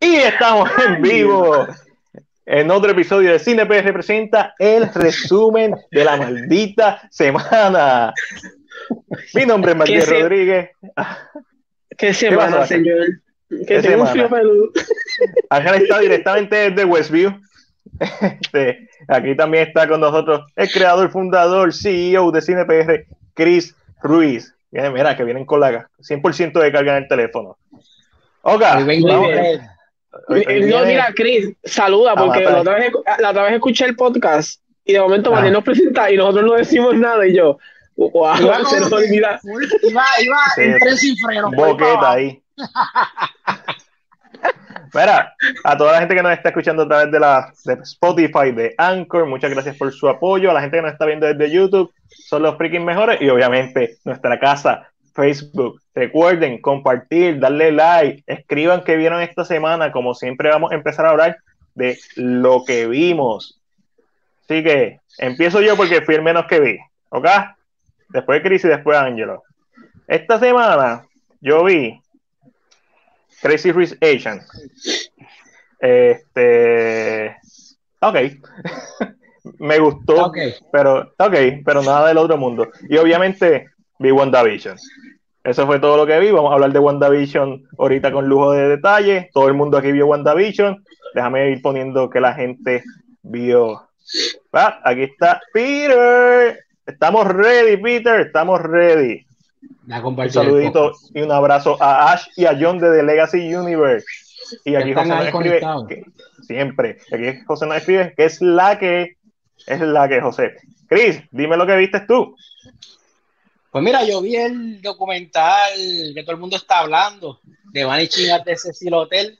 Y estamos en vivo en otro episodio de Cine PR presenta el resumen de la maldita semana. Mi nombre es Matías Rodríguez. ¿Qué semana, señor? ¿Qué, tengo un frío peludo. Ángel está directamente desde Westview. Este, aquí también está con nosotros el creador, fundador, CEO de Cine PR, Chris Ruiz. Mira, que vienen con la 100% de carga en el teléfono. Oga, no, mira, Chris, saluda, porque la otra, vez, la otra, vez, escuché el podcast y de momento Martín nos presenta y nosotros no decimos nada y yo, wow, se nos olvida. Iba, iba en tres sin freno. Boqueta ahí. Mira, a toda la gente que nos está escuchando a través de la de Spotify, de Anchor, muchas gracias por su apoyo. A la gente que nos está viendo desde YouTube, son los freaking mejores. Y obviamente nuestra casa, Facebook. Recuerden compartir, darle like, escriban que vieron esta semana. Como siempre, vamos a empezar a hablar de lo que vimos. Así que empiezo yo porque fui el menos que vi. ¿Ok? Después Chris y después Angelo. Esta semana yo vi Crazy Rich Asian. Este. Ok. Me gustó. Pero, ok, pero nada del otro mundo. Y obviamente vi WandaVision. Eso fue todo lo que vi. Vamos a hablar de WandaVision ahorita con lujo de detalle. Todo el mundo aquí vio WandaVision. Déjame ir poniendo que la gente vio. Ah, aquí está Peter. Estamos ready, Peter. Estamos ready. Un saludito y un abrazo a Ash y a John de The Legacy Universe. Y aquí José nos escribe siempre. Aquí José nos escribe que es la que es la que José. Chris, dime lo que viste tú. Pues mira, yo vi el documental que todo el mundo está hablando de Vanishing at the Cecil Hotel.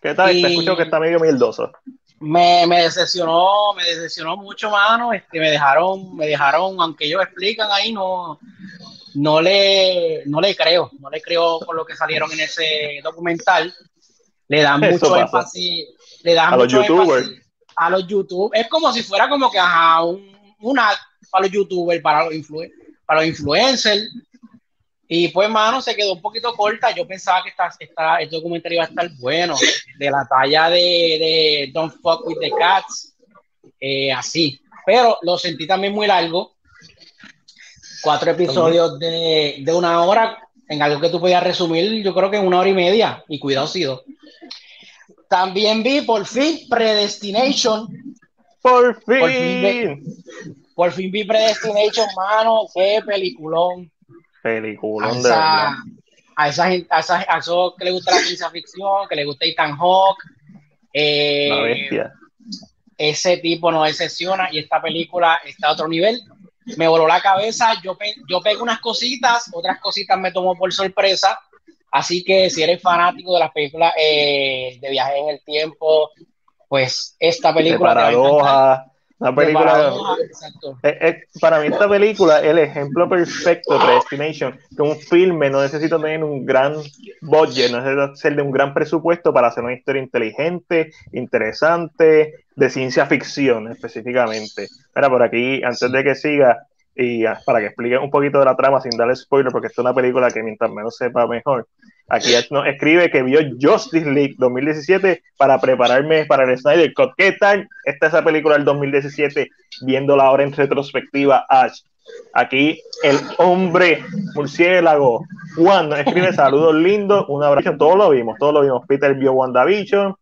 ¿Qué tal? Te escucho que está medio mildoso. Me, me decepcionó, me decepcionó mucho, mano. Este, me dejaron, me dejaron, aunque ellos explican ahí, no, no le, no le creo, no le creo por lo que salieron en ese documental. Le dan mucho énfasis, le dan a mucho los youtubers. a los youtubers. Es como si fuera como que ajá, un, una para los youtubers, para los influencers para los influencers. Y pues, mano, se quedó un poquito corta. Yo pensaba que esta, esta, este documental iba a estar bueno, de la talla de, de Don't Fuck with the Cats, eh, así. Pero lo sentí también muy largo. Cuatro episodios de, de, una hora, en algo que tú podías resumir, yo creo que en una hora y media, y cuidado, sido. También vi por fin Predestination. Por fin. Por fin, por fin vi Predestination, mano, qué peliculón. Peliculón de a esa, gente, a, esa, a esos que le gusta la ciencia ficción, que le gusta Ethan Hawke. Eh, la bestia. Ese tipo no decepciona y esta película está a otro nivel. Me voló la cabeza, yo, yo pego unas cositas, otras cositas me tomó por sorpresa. Así que si eres fanático de las películas eh, de viaje en el tiempo, pues esta película. De la película. para mí, esta película es el ejemplo perfecto de Predestination. Que un filme no necesita tener un gran budget, no necesita ser de un gran presupuesto para hacer una historia inteligente, interesante, de ciencia ficción específicamente. Mira, por aquí, antes de que siga, y para que explique un poquito de la trama sin darle spoiler, porque esta es una película que mientras menos sepa mejor. Aquí nos escribe que vio Justice League 2017 para prepararme para el Snyder Cut. ¿Qué tal está esa película del 2017 viéndola ahora en retrospectiva Ash? Aquí el hombre murciélago Juan nos escribe saludos lindos, un abrazo, todos lo vimos, todos lo vimos. Peter vio WandaVision,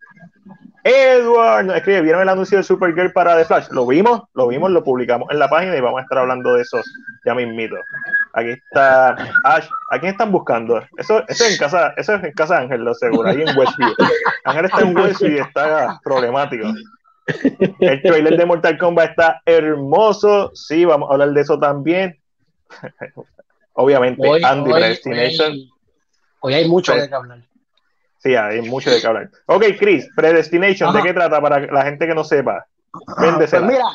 Edward nos escribe, ¿vieron el anuncio de Supergirl para The Flash? Lo vimos, lo vimos, lo publicamos en la página y vamos a estar hablando de eso ya mismito. Aquí está Ash. ¿A quién están buscando? Eso, eso, es en casa, eso es en casa de Ángel, lo seguro, ahí en Westview. Ángel está en Westview y está problemático. El trailer de Mortal Kombat está hermoso. Sí, vamos a hablar de eso también. Obviamente, Andy Predestination. Hoy, hay mucho de qué hablar. Sí, hay mucho de qué hablar. Ok, Chris, Predestination, ¿de qué trata para la gente que no sepa? Pues mira,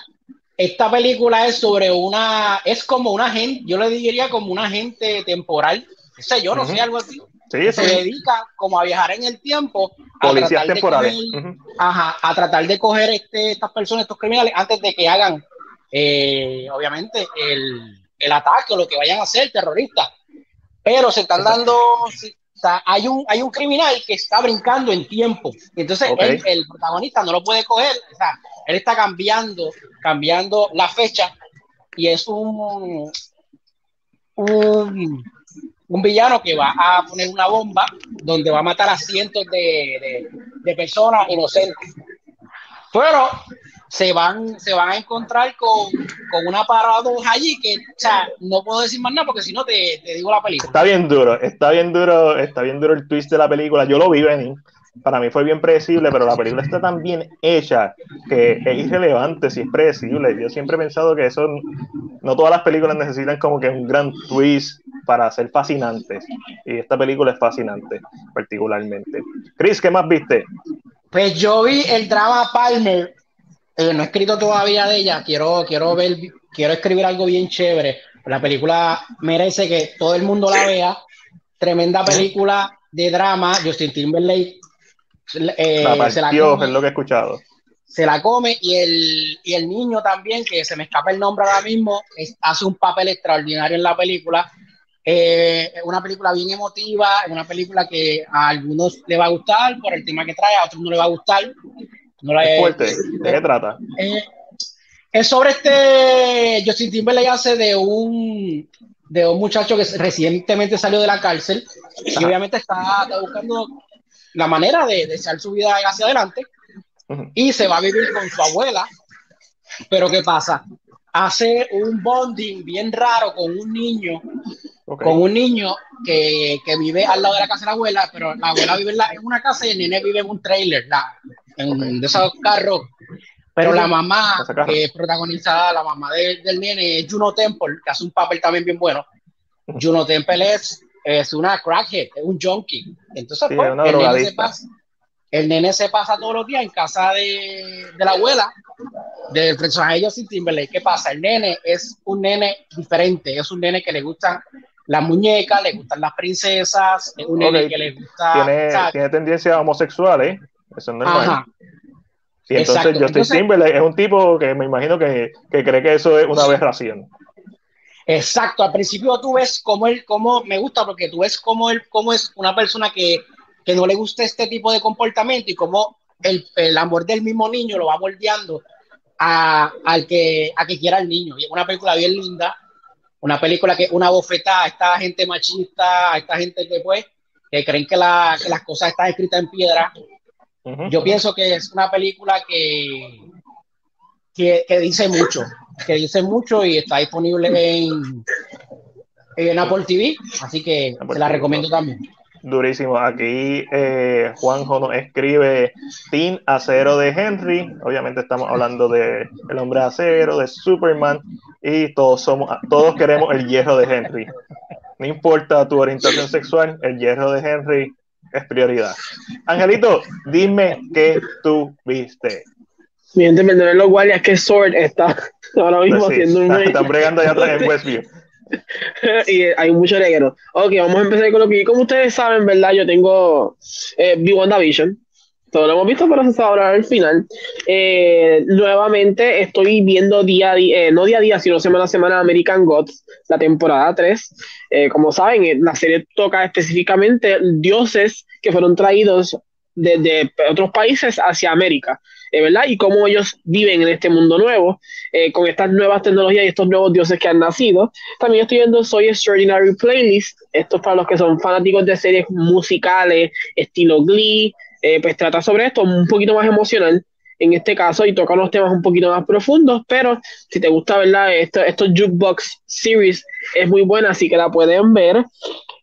esta película es sobre una, es como una gente, yo le diría como una gente temporal, o sea, yo no sé, algo así. Sí, se dedica como a viajar en el tiempo. Policías temporales. ajá, a tratar de coger este, estas personas, estos criminales, antes de que hagan, eh, obviamente, el, el ataque o lo que vayan a hacer terroristas. Pero se están dando hay un, hay un criminal que está brincando en tiempo. Entonces el protagonista no lo puede coger. O sea, él está cambiando, cambiando la fecha y es un, un, villano que va a poner una bomba donde va a matar a cientos de, de personas inocentes. Pero se van, se van a encontrar con, con una paradoja allí que, o sea, no puedo decir más nada porque si no te, te, digo la película. Está bien duro, está bien duro, está bien duro el twist de la película. Yo lo vi venir. Para mí fue bien predecible, pero la película está tan bien hecha que es irrelevante si es predecible. Yo siempre he pensado que eso, no todas las películas necesitan como que un gran twist para ser fascinantes. Y esta película es fascinante, particularmente. Chris, ¿qué más viste? Pues yo vi el drama Palmer eh, no he escrito todavía de ella, quiero, quiero ver, quiero escribir algo bien chévere. La película merece que todo el mundo la vea. Tremenda película de drama. Justin Timberlake eh, la se la come, es lo que he escuchado. Se la come y el, y el niño también, que se me escapa el nombre ahora mismo, hace un papel extraordinario en la película. Eh, es una película bien emotiva, es una película que a algunos le va a gustar por el tema que trae, a otros no le va a gustar. No es fuerte. ¿De qué trata? Eh, es sobre este. Justin Timberlake hace de un de un muchacho que recientemente salió de la cárcel y obviamente está, buscando la manera de, de echar su vida hacia adelante y se va a vivir con su abuela. Pero ¿qué pasa? Hace un bonding bien raro con un niño, con un niño que, que, vive al lado de la casa de la abuela, pero la abuela vive en, en una casa y el nene vive en un trailer. La, en, de esos carros. Pero la mamá que es protagonizada, la mamá del nene es Juno Temple, que hace un papel también bien bueno. Juno Temple es, es una crackhead, es un junkie. Entonces, pues, el, nene se pasa, el, nene se pasa, todos los días en casa de, de la abuela del personaje de Justin Timberlake. ¿Qué pasa? El nene es un nene diferente, es un nene que le gustan las muñecas, le gustan las princesas, es un nene que le gusta. Tiene, tiene tendencia homosexual, ¿eh? Eso es normal. Y entonces Justin Timberlake es un tipo que me imagino que, que, cree que eso es una aberración. Exacto, al principio tú ves cómo él, cómo me gusta porque tú ves cómo él, cómo es una persona que, que no le gusta este tipo de comportamiento y cómo el, el amor del mismo niño lo va moldeando a, al que, a que quiera el niño. Y es una película bien linda, una película que una bofetada a esta gente machista, a esta gente que pues, que creen que, la, que las cosas están escritas en piedra yo pienso que es una película que, que, dice mucho, que dice mucho y está disponible en, en Apple TV, así que se la recomiendo también. Durísimo. Aquí eh, Juanjo nos escribe Team Acero de Henry. Obviamente estamos hablando de El Hombre Acero, de Superman y todos somos, todos queremos el hierro de Henry. No importa tu orientación sexual, el hierro de Henry es prioridad. Angelito, dime qué tú viste. Bien, de los guardias que Sword está ahora mismo haciendo un. Están bregando allá atrás en Westview. y hay mucho negro. Ok, vamos a empezar con lo que. Como ustedes saben, ¿verdad? Yo tengo eh, V-WandaVision. Todo lo hemos visto, pero se ahora al final. Eh, nuevamente estoy viendo día a día, eh, no día a día, sino semana a semana American Gods, la temporada 3. Eh, como saben, eh, la serie toca específicamente dioses que fueron traídos desde otros países hacia América, ¿verdad? Y cómo ellos viven en este mundo nuevo, con estas nuevas tecnologías y estos nuevos dioses que han nacido. También estoy viendo Soy Extraordinary Playlist, esto es para los que son fanáticos de series musicales, estilo Glee, eh, pues trata sobre esto un poquito más emocional en este caso y toca unos temas un poquito más profundos, pero si te gusta, ¿verdad? Esto, estos Jukebox Series es muy buena, así que la pueden ver.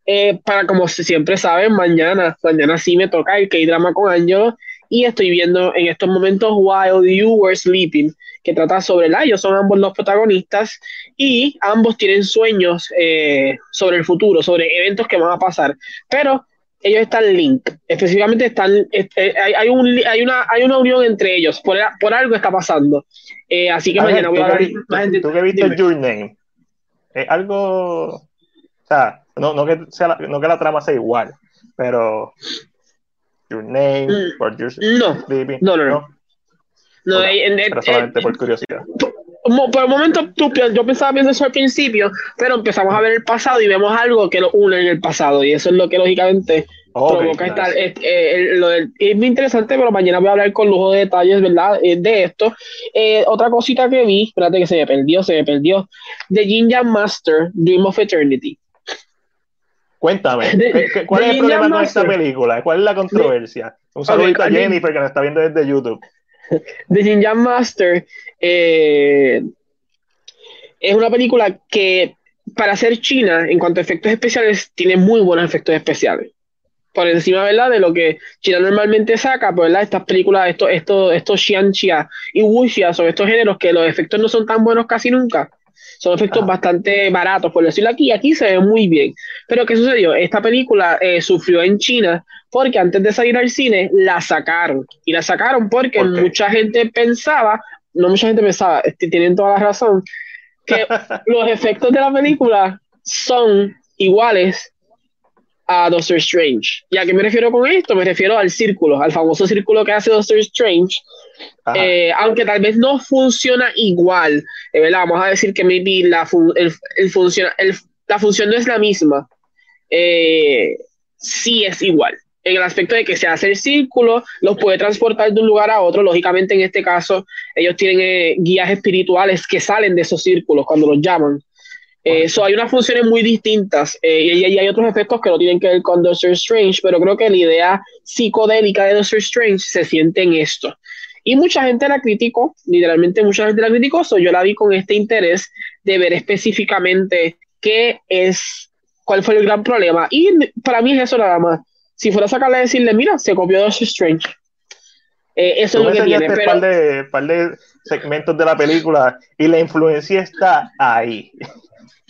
Eh, para como siempre saben, mañana, mañana sí me toca el K-Drama con Angelo y estoy viendo en estos momentos While You Were Sleeping, que trata sobre la, ellos son ambos los protagonistas y ambos tienen sueños eh, sobre el futuro, sobre eventos que van a pasar, pero ellos están link, específicamente están, eh, hay, un, hay, una, hay una unión entre ellos, por, por algo está pasando. Eh, así que mañana voy a hablar más. Tú que viste Your Name, es algo, o sea, no, no, que sea la, no que la trama sea igual, pero Your Name, mm, or your, no, no, no, no. no. no solamente por curiosidad. Por el momento tú, yo pensaba viendo eso al principio, pero empezamos a ver el pasado y vemos algo que lo une en el pasado y eso es lo que lógicamente provoca estar, eh, es muy interesante, pero mañana voy a hablar con lujo de detalles, ¿verdad? Eh, de esto. Eh, otra cosita que vi, espérate que se me perdió, se me perdió, The Jinja Master, Dream of Eternity. Cuéntame, ¿cuál es el problema con esta película? ¿Cuál es la controversia? Un saludito a Jennifer que nos está viendo desde YouTube. The Jinja Master es una película que para ser china, en cuanto a efectos especiales, tiene muy buenos efectos especiales por encima, ¿verdad? De lo que China normalmente saca, pues. Estas películas, estos, estos, estos Xianxia y Wuxia son estos géneros que los efectos no son tan buenos casi nunca. Son efectos bastante baratos, por decirlo aquí. Aquí se ve muy bien. Pero, ¿qué sucedió? Esta película eh, sufrió en China porque antes de salir al cine la sacaron. Y la sacaron porque mucha gente pensaba, no mucha gente pensaba, tienen toda la razón, que los efectos de la película son iguales a Doctor Strange. ¿Y a qué me refiero con esto? Me refiero al círculo, al famoso círculo que hace Doctor Strange. Eh, aunque tal vez no funciona igual, eh, ¿verdad? Vamos a decir que maybe la, el, la función no es la misma. Eh, sí es igual. En el aspecto de que se hace el círculo, los puede transportar de un lugar a otro. Lógicamente, en este caso, ellos tienen guías espirituales que salen de esos círculos cuando los llaman. Eso hay unas funciones muy distintas eh, y, hay otros efectos que no tienen que ver con Doctor Strange, pero creo que la idea psicodélica de Doctor Strange se siente en esto. Y mucha gente la criticó, literalmente mucha gente la criticó, yo la vi con este interés de ver específicamente qué es, cuál fue el gran problema. Y para mí es eso nada más. Si fuera a sacarle a decirle, mira, se copió Doctor Strange. Eh, eso es lo que tiene. Pero... Par de, par de segmentos de la película y la influencia está ahí.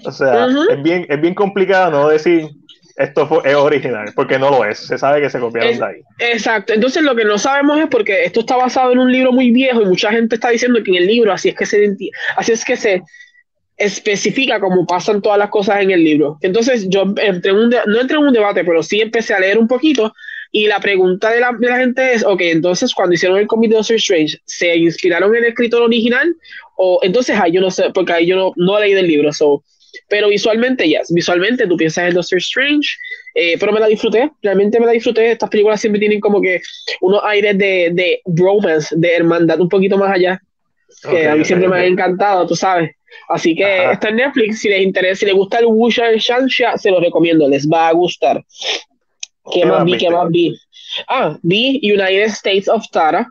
O sea, es, bien, es bien complicado no decir esto fue, es original, porque no lo es. Se sabe que se copiaron de ahí. Exacto. Entonces lo que no sabemos es porque esto está basado en un libro muy viejo y mucha gente está diciendo que en el libro así es que se así es que se especifica cómo pasan todas las cosas en el libro. Entonces yo entré un no entré en un debate, pero sí empecé a leer un poquito y la pregunta de la, de la gente es, ok, entonces cuando hicieron el cómic de Doctor Strange, ¿se inspiraron en el escritor original? O entonces ahí yo no sé, porque ahí yo no, no leí del libro, so pero visualmente, ya, visualmente tú piensas en Doctor Strange, eh, pero me la disfruté, realmente me la disfruté. Estas películas siempre tienen como que unos aires de, de bromance, de hermandad un poquito más allá, que a mí siempre me ha encantado, tú sabes. Así que está en Netflix, si les interesa, si les gusta el Wuxia Shansha, se los recomiendo, les va a gustar. ¿Qué, más vi? ¿Qué más vi? Ah, vi United States of Tara,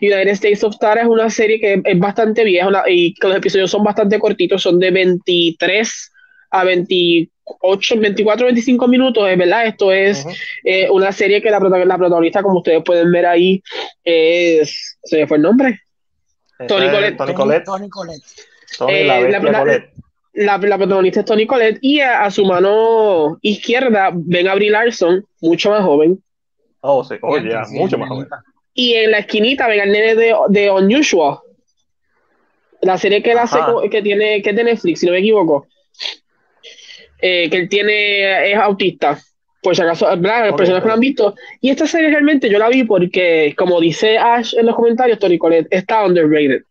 United States of Tara es una serie que es bastante vieja y que los episodios son bastante cortitos, son de 23 a 28, 24, 25 minutos, es verdad. Esto es eh, una serie que la, la, protagonista, como ustedes pueden ver ahí, es. ¿Se me fue el nombre? Tony Colette. Tony Colette. Tony Colette. Eh, la, la, la, protagonista es Tony Colette y a, su mano izquierda ven a Brie Larson, mucho más joven. Oh, sí, oh, mucho más joven. Y en la esquinita ven al nene de, de Unusual. La serie que él hace, que tiene, que es de Netflix, si no me equivoco. Eh, que él tiene, es autista. Por si acaso, Las personas que lo han visto. Y esta serie realmente yo la vi porque, como dice Ash en los comentarios, Tori Colette está underrated.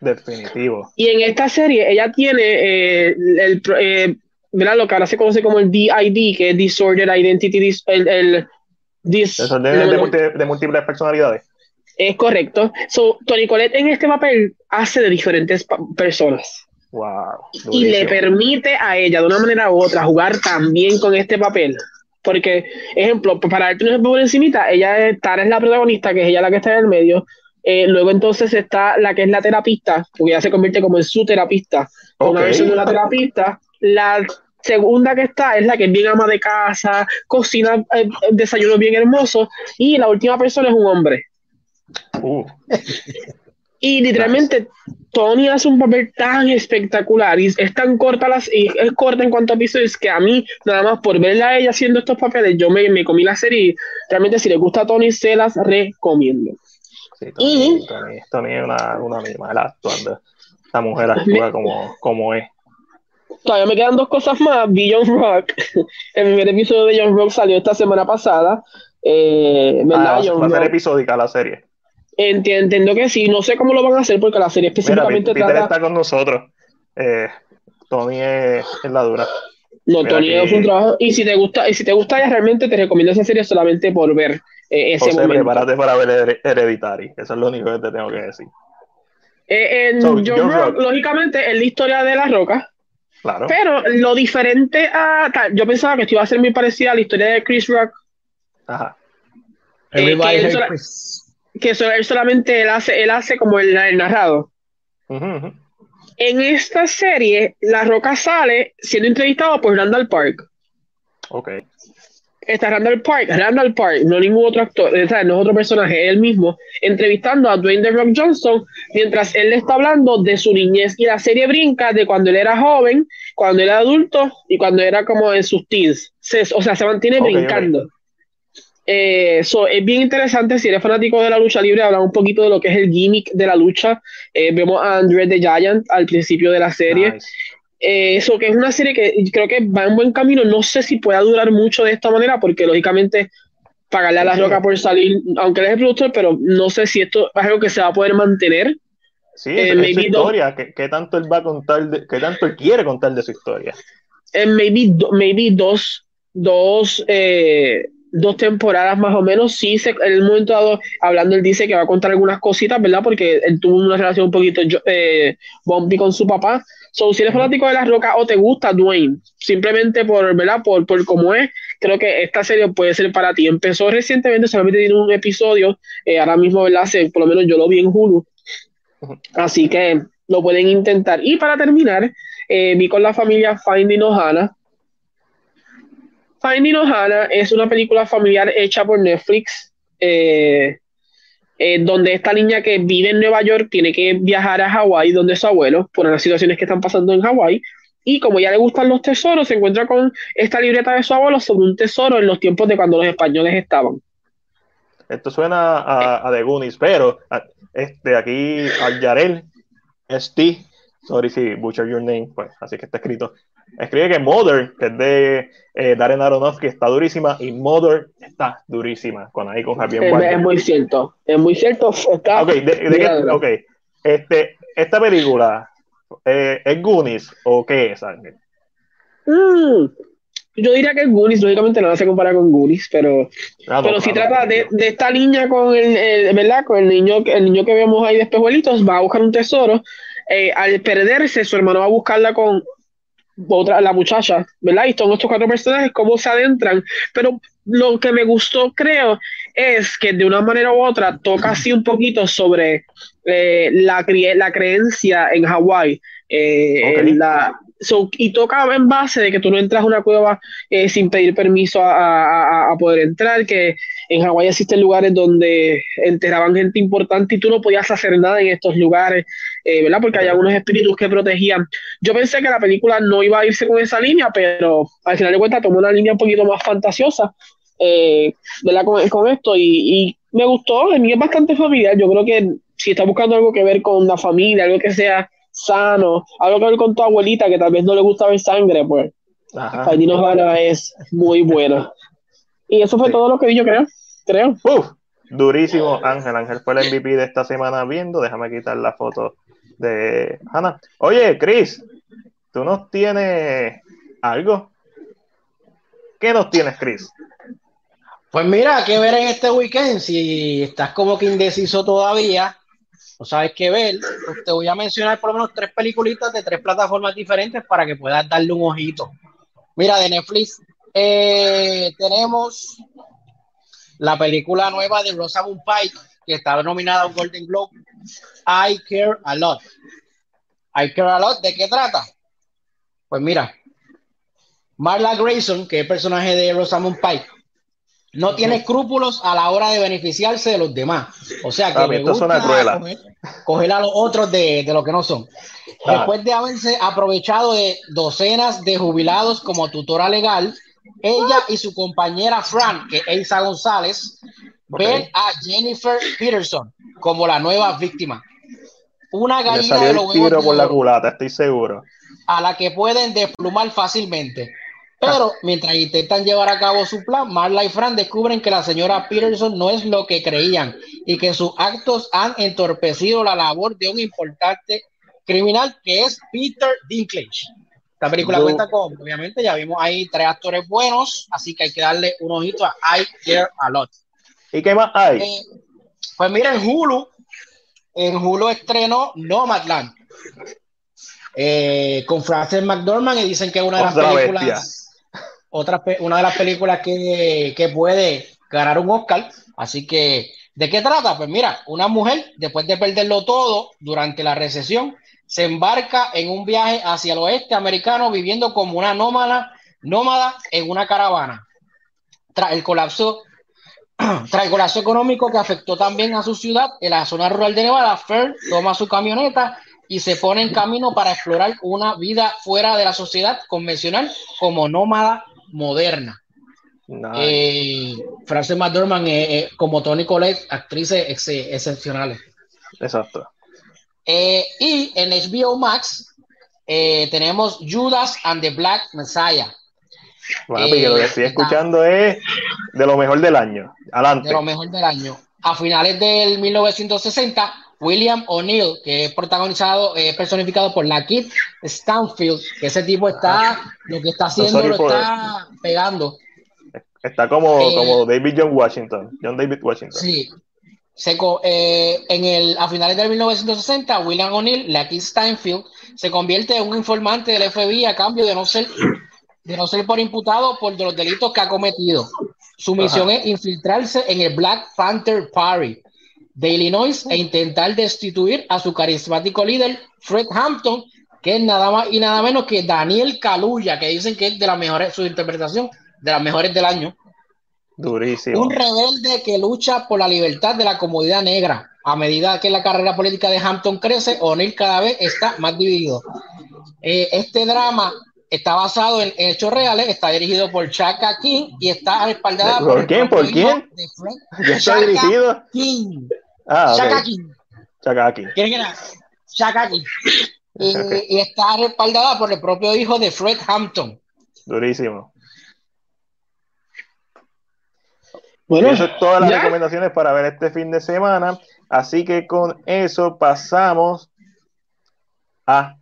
Definitivo. Y en esta serie ella tiene eh, el, eh, lo que ahora se conoce como el DID, que es Disordered Identity, el, el de, múltiples personalidades. Es correcto. So, Tony Colette en este papel hace de diferentes personas. Wow, y le permite a ella, de una manera u otra, jugar también con este papel. Porque, ejemplo, para darte un ejemplo por encimita, ella Tara es la protagonista, que es ella la que está en el medio. Eh, luego entonces está la que es la terapista, porque ella se convierte como en su terapista. Una versión de una terapista. La segunda que está es la que es bien ama de casa, cocina eh, desayuno bien hermoso, y la última persona es un hombre. Uh. Y literalmente Tony hace un papel tan espectacular y es tan corta las y es corta en cuanto a episodios que a mí nada más por verla a ella haciendo estos papeles yo me, me comí la serie y realmente si le gusta a Tony se las recomiendo. Sí, Tony, Tony, es una, una animal actuando. Esta mujer actúa como, como es todavía me quedan dos cosas más. Beyond Rock. El primer episodio de John Rock salió esta semana pasada. Eh, ¿verdad? Ah, va a ser episódica la serie. Entiendo que sí, no sé cómo lo van a hacer porque la serie específicamente Mira, Peter está con nosotros. Eh, Tony es, la dura. No, Tony es un trabajo. Y si te gusta, y si te gusta ya realmente te recomiendo esa serie solamente por ver eh, ese José, prepárate para ver Hereditary. Eso es lo único que te tengo que decir. Eh, en John, Rock, lógicamente, es la historia de la roca. Claro. Pero lo diferente a. Yo pensaba que esto iba a ser muy parecida a la historia de Chris Rock. Ajá. Eh, que, él, solamente él hace, él hace como el, narrado. En esta serie, La Roca sale siendo entrevistado por Randall Park. Ok. Está Randall Park, Randall Park, no ningún otro actor, no otro personaje, él mismo, entrevistando a Dwayne The Rock Johnson mientras él le está hablando de su niñez y la serie brinca de cuando él era joven, cuando era adulto y cuando era como en sus teens. o sea, se mantiene brincando. Eh, es bien interesante, si eres fanático de la lucha libre, hablar un poquito de lo que es el gimmick de la lucha. Eh, vemos a Andre the Giant al principio de la serie. Eso, eh, que es una serie que creo que va en buen camino. No sé si pueda durar mucho de esta manera, porque lógicamente pagarle a la roca por salir, aunque él es el productor, pero no sé si esto es algo que se va a poder mantener. Sí, es su historia. ¿Qué, tanto él va a contar? ¿Qué tanto él quiere contar de su historia? maybe, maybe dos, dos eh, dos temporadas más o menos. Sí, se, en el momento dado, hablando, él dice que va a contar algunas cositas, ¿verdad? Porque él tuvo una relación un poquito eh, bumpy con su papá. So, si eres fanático de las rocas o te gusta Dwayne, simplemente por, ¿verdad? Por, por cómo es, creo que esta serie puede ser para ti. Empezó recientemente, solamente tiene un episodio, eh, ahora mismo, ¿verdad? por lo menos yo lo vi en Hulu. Así que lo pueden intentar. Y para terminar, eh, vi con la familia Finding Ohana, Finding Ohana es una película familiar hecha por Netflix, eh, eh, donde esta niña que vive en Nueva York tiene que viajar a Hawái, donde su abuelo, por las situaciones que están pasando en Hawái, y como ya le gustan los tesoros, se encuentra con esta libreta de su abuelo sobre un tesoro en los tiempos de cuando los españoles estaban. Esto suena a, a The Goonies, pero este, aquí al Yarel, Steve, sorry si butcher your name, pues así que está escrito. Escribe que Mother, que es de eh, Darren Aronofsky, está durísima y Mother está durísima con ahí con Javier es, es, muy cierto, es muy cierto. Está ok, de, okay. Este, esta película, eh, ¿es Goonies o qué es, Ángel? Mm, yo diría que es Goonies, lógicamente no se compara con Goonies, pero, ah, pero si trata de, de, esta niña con el, ¿verdad? Con el niño, el niño que vemos ahí de espejuelitos, va a buscar un tesoro. Eh, al perderse, su hermano va a buscarla con otra, la muchacha, ¿verdad? Y son estos cuatro personajes, cómo se adentran. Pero lo que me gustó, creo, es que de una manera u otra toca así un poquito sobre eh, la, la creencia en Hawái. Eh, la, y toca en base de que tú no entras a una cueva eh, sin pedir permiso a, a, poder entrar, que en Hawái existen lugares donde enterraban gente importante y tú no podías hacer nada en estos lugares, eh, ¿verdad? Porque hay algunos espíritus que protegían. Yo pensé que la película no iba a irse con esa línea, pero al final de cuentas tomó una línea un poquito más fantasiosa, eh, ¿verdad? Con, esto y, y, me gustó, a mí es bastante familiar, yo creo que si está buscando algo que ver con la familia, algo que sea sano, algo que ver con tu abuelita que tal vez no le gusta ver sangre, pues Finding es muy buena. Y eso fue todo lo que vi, yo creo. Creo. durísimo, Ángel. Ángel fue el MVP de esta semana viendo. Déjame quitar la foto de Hannah. Oye, Chris, ¿tú nos tienes algo? ¿Qué nos tienes, Chris? Pues mira, que ver en este weekend. Si estás como que indeciso todavía, no sabes qué ver, pues te voy a mencionar por lo menos tres peliculitas de tres plataformas diferentes para que puedas darle un ojito. Mira, de Netflix eh, tenemos la película nueva de Rosamund Pike, que está nominada a un Golden Globe, I Care a Lot. I Care a Lot, ¿de qué trata? Pues mira, Marla Grayson, que es el personaje de Rosamund Pike, no tiene escrúpulos a la hora de beneficiarse de los demás. O sea que le gusta coger, a los otros de, lo que no son. Después de haberse aprovechado de docenas de jubilados como tutora legal, ella y su compañera Fran, que es González, ven a Jennifer Peterson como la nueva víctima. Una gallina de los por la culata, estoy seguro. A la que pueden desplumar fácilmente. Pero mientras intentan llevar a cabo su plan, Marla y Fran descubren que la señora Peterson no es lo que creían y que sus actos han entorpecido la labor de un importante criminal que es Peter Dinklage. Esta película cuenta con, obviamente, ya vimos ahí tres actores buenos, así que hay que darle un ojito a I Care a Lot. ¿Y qué más hay? Eh, pues mira, en Hulu, en Hulu estrenó Nomadland. Eh, con Frances McDormand y dicen que es una de las películas, otra, una de las películas que, que puede ganar un Oscar. Así que, ¿de qué trata? Pues mira, una mujer, después de perderlo todo durante la recesión, se embarca en un viaje hacia el oeste americano viviendo como una nómada, nómada en una caravana. Tras el colapso tras el colapso económico que afectó también a su ciudad, en la zona rural de Nevada, Fern toma su camioneta y se pone en camino para explorar una vida fuera de la sociedad convencional como nómada moderna. Eh, Frances McDormand, eh, eh, como Tony Collette, actrices excepcionales. Exacto. Eh, y en HBO Max eh, tenemos Judas and the Black Messiah. Bueno, pues lo que estoy eh, escuchando es de lo mejor del año. Adelante. De lo mejor del año. A finales del 1960, William O'Neill, que es protagonizado, es personificado por la Kid Stanfield, que ese tipo está, lo que está haciendo lo está pegando. Está como, como David John Washington, John David Washington. Sí, eh, en el, a finales del 1960, William O'Neill, Lucky Steinfield, se convierte en un informante del FBI a cambio de no ser, de no ser por imputado por los delitos que ha cometido. Su misión es infiltrarse en el Black Panther Party de Illinois e intentar destituir a su carismático líder, Fred Hampton, que es nada más y nada menos que Daniel Kaluuya, que dicen que es de las mejores, su interpretación de las mejores del año. Durísimo. Un rebelde que lucha por la libertad de la comunidad negra. A medida que la carrera política de Hampton crece, O'Neill cada vez está más dividido. Eh, este drama está basado en hechos reales, está dirigido por Chaka King y está respaldada por, ¿Por quién? ¿Por quién? ¿Ya está dirigido? King. Ah, Chaka King. Chaka King. ¿Quién era? Chaka King. Y, y está respaldada por el propio hijo de Fred Hampton. Durísimo. Bueno, eso es todas las recomendaciones para ver este fin de semana. Así que con eso pasamos a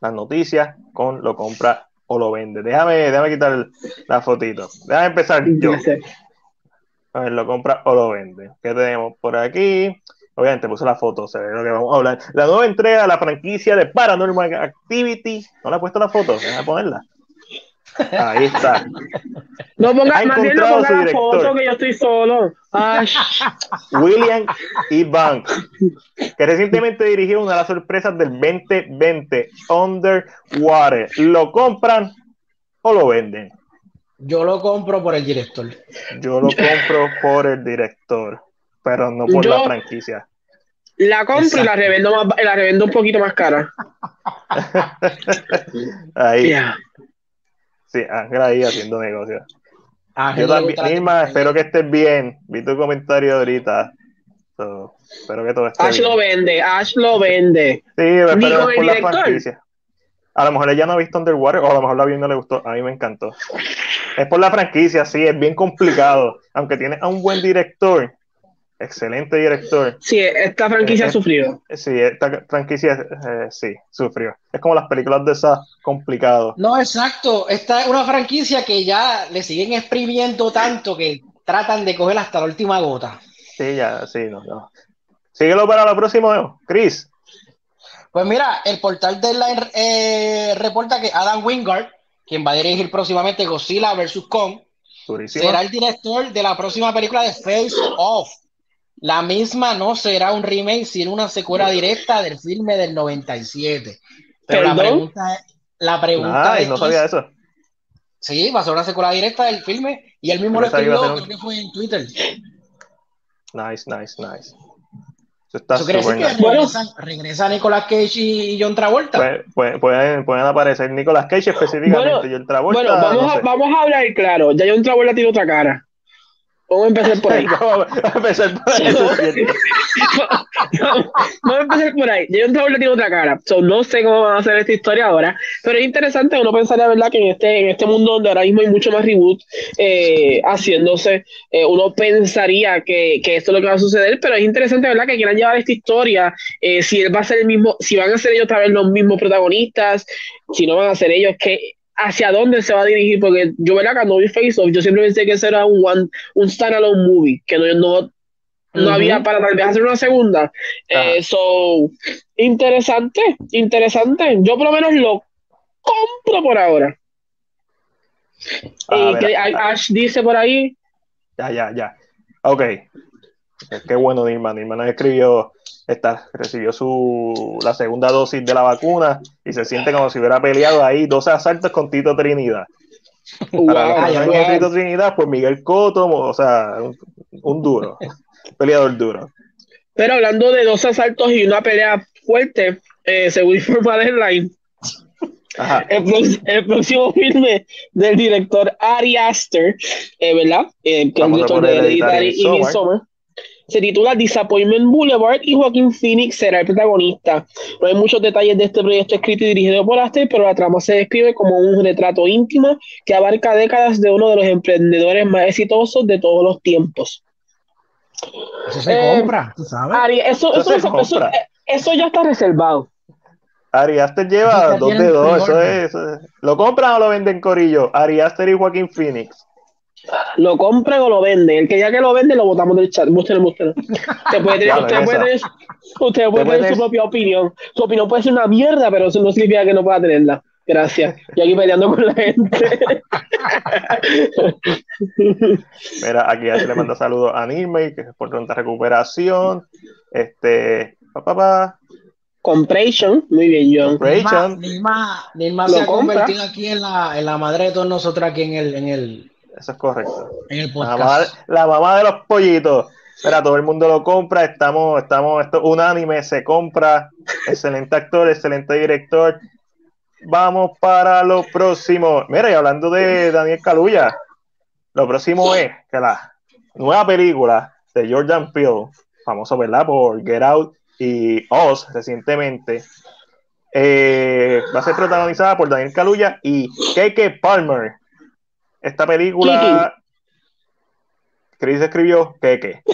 las noticias con lo compra o lo vende. Déjame, déjame quitar la fotito. Déjame empezar yo. A ver, lo compra o lo vende. ¿Qué tenemos por aquí? Obviamente puse la foto, se ve lo que vamos a hablar. La nueva entrega de la franquicia de Paranormal Activity. ¿No le he puesto la foto? Déjame ponerla. Ahí está. No pongas más bien no ponga la foto que yo estoy solo. William E. Bank, que recientemente dirigió una de las sorpresas del 2020, Underwater. ¿Lo compran o lo venden? Yo lo compro por el director. Yo lo compro por el director, pero no por la franquicia. La compro y la revendo, más, la revendo un poquito más cara. Ahí. Sí, Ángel ahí haciendo negocios. Yo también, Irma, espero que estés bien. Vi tu comentario ahorita. espero que todo esté Ash lo vende, Ash lo vende. Sí, pero por la franquicia. A lo mejor ella no ha visto Underwater, o a lo mejor la vi y no le gustó. A mí me encantó. Es por la franquicia, sí, es bien complicado. Aunque tiene a un buen director, excelente director. Sí, esta franquicia ha sufrido. Sí, esta franquicia eh, sí, sufrió. Es como las películas de esas complicado. No, exacto. Esta es una franquicia que ya le siguen exprimiendo tanto que tratan de coger hasta la última gota. Sí, ya, sí, no, no. Síguelo para lo próximo, Chris. Pues mira, el portal de la eh, reporta que Adam Wingard, quien va a dirigir próximamente Godzilla vs. Kong, será el director de la próxima película de Face Off la misma no será un remake, sino una secuela directa del filme del 97. Pero la pregunta, es, la pregunta no sabía eso. Sí, va a ser una secuela directa del filme y él mismo lo escribió, creo que fue en Twitter. Nice, nice, nice. Eso está súper nice. regresa, Nicolas Cage y John Travolta. pueden, pueden, aparecer Nicolas Cage específicamente y John Travolta. Bueno, vamos, a, vamos a hablar claro. Ya John Travolta tiene otra cara. Vamos a empezar por ahí. Vamos a empezar por ahí. Vamos a empezar por ahí. Jason Tower le tiene otra cara. So, no sé cómo van a hacer esta historia ahora. Pero es interesante. Uno pensaría, ¿verdad? Que en este, en este mundo donde ahora mismo hay mucho más reboot eh, haciéndose, eh, uno pensaría que, que esto es lo que va a suceder. Pero es interesante, ¿verdad? Que quieran llevar esta historia. eh, si él va a ser el mismo, si van a ser ellos otra vez los mismos protagonistas, si no van a ser ellos, que hacia dónde se va a dirigir, porque yo, ¿verdad? Cuando vi Face Off, yo siempre pensé que ese era un, one, un standalone movie, que no, no, no había para tal vez hacer una segunda. Eh, so, interesante, interesante. Yo por lo menos lo compro por ahora. Y que Ash dice por ahí, Ya, ya, ya. Ok. Qué bueno, Nirma. Nirma nos escribió, esta, recibió su, la segunda dosis de la vacuna y se siente como si hubiera peleado ahí 12 asaltos con Tito Trinidad. Para los wow, es Tito Trinidad, pues Miguel Coto, o sea, un, un duro, peleador duro. Pero hablando de dos asaltos y una pelea fuerte, eh, según informa Deadline, el, el próximo filme del director Ari Aster, eh, ¿verdad? Eh, que es el director de Hereditary y Midsommar. Se titula Disappointment Boulevard y Joaquín Phoenix será el protagonista. No hay muchos detalles de este proyecto escrito y dirigido por Aster, pero la trama se describe como un retrato íntimo que abarca décadas de uno de los emprendedores más exitosos de todos los tiempos. Eso se Eh, compra, tú sabes. Ari, eso, Eso eso, eso- eso- compra. eso ya está reservado. Ari Aster lleva dos de dos, eso pre-order. es, eso es. ¿Lo compran o lo venden Corillo? Ari Aster y Joaquín Phoenix. Lo compran o lo venden. El que ya que lo vende, lo botamos del chat. Búsquenlo, búsquenlo. Usted puede tener, usted puede esa. tener, usted puede tener su propia opinión. Su opinión puede ser una mierda, pero eso no significa que no pueda tenerla. Gracias. Yo aquí peleando con la gente. Mira, aquí ya se le manda saludos a Nirmay, que es por pronta recuperación. Este, pa, pa, pa, Compration. Muy bien, John. Rachel, Nilma, Nilma Lo se ha compra. convertido aquí en la, en la madre de todos nosotros aquí en el, en el, eso es correcto. en el La mamá, podcast. la mamá de los pollitos. Mira, todo el mundo lo compra, estamos, estamos, esto unánime, se compra. Excelente actor, excelente director. Vamos para lo próximo. Mira, y hablando de Daniel Caluya, lo próximo es que la nueva película de Jordan Peele, famoso, ¿verdad? Por Get Out y Oz recientemente, eh, va a ser protagonizada por Daniel Kaluuya y Keke Palmer. Esta película, Chris escribió Keke.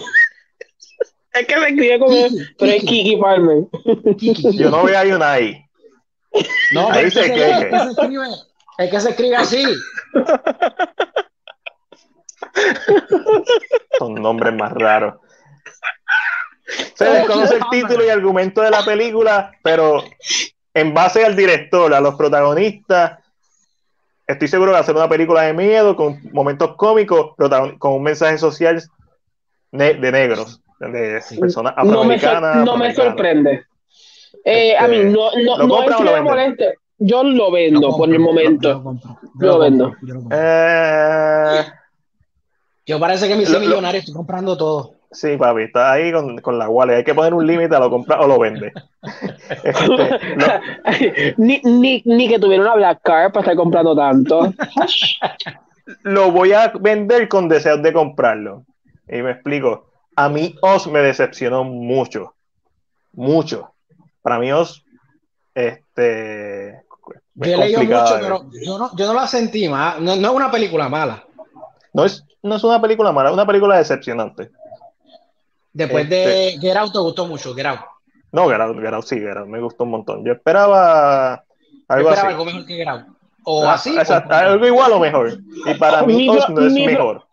Es que me escribe como. Pero es Kiki Palmer. Kiki. Yo no veo ahí una ahí. No, Ahí pero es se se- es que se escribe, es que se escribe así. Son nombres más raros. Se desconoce el título y argumento de la película, pero en base al director, a los protagonistas, estoy seguro a ser una película de miedo con momentos cómicos, protagon- con un mensaje social ne- de negros, de personas No me, sor- afroamericanas. no me sorprende. Eh, a mí, Este, no, no, ¿lo no es que lo me moleste. Yo lo vendo Lo por el momento. Yo lo compro. Yo Lo lo vendo. compro, yo. Eh, Yo parece que me hice lo- millonario, estoy comprando todo. Sí, papi, está ahí con, con la Wally. Hay que poner un límite a lo comprar o lo vende. Este, ni, ni, ni que tuviera una Black Card para estar comprando tanto. lo voy a vender con deseos de comprarlo. Y me explico. A mí Oz me decepcionó mucho. Mucho. Para mí Oz, este... Yo es he leído complicado mucho, ver. pero yo no, yo no la sentí más. No, no es una película mala. No es, no es una película mala, es una película decepcionante. Después de Get Out te gustó mucho, Get Out. No, Get Out, Get Out, sí, Get Out, me gustó un montón. Yo esperaba Yo algo esperaba así. algo mejor que Get Out. O Ah, así. exacto, o- algo igual o mejor. Y para mí Mi no es mi mejor.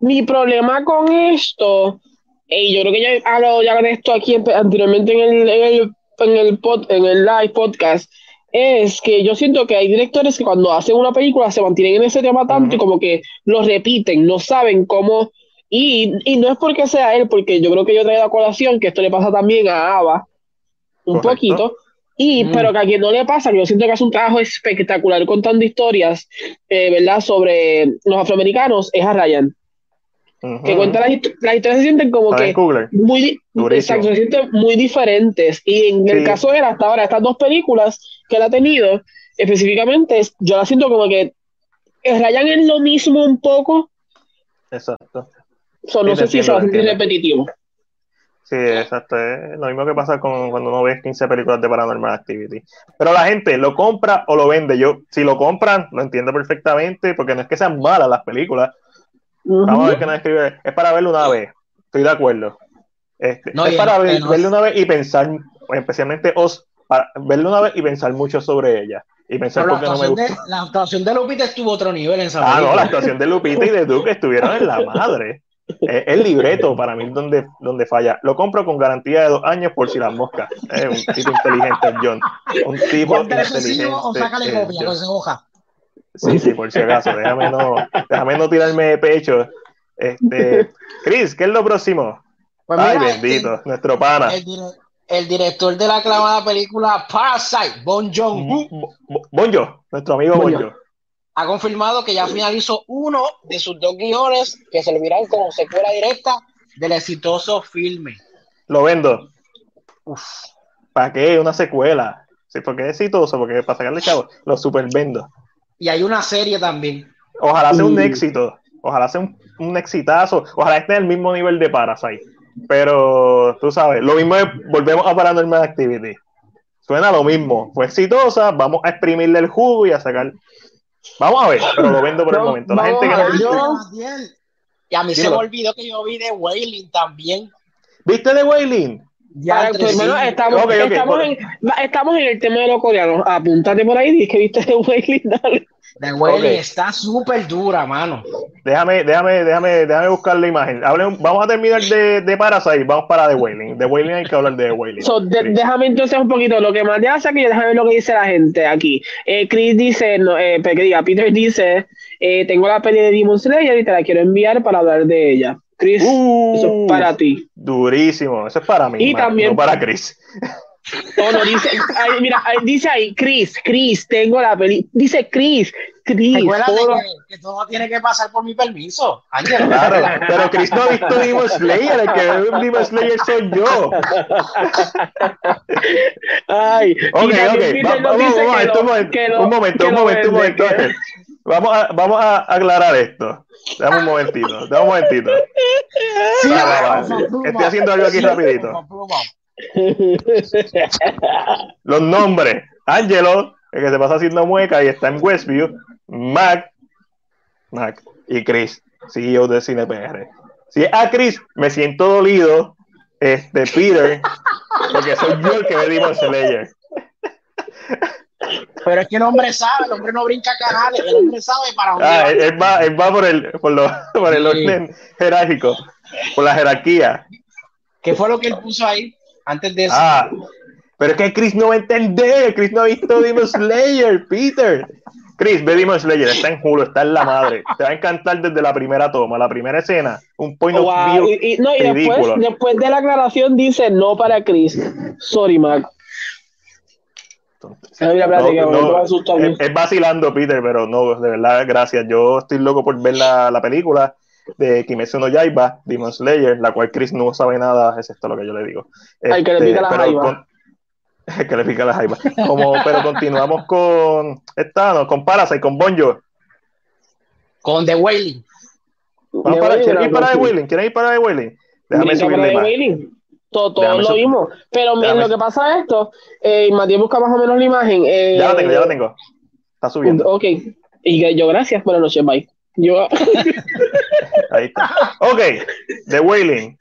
Mi problema con esto, y yo creo que ya he hablado ya de esto aquí en- anteriormente en el, en el, en el, pod- en el live podcast, es que yo siento que hay directores que cuando hacen una película se mantienen en ese tema tanto y Ujú. como que lo repiten, no saben cómo. Y, y no es porque sea él, porque yo creo que yo traigo a colación que esto le pasa también a Ava, un Correcto. poquito. Y, Mm. pero que a quien no le pasa, que yo siento que hace un trabajo espectacular contando historias, eh, ¿verdad?, sobre los afroamericanos, es a Ryan que cuenta las, hist- las historias se sienten como Ryan que muy, exacto, se sienten muy diferentes. Y en el caso de él, hasta ahora, estas dos películas que él ha tenido, específicamente, es- yo la siento como que rayan en lo mismo un poco. Exacto. No sé si se va a sentir repetitivo. Sí, exacto. Es lo mismo que pasa con cuando uno ve 15 películas de Paranormal Activity. Pero la gente lo compra o lo vende. Yo, si lo compran, lo entiendo perfectamente, porque no es que sean malas las películas. Vamos a ver qué nos escribe. Es para verlo una vez. Estoy de acuerdo. Este, es para verlo una vez y pensar, especialmente os, para verlo una vez y pensar mucho sobre ella. Y pensar por qué no me gusta. la actuación de Lupita estuvo otro nivel en esa Ah, no, la actuación de Lupita y de Duke estuvieron en la madre. El libreto para mí donde, donde falla. Lo compro con garantía de dos años por si las moscas. Es un tipo inteligente, John. Un tipo inteligente. O sácale copia, no se hoja. Sí, sí, por si acaso. Déjame no, déjame no tirarme de pecho. Este, Chris, ¿qué es lo próximo? Pues Ay, bendito, nuestro pana. El, director de la aclamada película Parasite, Bon Joon. Bon Joon, nuestro amigo Bon Joon ha confirmado que ya finalizó uno de sus dos guiones que servirán como secuela directa del exitoso filme. Lo vendo. Uf, ¿para qué? Una secuela. Sí, porque es exitoso, porque para sacarle chavo, lo super vendo. Y hay una serie también. Ojalá sea un éxito. Ojalá sea un, un exitazo. Ojalá esté en el mismo nivel de Parasite. Pero tú sabes, lo mismo es, volvemos a Paranormal Activity. Suena lo mismo. Fue exitosa, vamos a exprimirle el jugo y a sacar Vamos a ver, pero lo vendo por el momento. La gente que no Y a mí se me olvidó que yo vi de Wailing también. ¿Viste de Wailing? Ya, estamos, estamos, en, estamos, en, el tema de los coreanos. Apúntate por ahí, dice que viste de Wailing, dale. The Wailing está súper dura, mano. Déjame, déjame, déjame, déjame buscar la imagen. vamos a terminar de, de Parasite, vamos para The Wailing. The Wailing hay que hablar de The Wailing. Déjame entonces un poquito lo que más te hace que déjame ver lo que dice la gente aquí. Eh, Chris dice, no, eh, que diga, Peter dice, eh, tengo la peli de Demon Slayer y te la quiero enviar para hablar de ella. Chris, eso es para ti. Durísimo, eso es para mí, y también, no para Chris. No, no, dice, mira, dice ahí, Chris, Chris, tengo la peli. Dice Chris, Chris. Todo... Que, que, todo tiene que pasar por mi permiso. claro, pero Chris no ha visto Demon Slayer, el que ve un Demon Slayer soy yo. Ay, ok, ok, vamos, vamos, un momento, un momento, un momento, un momento. Vamos a, vamos a aclarar esto. Dame un momentito, dame un momentito. Sí, Estoy haciendo algo aquí rapidito. Los nombres. Angelo, el que se pasa haciendo mueca y está en Westview. Mac, Mac y Chris, CEO de CinePR. Si es a Chris, me siento dolido. Este, Peter, porque soy yo el que me dimos Slayer. Pero es que el hombre sabe, el hombre no brinca canales, el hombre sabe para dónde ah, Él, va, él va por el, por, lo, por el orden jerárquico, por la jerarquía. ¿Qué fue lo que él puso ahí? Antes de eso. Ah, pero es que Chris no va a entender. Chris no ha visto Demon Slayer, Peter. Chris, ve Demon Slayer, está en Hulu, está en la madre. Te va a encantar desde la primera toma, la primera escena. Un point of view y, no, y después, después, de la aclaración dice no para Chris. Sorry, Mac. Es, vacilando, Peter, pero no, de verdad, gracias. Yo estoy loco por ver la, la película de Kimetsu no Yaiba, Demon Slayer, la cual Chris no sabe nada, es esto lo que yo le digo. Hay que le pica la jaiba. que le pica la jaiba. Como, pero continuamos con esta, no, con Parasite, con Bonjo. Con The Wailing. Vamos para, ¿Quieren ir para The Wailing? ¿Quieren ir para The Wailing? Déjame subirle más. Todo, todo lo vimos. Pero lo que pasa es esto, eh, Matías busca más o menos la imagen. Eh, ya la tengo, ya la tengo. Está subiendo. Ok. Y yo, gracias. Buenas noches, bye. Yo. Ahí está. Ok, The Wailing.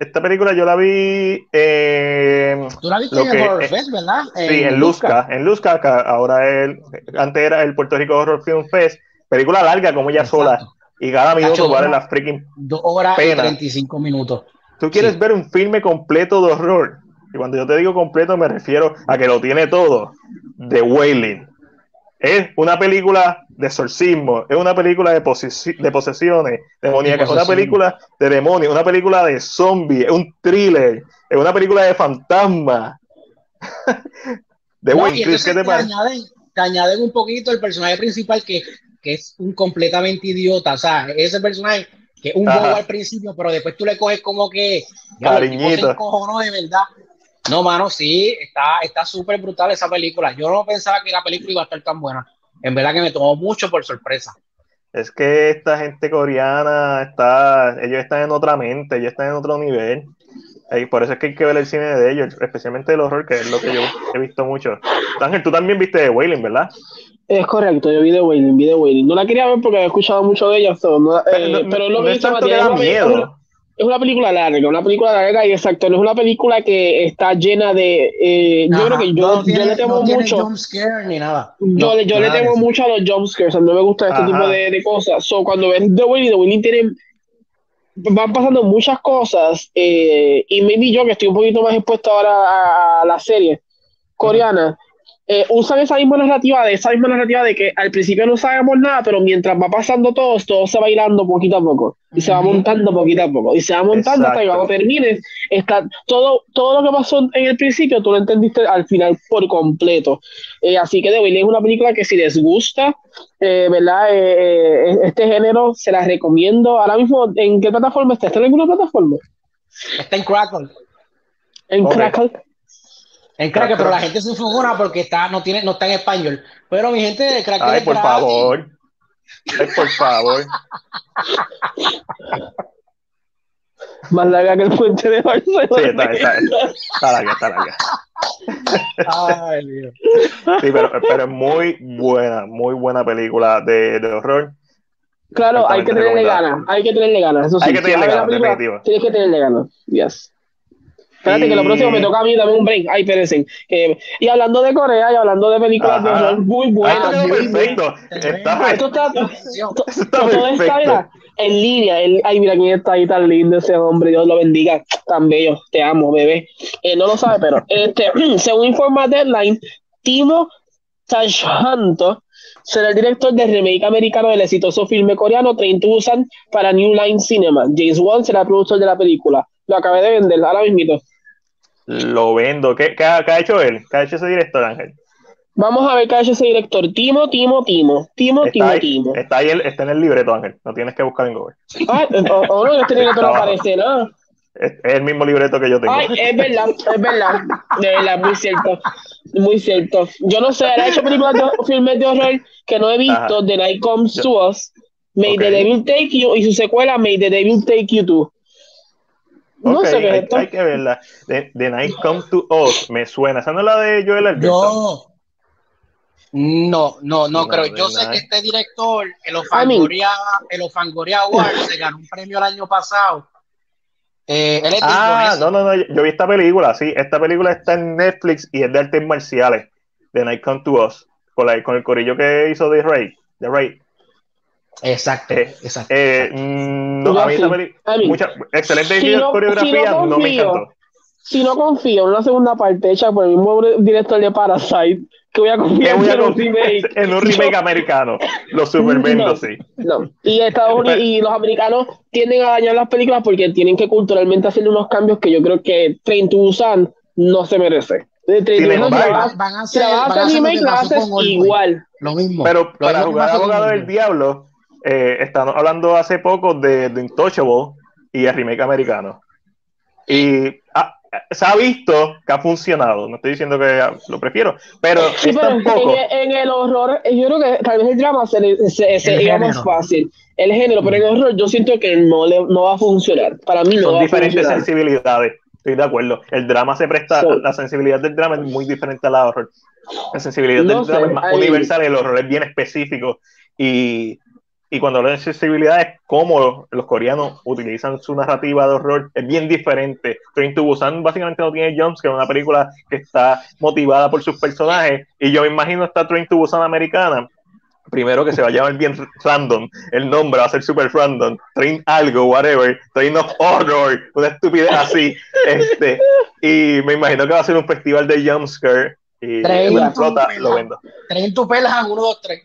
Esta película yo la vi. Eh, Tú la viste en Horror Fest, ¿verdad? Sí, en, Luzca. En Luzca, ahora el, antes era el Puerto Rico Horror Film Fest. Película larga, como ella sola. Y cada minuto vale la freaking. Dos horas y 35 minutos. Tú quieres ver un filme completo de horror. Y cuando yo te digo completo, me refiero a que lo tiene todo. The Wailing. Es una película de exorcismo, es una película de, de posesiones demoníacas, es una película de demonios, una película de zombies, es un thriller, es una película de fantasmas. de no, ¿qué te parece? Te añaden, un poquito el personaje principal que, que, es un completamente idiota, o sea, ese personaje que es un bobo al principio, pero después tú le coges como que cariñito. no de verdad. No, mano, sí, está súper brutal esa película. Yo no pensaba que la película iba a estar tan buena. En verdad que me tomó mucho por sorpresa. Es que esta gente coreana está, ellos están en otra mente, ellos están en otro nivel. Y por eso es que hay que ver el cine de ellos, especialmente el horror, que es lo que yo he visto mucho. Ángel, tú también viste de Wailing, ¿verdad? Es correcto, yo vi de Wailing, vi de Wailing. No la quería ver porque he escuchado mucho de ella, pero, no, eh, pero lo que es da miedo es una película larga, una película larga y exacto, no es una película que está llena de. Eh, yo creo que yo, yo le temo mucho. ni nada. Yo, yo le temo mucho a los jumpscares, no me gusta este tipo de, de, cosas. So, cuando ves The Winnie, The Winnie tiene. Van pasando muchas cosas eh, y maybe yo que estoy un poquito más expuesto ahora a, la serie coreana, eh, usan esa misma narrativa de esa misma narrativa de que al principio no sabemos nada, pero mientras va pasando todo, todo se va hilando poquito a poco. Y se va montando poquito a poco. Y se va montando hasta que cuando termines está todo todo lo que pasó en el principio tú lo entendiste al final por completo. Eh, así que de hoy es una película que si les gusta eh, verdad este género se la recomiendo. Ahora mismo en qué plataforma está está en alguna plataforma está en Crackle. En Crackle en Cracker, pero la gente se enfogona porque está, no, tiene, no está en español. Pero mi gente de Cracker. Ay, por favor. Ay, por favor. Más larga que el puente de Barcelona. Sí, está, está, está larga, está larga. Ay, Dios. Sí, pero, pero es muy buena, muy buena película de, de horror. Claro, hay que tenerle ganas, hay que tenerle ganas. Eso sí, hay que tenerle ganas, definitivo. Tienes que tenerle ganas, yes. Espérate, que lo próximo me toca a mí también un break. Ay, espérense. y hablando de Corea y hablando de películas de horror muy buenas. Ah, perfecto. Está, esto está, esto, todo está en línea. ay, mira quién está ahí tan lindo ese hombre. Dios lo bendiga. Tan bello. Te amo, bebé. Eh, no lo sabe, pero este, según informa Deadline, Timo Tashhanto será el director del remake americano del exitoso filme coreano Train to Busan para New Line Cinema. James Wan será el productor de la película. Lo acabé de vender, ahora mismo lo vendo. ¿Qué, qué, ha, hecho él? ¿Qué ha hecho ese director, Ángel? Vamos a ver qué ha hecho ese director. Timo, Timo, Timo. Timo, está Timo, ahí, Timo. Está ahí, está en el libreto, Ángel. No tienes que buscar en Google. Ah, o, no, este libreto no aparece, ¿no? Es, el mismo libreto que yo tengo. Ay, es verdad, es verdad. De verdad, muy cierto. Muy cierto. Yo no sé, ha hecho películas de filmes de horror que no he visto. The Night Comes to Us, May the Devil Take You y su secuela May the Devil Take You Too. No sé hay, hay, que verla. The, Night Comes to Us, me suena. ¿Esa no es la de Joel Edgerton? No, no, no, creo. Yo sé que este director, el Ofangoria, el Ofangoria Award, se ganó un premio el año pasado. Eh, él es ah, no, no, no, yo vi esta película, sí, esta película está en Netflix y es de artes marciales, The Night Comes to Us, con, la, con el corillo que hizo The Ray, The Ray. Exacto, eh, exacto. Eh, no, a mí esa mucha, excelente si no, coreografía, no, confío, no, me encantó. Si no confío en una segunda parte hecha por el mismo director de Parasite, que voy a confiar en, un remake. En un remake americano. Los supervendos, sí. No. Y, Estados Unidos, y los americanos tienden a dañar las películas porque tienen que culturalmente hacer unos cambios que yo creo que Train to Busan no se merece. van, a hacer, van a hacer remake, la haces igual. Lo mismo. Pero para jugar abogado del diablo eh, estamos hablando hace poco de The Intouchable y el remake americano. Y ah, se ha visto que ha funcionado. No estoy diciendo que lo prefiero, pero es tampoco... en, el horror, yo creo que tal vez el drama se, se, se más fácil. El género, pero en el horror yo siento que no, le, no va a funcionar. Para mí no Son va diferentes sensibilidades. Estoy de acuerdo. El drama se presta, la sensibilidad del drama es muy diferente a la horror. La sensibilidad del drama es más universal, el horror es bien específico. Y y cuando hablan de sensibilidad es cómo los coreanos utilizan su narrativa de horror, es bien diferente. Train to Busan básicamente no tiene jumps, que es una película que está motivada por sus personajes, y yo me imagino esta Train to Busan americana, primero que se va a llamar bien random, el nombre va a ser super random, Train algo, whatever, Train of Horror, una estupidez así, este, y me imagino que va a ser un festival de jumpscare, y me explota, lo vendo. Train to Pelham, uno, dos, tres.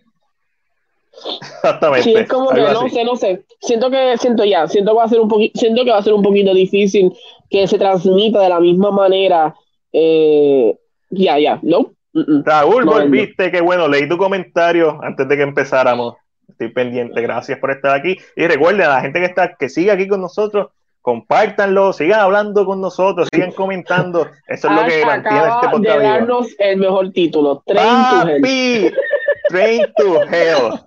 Exactamente. Sí, es como que no sé, no sé. Siento que, siento ya, siento que va a ser un poquito, siento que va a ser un poquito difícil que se transmita de la misma manera. Eh, ya, ya, ¿no? Raúl, volviste, qué bueno, leí tu comentario antes de que empezáramos. Estoy pendiente, gracias por estar aquí. Y recuerden a la gente que está, que sigue aquí con nosotros, compártanlo, sigan hablando con nosotros, sigan comentando. Eso es lo que mantiene este podcast. De darnos el mejor título, Train to Hell. Train to Hell.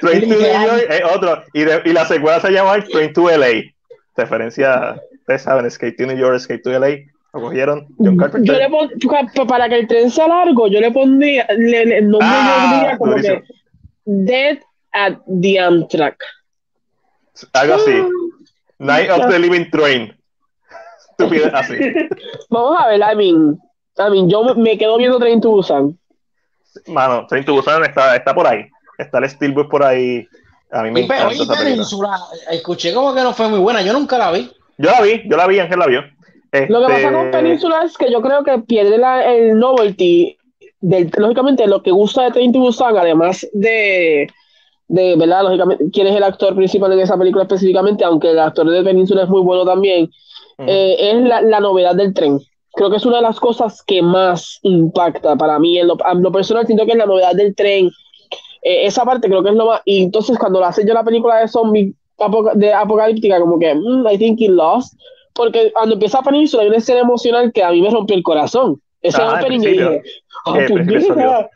Train to New York es otro. Y, y la secuela se llama Train to LA. Referencia, ustedes saben, Skate to New York, Skate to LA. Lo cogieron John Carpenter. Yo le pon, para que el tren sea largo, yo le pondría el nombre ah, yo diría como que Dead at the Amtrak. Algo así. Ah. Night of the Living Train. Estúpido, así. Vamos a ver, I mean, I mean, yo me quedo viendo Train to Busan. Mano, Train to Busan está, está por ahí. Está el Steelbook por ahí. A mí me encanta oye, esa Península, escuché como que no fue muy buena. Yo nunca la vi. Yo la vi, yo la vi, Ángel la vio. Lo que pasa con este Península es que yo creo que pierde la, el novelty. Del, lógicamente, lo que gusta de Train to Busan, además de, de, ¿verdad? Lógicamente, quién es el actor principal en esa película específicamente, aunque el actor de Península es muy bueno también, eh, es la, la, novedad del tren. Creo que es una de las cosas que más impacta para mí. En lo, lo personal, siento que es la novedad del tren. Eh, esa parte creo que es lo más. Y entonces, cuando lo hace yo la película de zombie de apocalíptica, como que, mm, I think he lost. Porque cuando empieza Península hay una escena emocional que a mí me rompió el corazón. Ese ah, opening y dije, oh,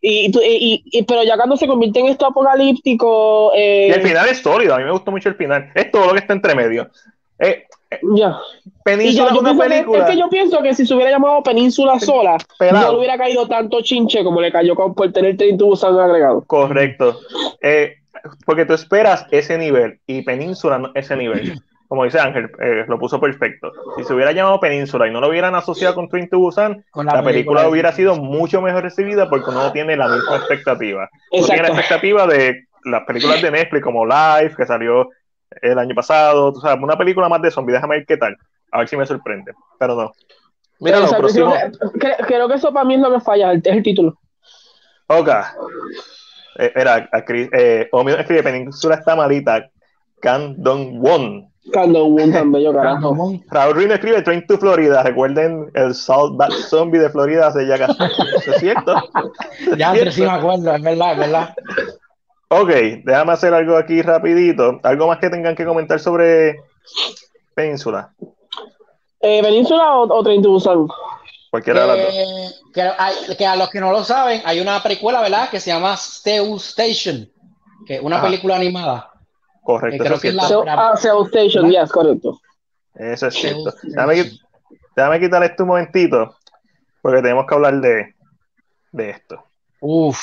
y, y, y, pero ya cuando se convierte en esto apocalíptico. Eh, y el final es sólido, a mí me gustó mucho el final. Es todo lo que está entre medio. Eh, ya. Península yo, una película. es que yo pienso que si se hubiera llamado Península sola, no le hubiera caído tanto chinche como le cayó con, por tener 30 Busan agregado. Correcto. Eh, porque tú esperas ese nivel y Península ese nivel. Como dice Ángel, eh, lo puso perfecto. Si se hubiera llamado Península y no lo hubieran asociado con Twin to Busan, la, película, hubiera sido mucho mejor recibida porque no tiene la misma expectativa. No tiene la expectativa de las películas de Netflix como Live, que salió el año pasado, tú sabes, una película más de zombies, déjame ver qué tal, a ver si me sorprende, pero no. Mira, lo próximo... creo, que, eso para mí es lo que falla, es el título. Ok. Eh, era, eh, Omio escribe Península está malita, Can Don Won. Can Don Won también, yo carajo. Raúl Rino escribe Train to Florida. Recuerden el Salt Bat Zombie de Florida hace ya casi. es cierto? ya, pero sí me acuerdo, es verdad, es verdad. Ok, déjame hacer algo aquí rapidito. ¿Algo más que tengan que comentar sobre Península? Eh, ¿Península o, o Train to Busan? Cualquiera de las dos. Que, que, a los que no lo saben, hay una precuela, ¿verdad? Que se llama Stew Station, que es una película animada. Correcto, eso es cierto. ah, Station, yes, correcto. Eso es cierto. Déjame, déjame quitar esto un momentito, porque tenemos que hablar de, de esto. Uf.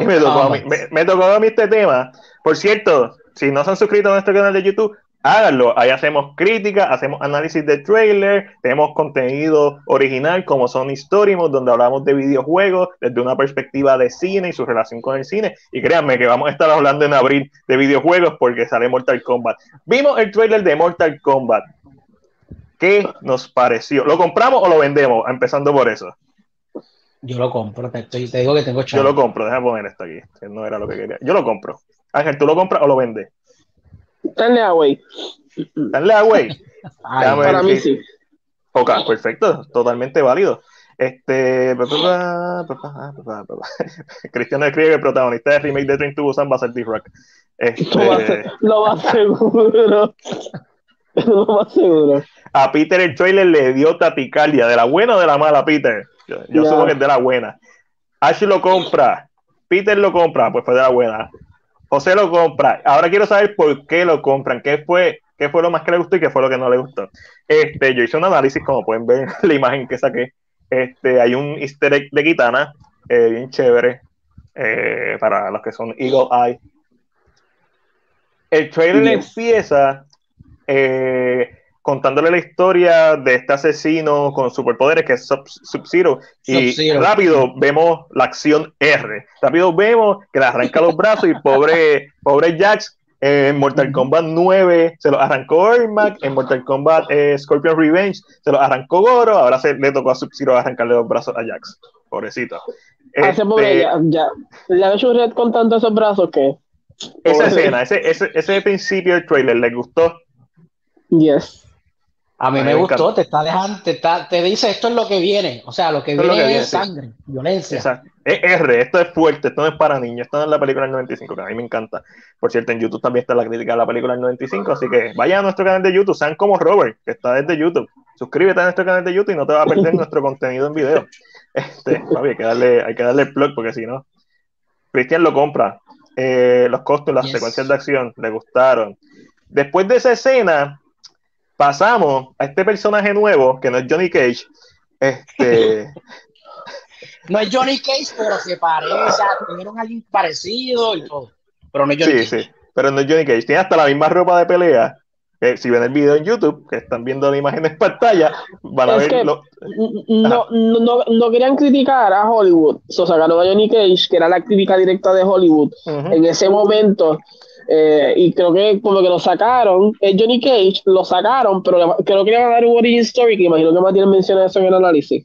Me tocó, a mí, me, tocó a mí este tema. Por cierto, si no se han suscrito a nuestro canal de YouTube, háganlo. Ahí hacemos críticas, hacemos análisis de trailer, tenemos contenido original como son Story donde hablamos de videojuegos desde una perspectiva de cine y su relación con el cine. Y créanme que vamos a estar hablando en abril de videojuegos porque sale Mortal Kombat. Vimos el trailer de Mortal Kombat. ¿Qué nos pareció? ¿Lo compramos o lo vendemos? Empezando por eso. Yo lo compro, te, digo que tengo Yo lo compro, déjame poner esto aquí. No era lo que quería. Yo lo compro. Ángel, ¿tú lo compras o lo vendes? Dale away. Dale away. Para mí sí. Ok, perfecto, totalmente válido. Este. Cristiano escribe que el protagonista de remake de Train to Busan va a ser D-Rock. Este... Lo va a ser, seguro. lo más seguro. A Peter el trailer le dio tapicardia, de la buena o de la mala, Peter. Yo, supongo que es de la buena. Ashley lo compra. Peter lo compra, pues fue de la buena. José lo compra. Ahora quiero saber por qué lo compran. ¿Qué fue, qué fue lo más que le gustó y qué fue lo que no le gustó? Este, yo hice un análisis, como pueden ver en la imagen que saqué. Este, hay un easter egg de Kitana, eh, bien chévere, eh, para los que son Eagle Eye. El trailer empieza eh, contándole la historia de este asesino con superpoderes que es Sub-Zero. y rápido vemos la acción R. Rápido vemos que le arranca los brazos y pobre, pobre Jax en Mortal Kombat 9 se lo arrancó Ermac, en Mortal Kombat eh, Scorpion Revenge se lo arrancó Goro, ahora se le tocó a Sub-Zero arrancarle los brazos a Jax. Pobrecito. Este, pobre, ya, ya, hecho red con tanto esos brazos que. Esa escena, ese, ese, ese principio del trailer, ¿le gustó? Yes. A mí me, gustó, te está dejando, te, te, dice esto es lo que viene, o sea, lo que viene es, sangre, violencia. Exacto. Es R, esto es fuerte, esto no es para niños, esto no es la película del 95, que a mí me encanta. Por cierto, en YouTube también está la crítica de la película del 95, así que vayan a nuestro canal de YouTube, sean como Robert, que está desde YouTube. Suscríbete a nuestro canal de YouTube y no te vas a perder nuestro contenido en video. Este, hay que darle, hay que darle plug porque si no. Cristian lo compra. Eh, los costos, las secuencias de acción le gustaron. Después de esa escena, pasamos a este personaje nuevo, que no es Johnny Cage. Este. no es Johnny Cage, pero se parece, tuvieron alguien parecido y todo. Pero no es Johnny sí, Sí, pero no es Johnny Cage. Tiene hasta la misma ropa de pelea. si ven el video en YouTube, que están viendo la imagen en pantalla, van a ver. no, no, no, querían criticar a Hollywood. So, sacaron a Johnny Cage, que era la crítica directa de Hollywood. En ese momento eh, y creo que como que lo sacaron, eh, Johnny Cage lo sacaron, pero creo que le van a dar un origin story que imagino que Matías menciona eso en el análisis.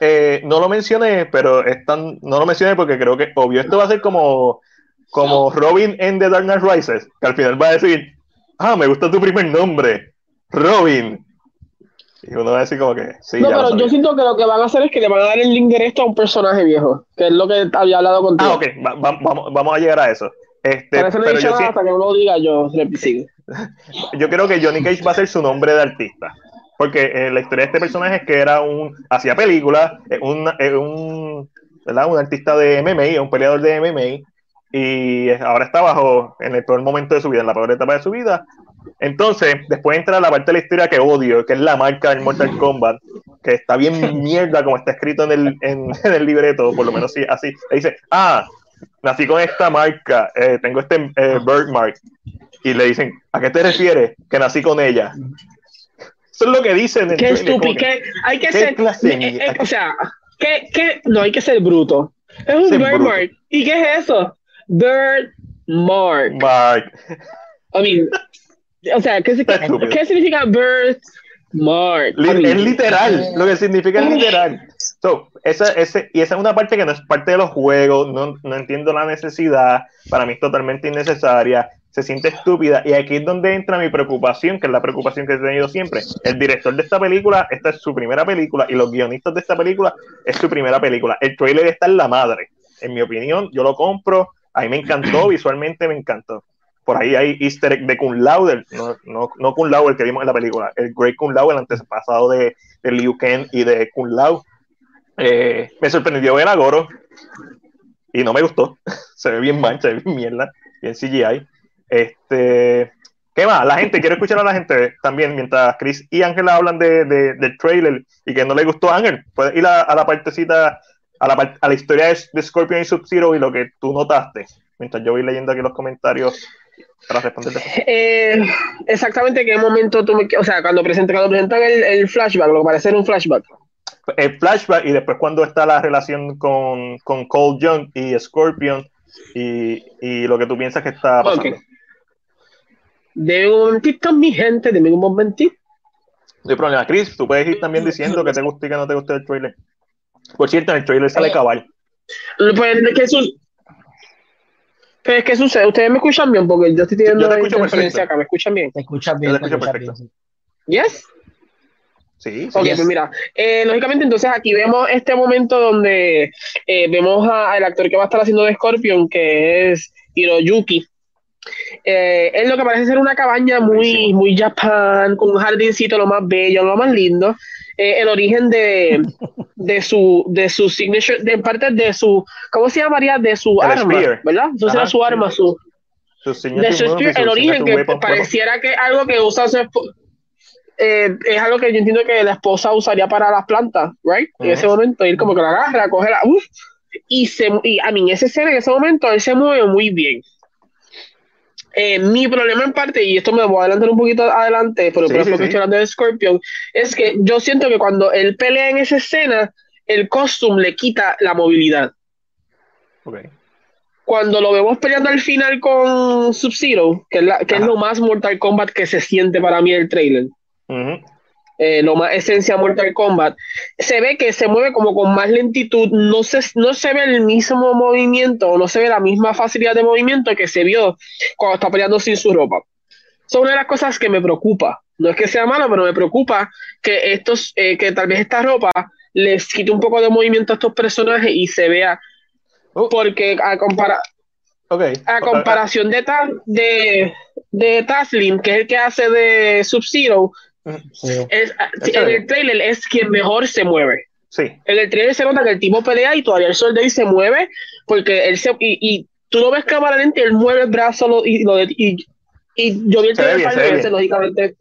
Eh, no lo mencioné, pero están, no lo mencioné porque creo que obvio esto va a ser como, como Robin en The Dark Knight Rises, que al final va a decir, ah, me gusta tu primer nombre, Robin. Y uno va a decir como que sí. No, pero yo siento que lo que van a hacer es que le van a dar el link directo a un personaje viejo, que es lo que había hablado contigo. Ah, ok, vamos, vamos a llegar a eso. Este, pero yo, hasta que no lo diga yo, yo creo que Johnny Cage va a ser su nombre de artista. Porque eh, la historia de este personaje es que era un. hacía películas, un, un, ¿verdad? un artista de MMA, un peleador de MMA, y ahora está bajo en el peor momento de su vida, en la peor etapa de su vida. Entonces, después entra la parte de la historia que odio, que es la marca del Mortal Kombat, que está bien mierda como está escrito en el, en, en el libreto, por lo menos sí, así. Le dice, ah, nací con esta marca, eh, tengo este eh, birthmark. Y le dicen, ¿a qué te refieres? Que nací con ella. Eso es lo que dicen. Qué estúpido, hay que ser. Eh, o sea, ¿qué, qué? no hay que ser bruto. Es un birthmark. ¿Y qué es eso? Birthmark. Mark. I mean, o sea, ¿qué, qué, ¿qué significa birthmark? es literal, lo que significa es literal. So, esa, ese, y esa es una parte que no es parte de los juegos, no, no, entiendo la necesidad, para mí es totalmente innecesaria, se siente estúpida, y aquí es donde entra mi preocupación, que es la preocupación que he tenido siempre. El director de esta película, esta es su primera película, y los guionistas de esta película es su primera película. El trailer está en la madre, en mi opinión, yo lo compro, a mí me encantó, visualmente me encantó. Por ahí hay easter egg de Kun Lao, no, no, no Kun Lao el que vimos en la película, el Great Kun Lao, el antepasado de, de Liu Kang y de Kun Lao eh, me sorprendió ver a Goro y no me gustó. se ve bien mal, se ve bien mierda, bien CGI. Este, ¿Qué más? La gente, quiero escuchar a la gente también, mientras Chris y Ángel hablan de, del trailer y que no le gustó a Ángel. Puedes ir a, la partecita, a la, a la historia de, Scorpion y Sub-Zero y lo que tú notaste, mientras yo voy leyendo aquí los comentarios para responderte. Eh, exactamente, ¿qué momento tú me. O sea, cuando, presentan, cuando presentan el, el flashback, lo que parece ser un flashback el flashback y después cuando está la relación con, con Cole Young y Scorpion y, y, lo que tú piensas que está pasando. Okay. De un momentito, mi gente, de un momentito. No hay problema. Chris, tú puedes ir también diciendo que te gusta y que no te gusta el trailer. Por cierto, en el trailer sale eh, cabal. Pues, ¿qué su Pero es que sucede, ustedes me escuchan bien porque yo estoy teniendo la interferencia acá, ¿me escuchan bien? Te escuchan bien, te, escuchan bien. Yes. Sí, Ok, pues mira, eh, lógicamente entonces aquí vemos este momento donde eh, vemos al actor que va a estar haciendo de Scorpion, que es Hiroyuki. Eh, es lo que parece ser una cabaña muy, muy Japan, con un jardincito lo más bello, lo más lindo. el origen de, de su de su signature, de parte de su, ¿cómo se llamaría? De su arma, ¿verdad? Eso será su arma, su, de su el origen que pareciera que algo que usa su eh, es algo que yo entiendo que la esposa usaría para las plantas, ¿right? En ese momento, ir como que la agarra, cogerla, uff, y se, y a mí, ese ser en ese momento, él se mueve muy bien. Eh, mi problema en parte, y esto me voy a adelantar un poquito adelante, pero por ejemplo, estoy hablando de Scorpion, es que yo siento que cuando él pelea en esa escena, el costume le quita la movilidad. Okay. Cuando lo vemos peleando al final con Sub-Zero, que, es, que es lo más Mortal Kombat que se siente para mí el trailer, eh, lo más esencia Mortal Kombat, se ve que se mueve como con más lentitud, no se, no se ve el mismo movimiento, no se ve la misma facilidad de movimiento que se vio cuando está peleando sin su ropa. Son una de las cosas que me preocupa. No es que sea malo, pero me preocupa que estos, eh, que tal vez esta ropa les quite un poco de movimiento a estos personajes y se vea. Oh. Porque a, compara a comparación de, de, de Taslin, que es el que hace de Sub-Zero, es, en el trailer es quien mejor se mueve. Sí. En el trailer se nota que el tipo pelea y todavía el soldado se mueve porque él se. Y, y tú lo ves cámara lenta y él mueve el brazo lo, y, lo de, y, y yo vi el trailer veces, lógicamente.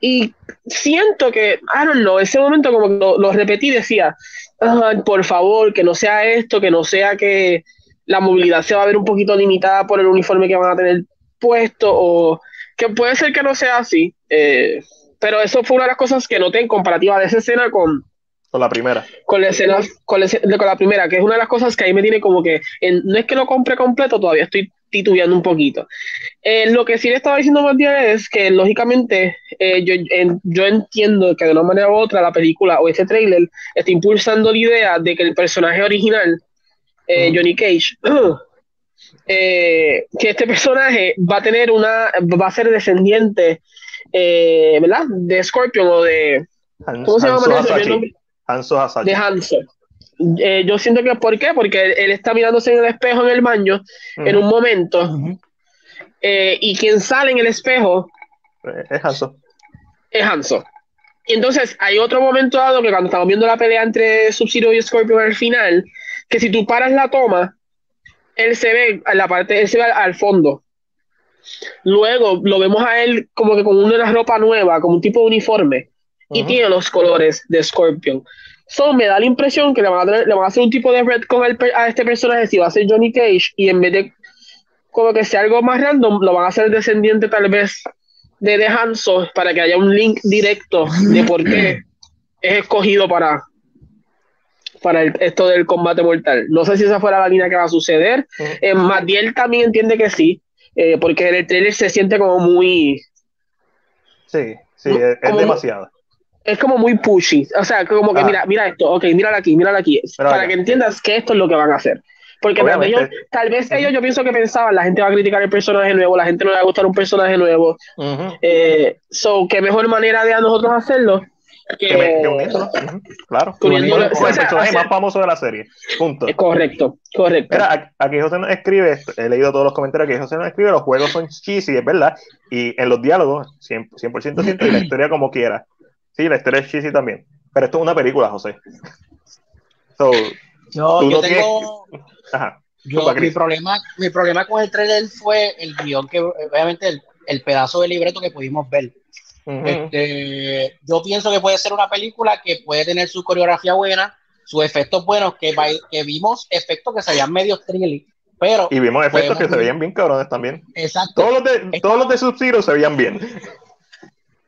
Y siento que, I don't know, ese momento como que lo, lo repetí decía, por favor, que no sea esto, que no sea que la movilidad se va a ver un poquito limitada por el uniforme que van a tener puesto, o que puede ser que no sea así. Eh, pero eso fue una de las cosas que noté en comparativa de esa escena con, con la primera. Con la escena, con la, con la, primera, que es una de las cosas que ahí me tiene como que, no es que lo compre completo, todavía estoy titubeando un poquito. Eh, lo que sí le estaba diciendo más bien es que, lógicamente, eh, yo, yo entiendo que de una manera u otra la película o ese trailer está impulsando la idea de que el personaje original, eh, Johnny Cage, que este personaje va a tener una, va a ser descendiente, ¿verdad? De Scorpion o de... ¿Cómo se llama? Hanzo De Hanzo. Eh, yo siento que, ¿por qué? Porque él, está mirándose en el espejo en el baño en un momento eh, y quien sale en el espejo eh, es Hanzo. Es Hanzo. Y entonces hay otro momento dado que cuando estamos viendo la pelea entre Sub-Zero y Scorpion al final, que si tú paras la toma, él se ve a la parte, él se ve al, fondo. Luego lo vemos a él como que con una ropa nueva, como un tipo de uniforme, y tiene los colores de Scorpion. So, me da la impresión que le van a, le van a hacer un tipo de red con a este personaje si va a ser Johnny Cage y en vez de como que sea algo más random, lo van a hacer descendiente tal vez de The Hanso para que haya un link directo de por qué es escogido para, para esto del combate mortal. No sé si esa fuera la línea que va a suceder. Eh, Matiel también entiende que sí, eh, porque en el trailer se siente como muy... Sí, sí, es demasiado es como muy pushy. O sea, como que ah. mira, mira esto, ok, mírala aquí, mírala aquí. para que entiendas que esto es lo que van a hacer. Porque tal vez ellos, yo pienso que pensaban, la gente va a criticar el personaje nuevo, la gente no le va a gustar un personaje nuevo. Eh, so, qué mejor manera de a nosotros hacerlo que, Claro. el personaje más famoso de la serie. Punto. correcto, correcto. Mira, aquí José nos escribe, he leído todos los comentarios que José nos escribe, los juegos son cheesy, es verdad, y en los diálogos, 100%, 100% siento, y la historia como quiera. Sí, la historia es cheesy también. Pero esto es una película, José. yo, yo tengo. Ajá. Yo, mi, problema, mi problema con el trailer fue el guion, que obviamente el, el pedazo de libreto que pudimos ver. Este, yo pienso que puede ser una película que puede tener su coreografía buena, sus efectos buenos, que, que vimos efectos que se veían medio trilly, pero... Y vimos efectos que se veían bien cabrones también. Exacto. Todos los de, todos los de Sub-Zero se veían bien.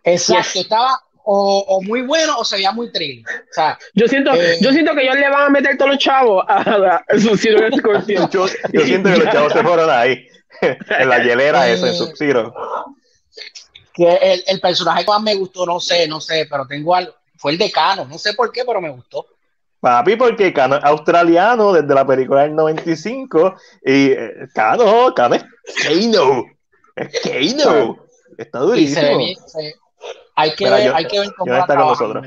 Exacto, estaba, o, muy bueno o se veía muy triste. O sea, yo siento, eh, yo siento que ellos le van a meter todos los chavos a, su yo, yo siento que los chavos se fueron ahí, en la hielera eh, esa, en Sub-Zero. Que el, el, personaje que más me gustó, no sé, no sé, pero tengo algo. Fue el de Cano, no sé por qué, pero me gustó. Papi, porque Cano es australiano desde la película del 95 y eh, Cano, Cano es Kano. Es Kano. Está durísimo. Hay que, ver, hay que ver cómo está con nosotros.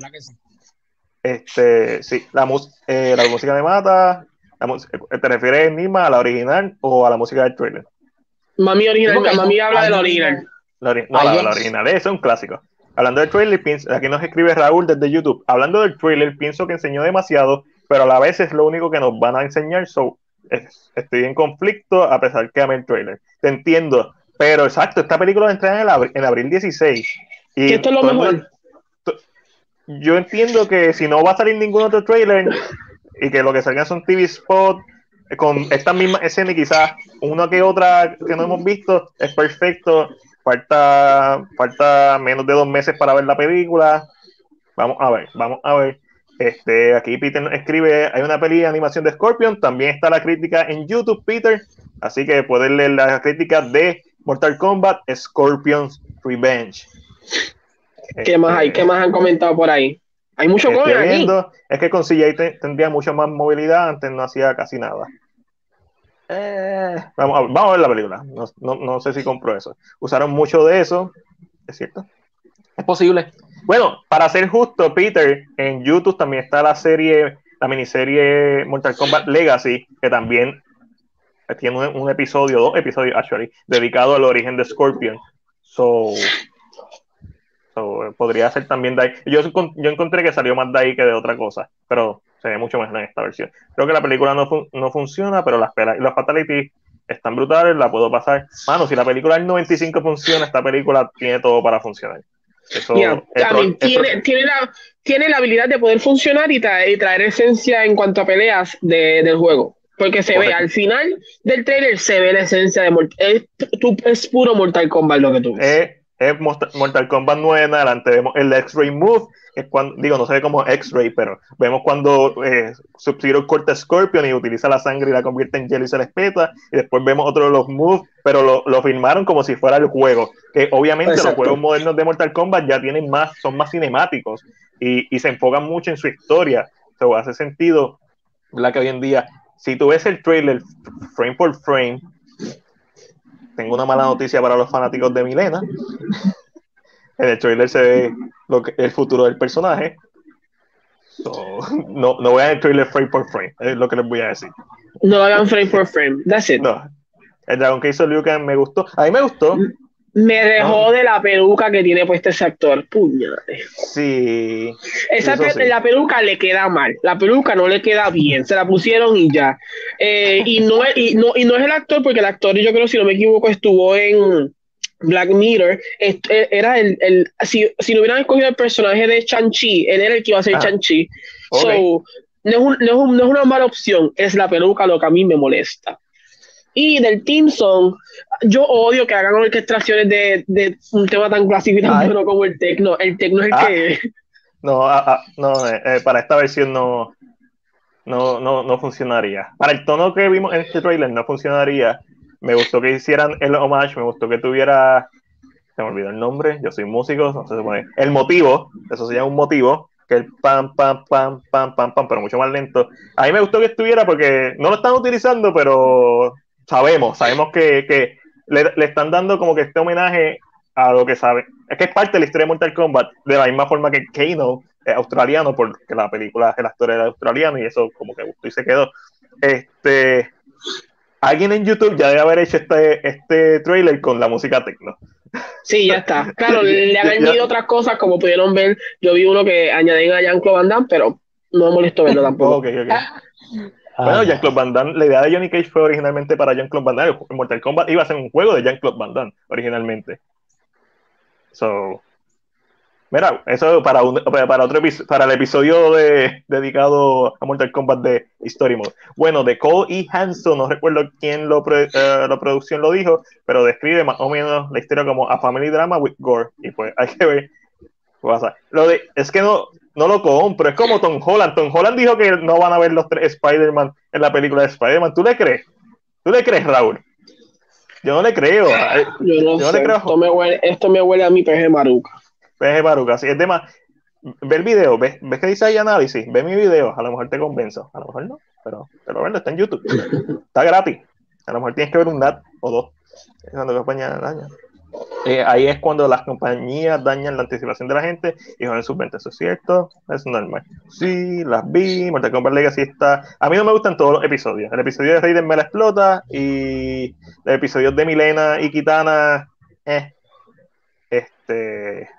Este, sí, la, eh, la música de Mata, ¿te refieres misma a la original o a la música del trailer? Mami original, mami habla de la original. No, la, original, eso es un clásico. Hablando del trailer, aquí nos escribe Raúl desde YouTube. Hablando del trailer, pienso que enseñó demasiado, pero a la vez es lo único que nos van a enseñar. So, estoy en conflicto a pesar que amé el trailer. Te entiendo, pero exacto, esta película entra en, el en abril 16 y esto es lo mejor. yo entiendo que si no va a salir ningún otro trailer y que lo que salgan son TV spot con esta misma escena y quizás una que otra que no hemos visto es perfecto. Falta, falta menos de dos meses para ver la película. Vamos a ver, vamos a ver. Este, aquí Peter escribe, hay una peli de animación de Scorpion, también está la crítica en YouTube, Peter, así que puedes leer la crítica de Mortal Kombat Scorpion's Revenge. ¿Qué más hay? ¿Qué más han comentado por ahí? Hay mucho. Es que con CJ tendría mucha más movilidad, antes no hacía casi nada. Eh, vamos, a, vamos, a, ver la película. No, no, sé si compro eso. Usaron mucho de eso, ¿es cierto? Es posible. Bueno, para ser justo, Peter, en YouTube también está la serie, la miniserie Mortal Kombat Legacy, que también tiene un, un episodio, dos episodios, actually, dedicado al origen de Scorpion. So, podría ser también de ahí. Yo, yo encontré que salió más de ahí que de otra cosa, pero se ve mucho mejor en esta versión. Creo que la película no, no funciona, pero las, las fatalities están brutales, la puedo pasar. Mano, si la película del 95 funciona, esta película tiene todo para funcionar. Eso, tiene, tiene, la, tiene la habilidad de poder funcionar y, traer esencia en cuanto a peleas del juego. Porque se ve, al final del trailer se ve la esencia de Mortal es, puro Mortal Kombat lo que tú ves. Es, Mortal Kombat 9 en adelante, vemos el X-Ray Move, es cuando, digo, no se ve como X-Ray, pero vemos cuando eh, Sub-Zero corta Scorpion y utiliza la sangre y la convierte en hielo y se les peta, y después vemos otro de los moves, pero lo, lo filmaron como si fuera el juego, que obviamente los juegos modernos de Mortal Kombat ya tienen más, son más cinemáticos, y, y se enfocan mucho en su historia, o hace sentido, la que hoy en día si tú ves el trailer frame por frame, tengo una mala noticia para los fanáticos de Milena. En el trailer se ve lo que, el futuro del personaje. no, no vean el trailer frame por frame, es lo que les voy a decir. No hagan frame por frame, that's it. No. El dragón que hizo Liu Kang me gustó. A mí me gustó. Me dejó de la peluca que tiene puesta ese actor. Puñade. Sí. Esa La peluca le queda mal. La peluca no le queda bien. Se la pusieron y ya. Eh, y, no, y, no, y no es el actor, porque el actor, yo creo, si no me equivoco, estuvo en Black Mirror. E, era el. el si, si no hubieran escogido el personaje de Chan-Chi, él era el que iba a ser ah. Chan-Chi. So, no es, no, es no es una mala opción. Es la peluca lo que a mí me molesta. Y del Team Song, yo odio que hagan orquestaciones de, de un tema tan clásico y tan bueno como el techno. El techno es el ah. que. No, ah, ah, no eh, eh, para esta versión no, no, no, no funcionaría. Para el tono que vimos en este trailer no funcionaría. Me gustó que hicieran el homage, me gustó que tuviera. Se me olvidó el nombre, yo soy músico, no sé se pone. El motivo, eso se llama un motivo, que el pam, pam, pam, pam, pam, pam, pero mucho más lento. A mí me gustó que estuviera porque no lo están utilizando, pero sabemos, sabemos que, que le, le, están dando como que este homenaje a lo que sabe. Es que es parte de la historia de Mortal Kombat, de la misma forma que Kano es australiano, porque la película, el actor era australiano y eso como que gustó y se quedó. Este, alguien en YouTube ya debe haber hecho este, este trailer con la música techno. Sí, ya está. Claro, le han añadido otras cosas, como pudieron ver. Yo vi uno que añaden a Jean-Claude Van Damme, pero no me molestó verlo tampoco. okay, okay. Bueno, ah. Jean-Claude Van Damme, la idea de Johnny Cage fue originalmente para Jean-Claude Van Damme. Mortal Kombat iba a ser un juego de Jean-Claude Van Damme originalmente. So, mira, eso para, un, para, otro para el episodio de, dedicado a Mortal Kombat de Story Mode. Bueno, de Cole E. Hanson, no recuerdo quién lo eh, la producción lo dijo, pero describe más o menos la historia como a family drama with gore. Y pues hay que ver qué pasa. Lo de, es que no, no lo compro. Es como Tom Holland. Tom Holland dijo que no van a ver los tres Spider-Man en la película de Spider-Man. ¿Tú le crees? ¿Tú le crees, Raúl? Yo no le creo. Yo no, le creo. Esto me, huele, esto me huele a mi peje maruca. Peje maruca, sí. Es de más. Ve el video, ¿ves, ¿ves que dice ahí análisis? Ve mi video, a lo mejor te convenzo. A lo mejor no, pero, pero verlo, está en YouTube. Está gratis. A lo mejor tienes que ver un NAT o dos. Cuando acompaña daña. Eh, ahí es cuando las compañías dañan la anticipación de la gente y joden sus ventas. Eso es cierto, es normal. Sí, las vi, Mortal Kombat Legacy está. A mí no me gustan todos los episodios. El episodio de Raiden me la explota y el episodio de Milena y Kitana, eh. Este.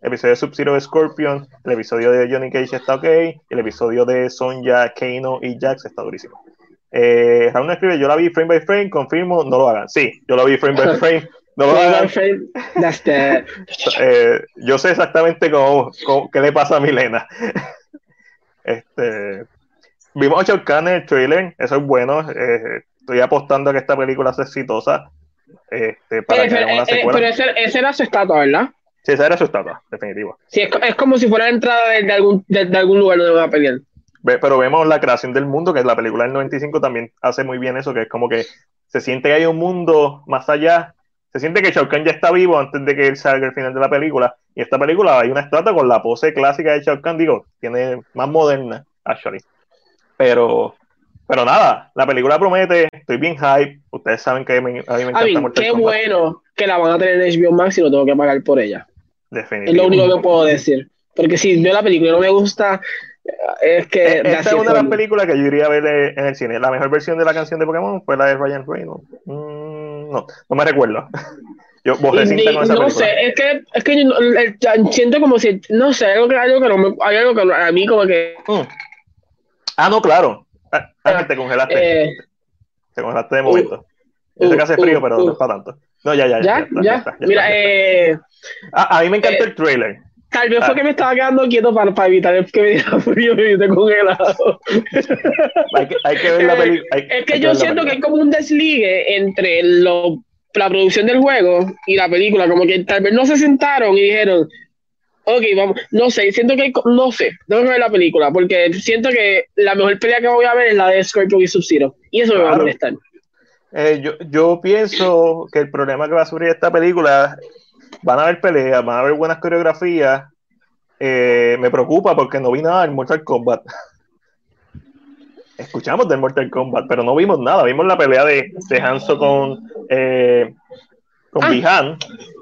El episodio de Sub-Zero de Scorpion, el episodio de Johnny Cage está ok, el episodio de Sonja, Kano y Jax está durísimo. Eh, Raúl escribe, yo la vi frame by frame, confirmo, no lo hagan. Sí, yo la vi frame by frame, no eh, yo sé exactamente cómo, qué le pasa a Milena. este, vimos a Shao en el trailer, eso es bueno. Eh, estoy apostando a que esta película sea exitosa. Este, para pero, que una eh, secuela. pero ese, era su estatua, ¿verdad? Sí, esa era su estatua, definitivo. Sí, es, como si fuera la entrada de, algún, de, algún lugar donde va a pelear. pero vemos la creación del mundo, que la película del 95 también hace muy bien eso, que es como que se siente que hay un mundo más allá se siente que Shao Kahn ya está vivo antes de que él salga el final de la película. Y esta película hay una estatua con la pose clásica de Shao Kahn, digo, tiene más moderna, actually. Pero, pero nada, la película promete, estoy bien hype. Ustedes saben que a mí me encanta Mortal Qué bueno que la van a tener en HBO Max y no tengo que pagar por ella. Definitivamente. Es lo único que puedo decir. Porque si yo la película no me gusta, es que. E-, esta es una de las películas que yo iría a ver en el cine. La mejor versión de la canción de Pokémon fue la de Ryan Reynolds. Mm, no, no me recuerdo. Yo vos con esa no película. sé, es que, es que yo, el- siento como si, no sé, algo que, algo que no me, algo que a mí como que, Mm. Ah, no, claro. Ah, te congelaste. eh, te congelaste de momento. Yo sé que hace uh, frío, uh, pero uh. no es para tanto. No, ya, ya, ya. ya, está, ya, está, ya mira, está. eh, Ah, a mí me encantó eh, el trailer. Tal vez ah. fue que me estaba quedando quieto para, para evitar que me diera frío y me congelado. Hay que, hay que ver la película. Es que yo siento que hay como un desligue entre lo, la producción del juego y la película, como que tal vez no se sentaron y dijeron, ok, vamos, no sé, siento que, no sé, tengo que ver la película, porque siento que la mejor pelea que voy a ver es la de Scorpio y Sub-Zero, y eso me va a molestar. Eh, yo, yo pienso que el problema que va a sufrir esta película, van a haber peleas, van a haber buenas coreografías. Eh, me preocupa porque no vi nada del Mortal Kombat. Escuchamos del Mortal Kombat, pero no vimos nada. Vimos la pelea de, de Hanzo con, eh, con Ah. Bihan.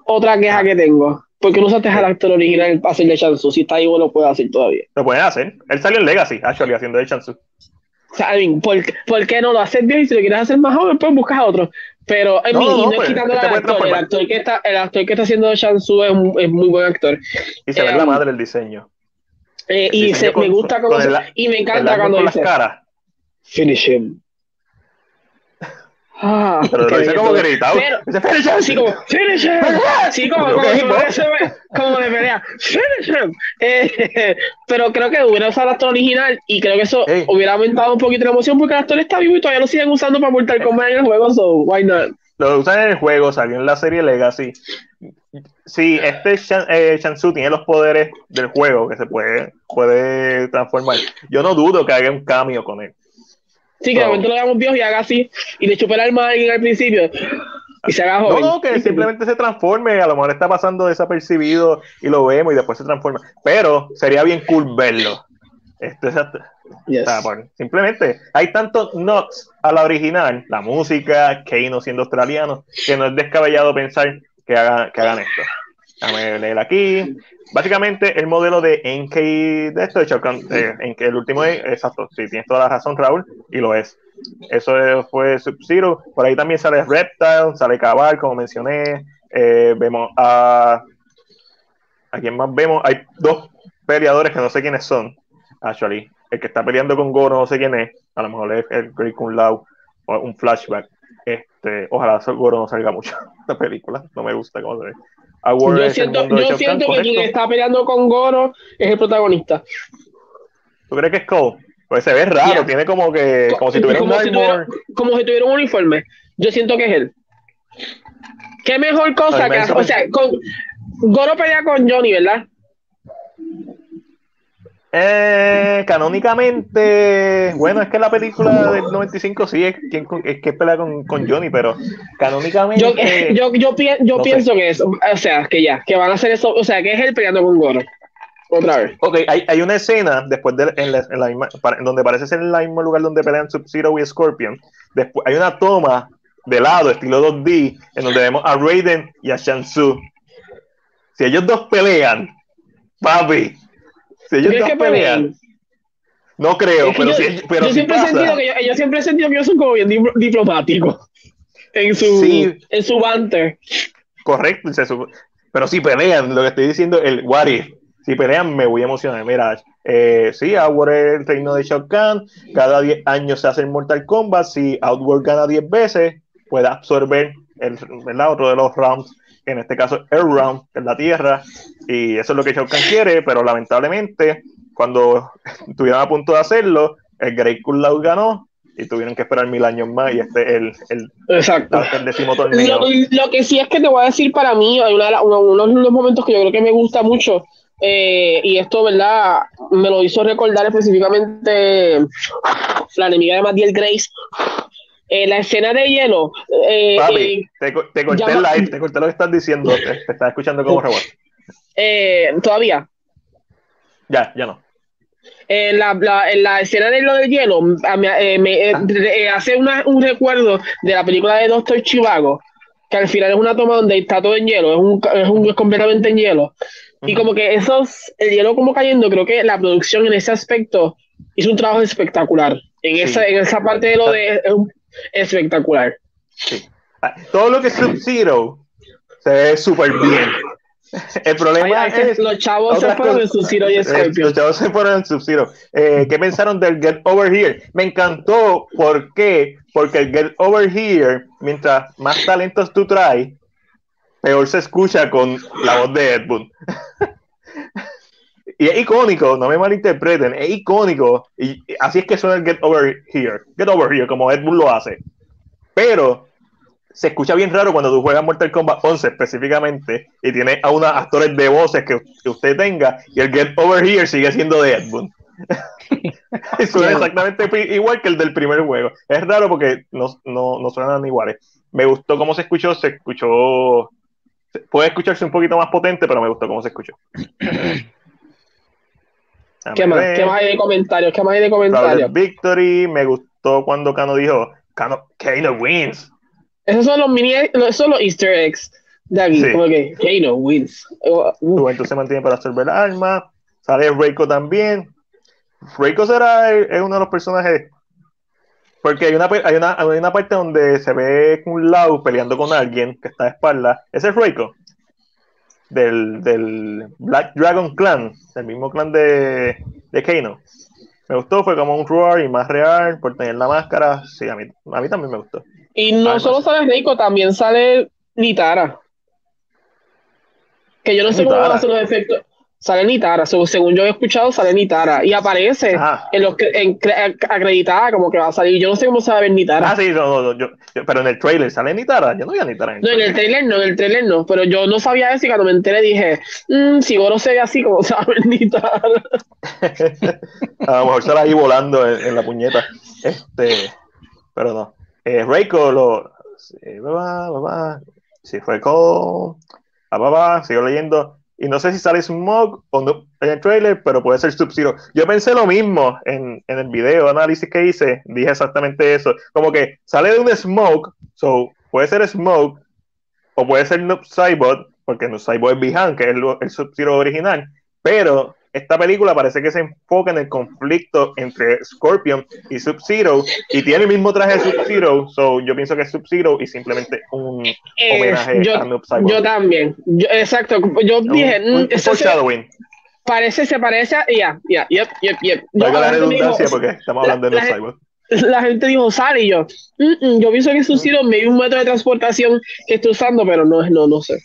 Otra queja que tengo, porque no usaste al actor original para hacerle Shansu, si está ahí lo puede hacer todavía. Lo pueden hacer. Él salió en Legacy, actually, haciendo de Shansu. O sea, I mean, ¿por, ¿por qué no lo haces bien y si lo quieres hacer más joven, pues buscas a otro? Pero, No, mean, no, pues, es quitándole este al puede actor, el actor, que está, el actor que está haciendo Shansu es, es muy buen actor. Y se ve Eh, la madre el diseño. Eh, y diseño se, con- me gusta cómo con se- el- y me encanta cuando dice finish him. Ah, Pero lo dice como gritado. Dice, "Finish him". Así como, finish him. Sí, como, como, como, como de pelea. Finish him. Eh, pero creo que hubiera usado el actor original y creo que eso hubiera aumentado un poquito la emoción porque el actor está vivo y todavía lo siguen usando para Mortal Kombat en el juego, so why not? Lo usan en el juego, salió en la serie Legacy. Si este Shan, eh, Shansu tiene los poderes del juego, que se puede, puede transformar, yo no dudo que haga un cambio con él. Sí, que de momento lo hagamos viejos y haga así y le chupe el alma a alguien al principio y se haga No, joven. no, que simplemente se transforme, a lo mejor está pasando desapercibido y lo vemos y después se transforma. Pero sería bien cool verlo. Este. Yes. O sea, por- simplemente hay tantos nods a la original, la música, Keino siendo australiano, que no es descabellado pensar que hagan, que hagan esto. Déjame leer aquí. Básicamente, el modelo de NK de esto, de Kahn, eh, en que el último es, exacto, sí, tienes toda la razón, Raúl, y lo es. Eso es- fue Sub-Zero. Por ahí también sale Reptile, sale Cabal, como mencioné. Eh, vemos a. ¿A quién más vemos? Hay dos peleadores que no sé quiénes son, actually. El que está peleando con Goro, no sé quién es. A lo mejor es el Great Kung Lao o un flashback. Este, ojalá Goro no salga mucho en la película. No me gusta cómo se ve. Award Yo siento, yo siento que quien está peleando con Goro es el protagonista. ¿Tú crees que es Cole? Pues se ve raro, Yeah. tiene como que, como si tuviera un como, si tuviera, como si tuviera un uniforme. Yo siento que es él. ¿Qué mejor cosa que? O sea, con, Goro pelea con Johnny, ¿verdad? Eh, canónicamente, bueno, es que la película del 95 sí es, quien, es que pelea con, con Johnny, pero canónicamente. Yo, yo, yo, pi- yo no sé. pienso que es, o sea, que ya, que van a hacer eso, o sea, que es él peleando con Goro. Otra vez. Ok, hay, hay una escena después de en la, en la misma- donde parece ser en el mismo lugar donde pelean Sub-Zero y Scorpion. Después hay una toma de lado, estilo 2D, en donde vemos a Raiden y a Shansu. Si ellos dos pelean, papi, si ellos ¿Crees dos que pelean, peleen? no creo, Es que pero yo, si, pero yo si siempre he pasa, sentido que yo, yo siempre he sentido que ellos son como bien dip- diplomáticos en su Sí. en su banter. correcto, pero si pelean, lo que estoy diciendo, el what if, si pelean me voy a emocionar. Mira, eh, sí, Outward es el reino de Shao Kahn, cada 10 años se hace el Mortal Kombat, si Outward gana 10 veces, puede absorber el, ¿verdad? otro de los rounds, en este caso Air Round, que es la tierra, y eso es lo que Shao Kahn quiere, pero lamentablemente, cuando estuvieron a punto de hacerlo, el Great Kung Lao ganó, y tuvieron que esperar mil años más, y este es el, el, Exacto. el décimo torneo. Lo, lo que sí es que te voy a decir para mí, hay una uno, uno de los momentos que yo creo que me gusta mucho, eh, y esto, ¿verdad? Me lo hizo recordar específicamente la enemiga de Matiel Grace. Eh, la escena de hielo. eh, Papi, eh, te, te corté llama- el live, te corté lo que estás diciendo, te, te estás escuchando como robot. eh, todavía. Ya, ya no. En la, la, en la escena de lo del hielo, eh, me eh, eh, hace una- un recuerdo de la película de Doctor Chivago, que al final es una toma donde está todo en hielo, es, un, es, un, es completamente en hielo. Y como que esos, el hielo como cayendo, creo que la producción en ese aspecto hizo un trabajo espectacular. En, Sí. esa, en esa parte de lo de es un- espectacular. Sí. Ah, Todo lo que es Sub-Zero se ve súper bien. El problema es. Los chavos se fueron en Sub-Zero y eh, Scorpio. Los chavos se fueron en Sub-Zero. Eh, ¿Qué pensaron del Get Over Here? Me encantó. ¿Por qué? Porque el Get Over Here, mientras más talentos tú traes, peor se escucha con la voz de Ed Boon. y es icónico, no me malinterpreten, es icónico. Y así es que suena el Get Over Here. Get Over Here, como Ed Boon lo hace. Pero se escucha bien raro cuando tú juegas Mortal Kombat 11 específicamente y tiene a unos actores de voces que, usted tenga y el Get Over Here sigue siendo de Ed Boon. suena exactamente igual que el del primer juego. Es raro porque no, no, suenan iguales. Me gustó cómo se escuchó, se escuchó. Puede escucharse un poquito más potente, pero me gustó cómo se escuchó. ¿Qué más? ¿Qué más hay de comentarios? ¿Qué más hay de comentarios? Victory, me gustó cuando Kano dijo, Kano, Kano wins. Esos son los mini, esos son los easter eggs de aquí, como que Kano wins. Uh. se mantiene para absorber el arma, sale Reiko también. Reiko será es uno de los personajes porque hay una, hay, una, hay una parte donde se ve un Lau peleando con alguien que está de espalda. Ese es Reiko. Del, del Black Dragon Clan, del mismo clan de, de Kano. Me gustó, fue como un roar y más real por tener la máscara. Sí, a mí, a mí también me gustó. Y no solo sale Reiko, también sale Nitara. Que yo no sé cómo van a hacer los efectos. Sale Nitara, según yo he escuchado, sale Nitara. Y aparece en los en, acreditada como que va a salir. Yo no sé cómo se va a ver Nitara. Ah, sí, no, no, pero en el trailer sale Nitara. Yo no vi a Nitara. no, en el trailer no, en el trailer no. Pero yo no sabía eso y cuando me enteré dije, mmm, si Goro se ve así, ¿cómo se va a ver Nitara? a lo mejor sale ahí volando en, la puñeta. Este, pero no. Eh, Reiko lo. Sí, si fue con. sigo leyendo. Y no sé si sale Smoke o no en el trailer, pero puede ser Sub-Zero. Yo pensé lo mismo en, en, el video análisis que hice. Dije exactamente eso. Como que sale de un Smoke, so puede ser Smoke o puede ser Noob Saibot, porque Noob Saibot es Bihan, que es el, el Sub-Zero original. Pero esta película parece que se enfoca en el conflicto entre Scorpion y Sub-Zero y tiene el mismo traje de Sub-Zero, so yo pienso que es Sub-Zero y simplemente un eh, homenaje yo, a Noob Yo también, exacto, yo dije, un, un se, parece, se parece, ya, ya, yep, yep, yep. la redundancia porque estamos hablando de Noob Cyborg. la gente dijo, sale y yo, mm, mm, yo pienso que Sub-Zero me dio un método de transportación que estoy usando, pero no, no, no sé.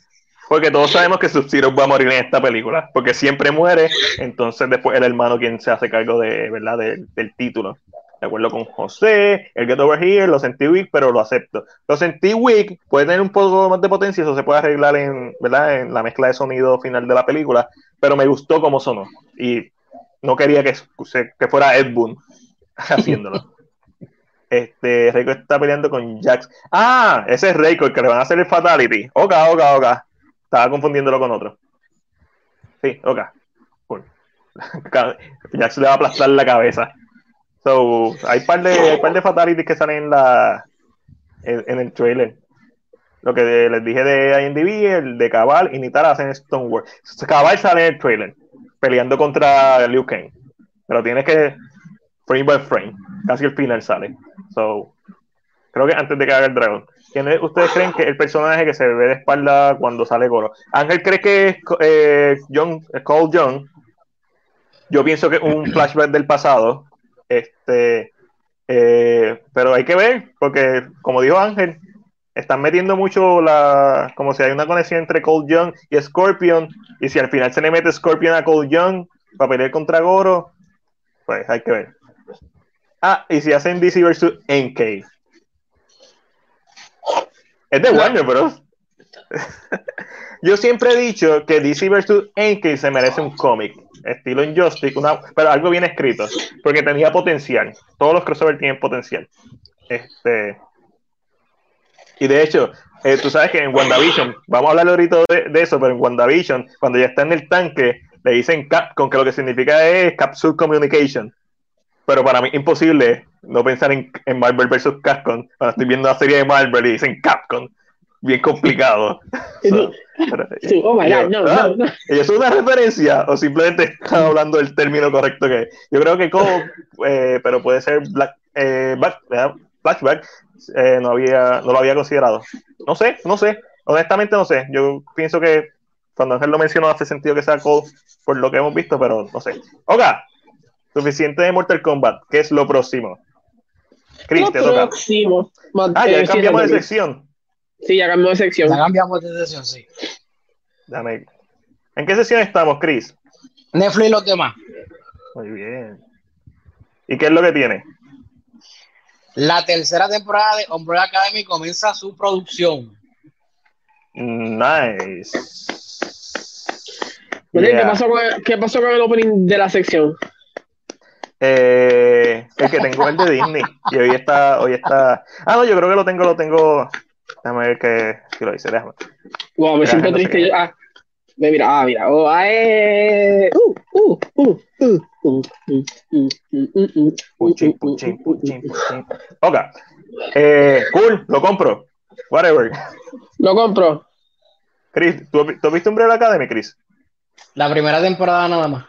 Porque todos sabemos que Sub-Zero va a morir en esta película, porque siempre muere, entonces después el hermano quien se hace cargo de, ¿verdad? del título. De acuerdo con José, el Get Over Here, lo sentí weak, pero lo acepto. Lo sentí weak, puede tener un poco más de potencia, eso se puede arreglar en, ¿verdad? en la mezcla de sonido final de la película, pero me gustó cómo sonó. Y no quería que, que fuera Ed Boon haciéndolo. Este, Reiko está peleando con Jax. Ah, ese es Reiko, el que le van a hacer el Fatality. Ok, ok, ok. Estaba confundiéndolo con otro. Sí, ok. Cool. Jax le va a aplastar la cabeza. So, hay par de, hay par de fatalities que salen en la en, el trailer. Lo que les dije de IMDb, el de Cabal y Nitara hacen Stonework. Cabal sale en el trailer, peleando contra Liu Kang. Pero tienes que frame by frame. Casi el final sale. So, creo que antes de que haga el dragón. ¿Quién ustedes creen que el personaje que se ve de espalda cuando sale Goro? Ángel cree que es eh, John, Cole John. Yo pienso que es un flashback del pasado. Este, eh, pero hay que ver, porque como dijo Ángel, están metiendo mucho la. como si hay una conexión entre Cole Young y Scorpion. Y si al final se le mete Scorpion a Cole Young para pelear contra Goro, pues hay que ver. Ah, y si hacen DC versus NK. Es de Warner Bros. Yo siempre he dicho que DC vs. Enki se merece un cómic, estilo Injustice, una, pero algo bien escrito, porque tenía potencial. Todos los crossovers tienen potencial. Este, y de hecho, eh, tú sabes que en WandaVision, vamos a hablar ahorita de, eso, pero en WandaVision, cuando ya está en el tanque, le dicen Capcom, que lo que significa es Capsule Communication. Pero para mí imposible no pensar en, Marvel vs. Capcom. Cuando estoy viendo la serie de Marvel y dicen Capcom. Bien complicado. oh my God, no, ah, no, ¿Es una referencia o simplemente están hablando del término correcto que Yo creo que como, eh, pero puede ser Black, eh, Flashback, eh, no, había, no lo había considerado. No sé, no sé. honestamente no sé. Yo pienso que cuando Ángel lo mencionó hace sentido que sea Cole por lo que hemos visto, pero no sé. Oga, suficiente de Mortal Kombat. ¿Qué es lo próximo? Chris, te toca. Próximo. Ah, ya cambiamos de sección. Sí, ya cambiamos de sección. Ya cambiamos de sección, sí. Dame. ¿En qué sesión estamos, Chris? Netflix y los demás. Muy bien. ¿Y qué es lo que tiene? La tercera temporada de Umbrella Academy comienza su producción. Nice. ¿qué, pasó con, el opening de la sección? Eh, el que tengo el de Disney. Y hoy está, hoy está. Ah, no, yo creo que lo tengo, lo tengo. Déjame ver que, si lo dice, déjame. Wow, me siento triste. ah, mira, ah, mira. Oh, ah, eh, uh, uh, uh, uh, uh, Ok. Eh, cool, lo compro. Whatever. Lo compro. Chris, ¿tú, ¿tú has visto Umbrella Academy, Chris? La primera temporada nada más.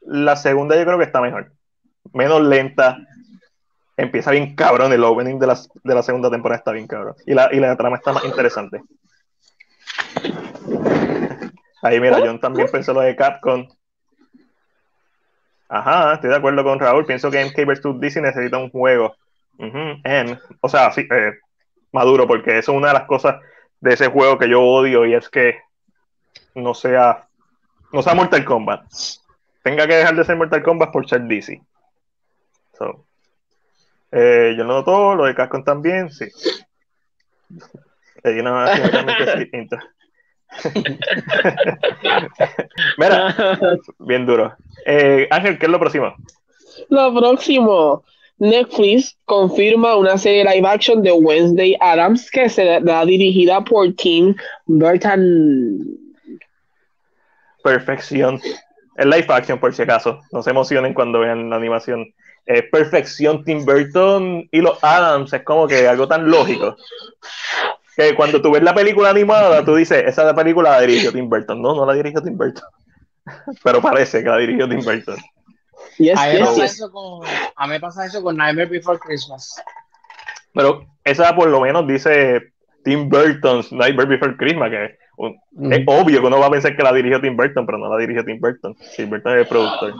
La segunda yo creo que está mejor. Menos lenta. Empieza bien cabrón. El opening de la, de la segunda temporada está bien cabrón. Y la, y la trama está más interesante. Ahí mira, John también pensó lo de Capcom. Ajá, estoy de acuerdo con Raúl. Pienso que MK vs. DC necesita un juego. o sea, sí, eh, maduro, porque eso es una de las cosas de ese juego que yo odio y es que no sea, no sea Mortal Kombat. Tenga que dejar de ser Mortal Kombat por ser DC. Eh, yo lo noto, lo de Capcom también, sí. Mira, bien duro. Eh, Ángel, ¿qué es lo próximo? Lo próximo. Netflix confirma una serie live action de Wednesday Adams que será dirigida por Tim Burton. Perfección. El live action, por si acaso. No se emocionen cuando vean la animación. Perfección, Tim Burton y los Adams es como que algo tan lógico. Que cuando tú ves la película animada, tú dices, esa película la dirigió Tim Burton. No, no la dirigió Tim Burton. Pero parece que la dirigió Tim Burton a, mí me pasa eso con Nightmare Before Christmas. Pero esa por lo menos dice Tim Burton's Nightmare Before Christmas, que es obvio que uno va a pensar que la dirigió Tim Burton, pero no la dirigió Tim Burton. Tim Burton es el productor.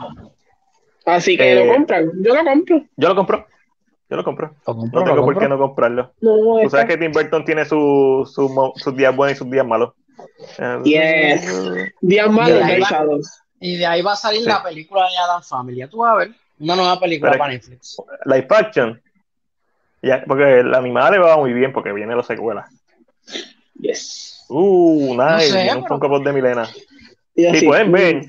Así que lo eh, compran. Yo lo compro. Yo lo compro. Yo lo compro. no tengo por qué no comprarlo. Tú sabes que Tim Burton tiene sus días buenos y sus días malos. Yes. días malos, y de ahí va a salir la película de Adam Family. Tú vas a ver una nueva película para Netflix. Live action. Ya, porque la animada le va muy bien porque viene la secuela. Yes. Uh, nice. No un Funko Pop de Milena. Y, pueden ver.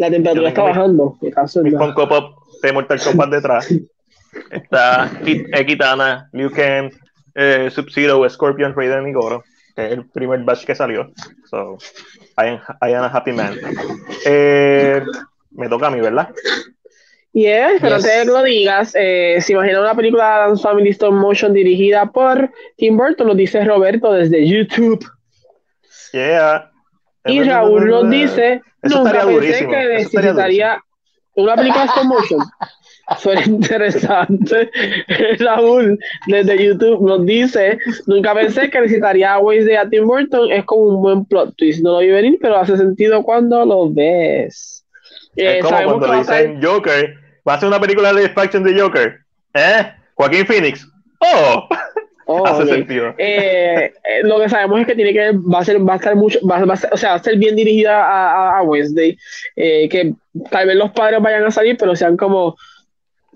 La temperatura está bajando. Mi Funko Pop de Mortal Kombat detrás. Está Ekitana, Liu Kang, eh, Sub-Zero, Scorpion, Raiden y Goro. Que es el primer batch que salió. So, I am, a happy man. Eh, me toca a mí, ¿verdad? Yeah, pero yes. te lo digas, eh, se imagina una película de Dance Family Stop Motion dirigida por Tim Burton, lo dice Roberto desde YouTube. Yeah. Y Raúl nos dice, nunca pensé que necesitaría una stop motion. Suena interesante. Raúl, desde YouTube, nos dice: Nunca pensé que necesitaría Waze de Tim Burton. Es como un buen plot twist. No lo vi venir, pero hace sentido cuando lo ves. Es eh, como cuando dicen Joker. Va a ser una película de Faction de Joker. ¿Eh? Joaquín Phoenix. ¡Oh! Oh hace sentido. Eh, eh, lo que sabemos es que tiene que va a ser va a estar mucho va, a ser, o sea va a ser bien dirigida a, a, Wednesday que tal vez los padres vayan a salir pero sean como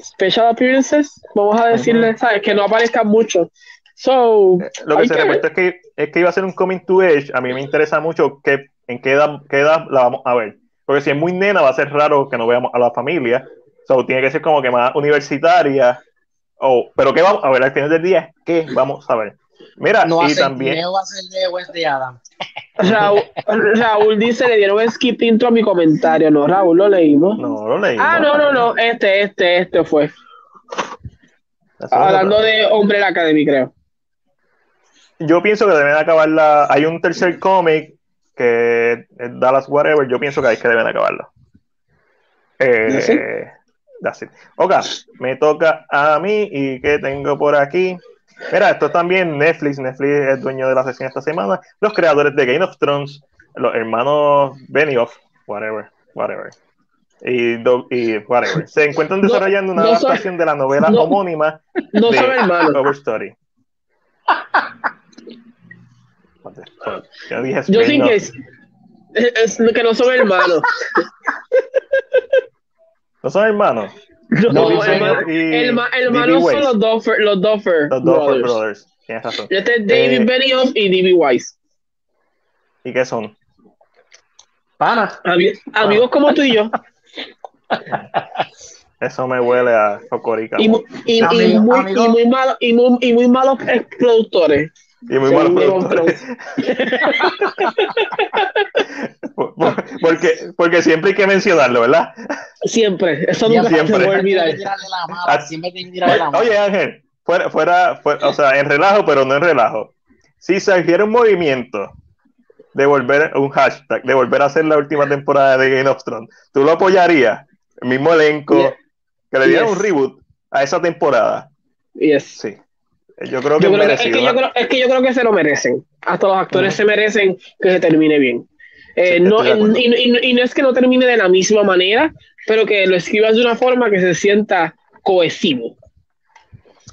special appearances, vamos a decirle, ¿sabes? Que no aparezcan mucho. So, eh, Lo que se reporta es que, es que iba a ser un coming to age. A mí me interesa mucho que, en qué edad, qué edad la vamos a ver. Porque si es muy nena, va a ser raro que no veamos a la familia. So, tiene que ser como que más universitaria. Oh, pero ¿qué vamos a ver al final del día? ¿Qué vamos a ver? Mira, y también. va a ser de West de Adam. Raúl, Raúl, dice, le dieron skip intro a mi comentario. No, Raúl, lo leímos. No, lo leímos. Ah, no, no, no. Este, este, este fue. Hablando de Hombre la Academy, creo. Yo pienso que deben acabarla. Hay un tercer cómic que es Dallas Whatever. Yo pienso que hay que deben acabarlo. Eh, that's Ok, me toca a mí. ¿Y qué tengo por aquí? Mira, esto también Netflix. Netflix es dueño de la sesión esta semana. Los creadores de Game of Thrones, los hermanos Benioff, whatever, whatever. Y, y whatever. Se encuentran desarrollando una adaptación de la novela homónima no de Overstory. Yo dije Yo que es, es, que no son hermanos. ¿No son hermanos? No, hermanos son los Duffer, los Duffer, los Duffer Brothers. Tienes razón. Este es David eh, Benioff y D.B. Weiss. ¿Y qué son? Panas. amigos como tú y yo. Eso me huele a Focorica. Y, y, y, muy, y, muy malo, y, muy, y muy malos productores. Y muy malos productores. porque, porque siempre hay que mencionarlo, ¿verdad? Siempre. Eso nunca siempre. se puede olvidar. Siempre tiene que tirarle la mano. Oye, Ángel, fuera, fuera, fuera, o sea, en relajo, pero no en relajo. Si surgiera un movimiento de volver, un hashtag, de volver a hacer la última temporada de Game of Thrones, ¿tú lo apoyarías? El mismo elenco, que le dieran un reboot a esa temporada. Yes. Sí. Yo creo que, es, que yo creo, es que yo creo que se lo merecen. Hasta los actores se merecen que se termine bien. Eh, no, y, y, y, no es que no termine de la misma manera, pero que lo escribas de una forma que se sienta cohesivo.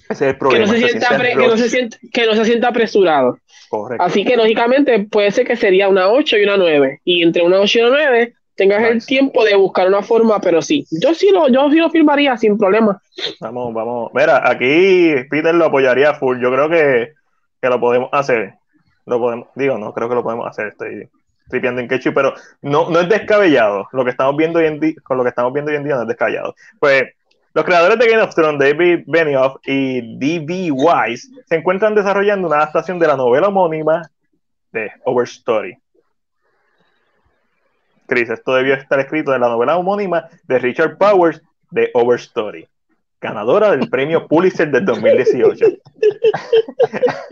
Ese es el problema. Que no se, sienta, que no se sienta, que no se sienta apresurado. Correcto. Así que lógicamente puede ser que sería una 8 y una 9. Y entre una 8 y una 9 tengas el tiempo de buscar una forma, pero sí. Yo sí lo, yo sí lo firmaría sin problema. Vamos, vamos. Mira, aquí Peter lo apoyaría full. Yo creo que, que lo podemos hacer. Lo podemos, digo, no creo que lo podemos hacer. Estoy tripeando en quechua, pero no, no es descabellado. Lo que estamos viendo hoy en día, con lo que estamos viendo hoy en día no es descabellado. Pues los creadores de Game of Thrones, David Benioff y D.B. Wise, se encuentran desarrollando una adaptación de la novela homónima de Overstory. Chris, esto debió estar escrito en la novela homónima de Richard Powers de Overstory, ganadora del premio Pulitzer del 2018.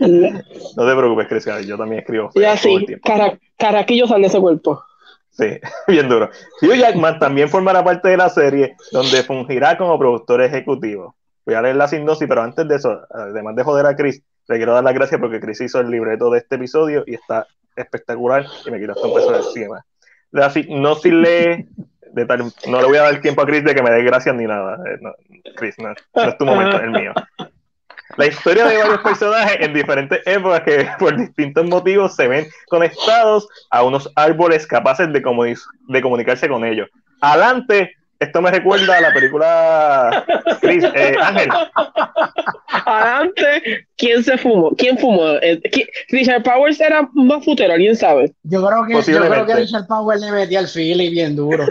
no te preocupes, Chris, yo también escribo. Y así, cara, caraquillo sale ese cuerpo. Sí, bien duro. Hugh Jackman también formará parte de la serie, donde fungirá como productor ejecutivo. Voy a leer la sinopsis, pero antes de eso, además de joder a Chris, le quiero dar las gracias porque Chris hizo el libreto de este episodio y está espectacular y me quitaste un peso de encima. Sinopsis lee, de tal, no le voy a dar tiempo a Chris de que me dé gracias ni nada. Eh, Chris, no, no es tu momento, es el mío la historia de varios personajes en diferentes épocas que por distintos motivos se ven conectados a unos árboles capaces de, de comunicarse con ellos. Adelante, esto me recuerda a la película Chris, eh, Ángel. Adelante, ¿quién se fumó? ¿Quién fumó? Eh, Richard Powers era más futero, ¿alguien sabe? Yo creo que, yo creo que Richard Powers le metía el fili bien duro.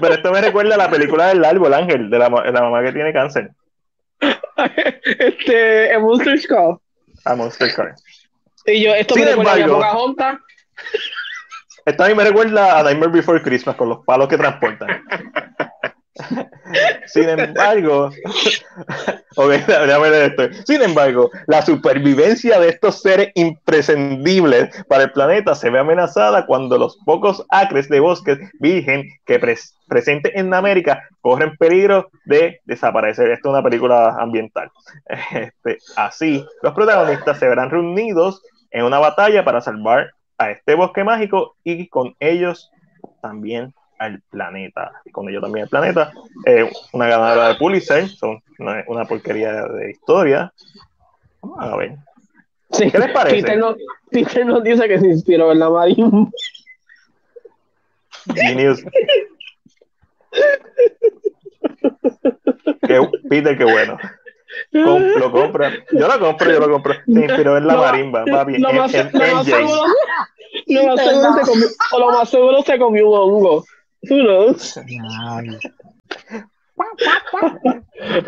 Pero esto me recuerda a la película del árbol, Ángel, de la, de la mamá que tiene cáncer. este, a Monster Call. A Monster Call. Y yo, esto Sin me recuerda embargo, a Pocahontas. Esto a mí me recuerda a Nightmare Before Christmas con los palos que transportan. Sin embargo, esto. Sin embargo, la supervivencia de estos seres imprescindibles para el planeta se ve amenazada cuando los pocos acres de bosques virgen que presentes en América corren peligro de desaparecer. Esto es una película ambiental. Este, así, los protagonistas se verán reunidos en una batalla para salvar a este bosque mágico y con ellos también al planeta. Y con ello también el planeta. Eh, una ganadora de Pulitzer, son una, porquería de historia. Vamos a ver. ¿Qué les parece? Peter, nos dice que se inspiró en la marimba. Genius. Peter, qué bueno. Lo compra. Yo lo compro, yo lo compro. Se inspiró en la marimba, va bien. Lo más, seguro, lo más seguro se comió un hongo.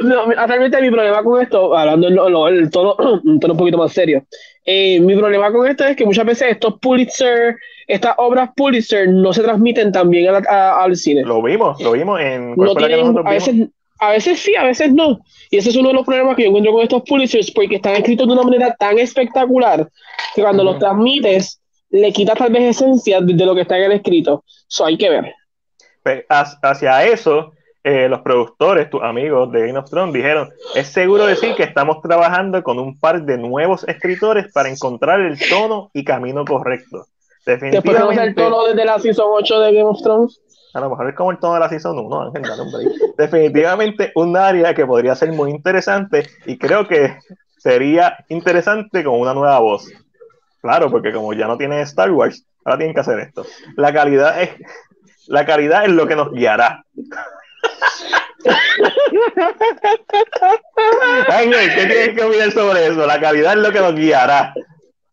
No, realmente mi problema con esto, hablando en, el tono, un tono un poquito más serio, eh, mi problema con esto es que muchas veces estos Pulitzer, estas obras Pulitzer no se transmiten también al cine. Lo vimos, lo vimos en... a, veces, a veces sí, a veces no. Y ese es uno de los problemas que yo encuentro con estos Pulitzers, porque están escritos de una manera tan espectacular que cuando los transmites le quitas tal vez esencia de, lo que está en el escrito. Eso hay que ver. Pues, hacia eso, eh, los productores, tus amigos de Game of Thrones, dijeron, es seguro decir que estamos trabajando con un par de nuevos escritores para encontrar el tono y camino correcto. Definitivamente, el tono desde la Season 8 de Game of Thrones? A lo mejor es como el tono de la Season 1, Ángel, Definitivamente un área que podría ser muy interesante y creo que sería interesante con una nueva voz. Claro, porque como ya no tiene Star Wars, ahora tienen que hacer esto. La calidad es, la calidad es lo que nos guiará. Ángel, ¿qué tienes que opinar sobre eso? La calidad es lo que nos guiará.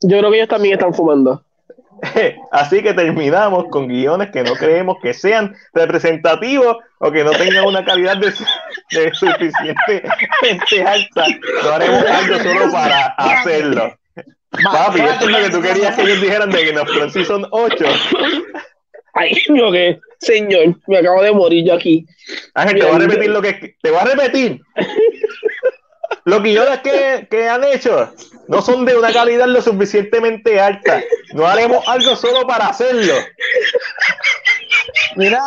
Yo creo que ellos también están fumando. Así que terminamos con guiones que no creemos que sean representativos o que no tengan una calidad de, de suficientemente alta. No haremos algo solo para hacerlo. Papi, esto es lo que tú querías que ellos dijeran de que nos son 8. Ay, no, que señor, me acabo de morir yo aquí. Ángel, te voy a repetir lo que te voy a repetir. Los guiones que, que han hecho no son de una calidad lo suficientemente alta. No haremos algo solo para hacerlo. Mira,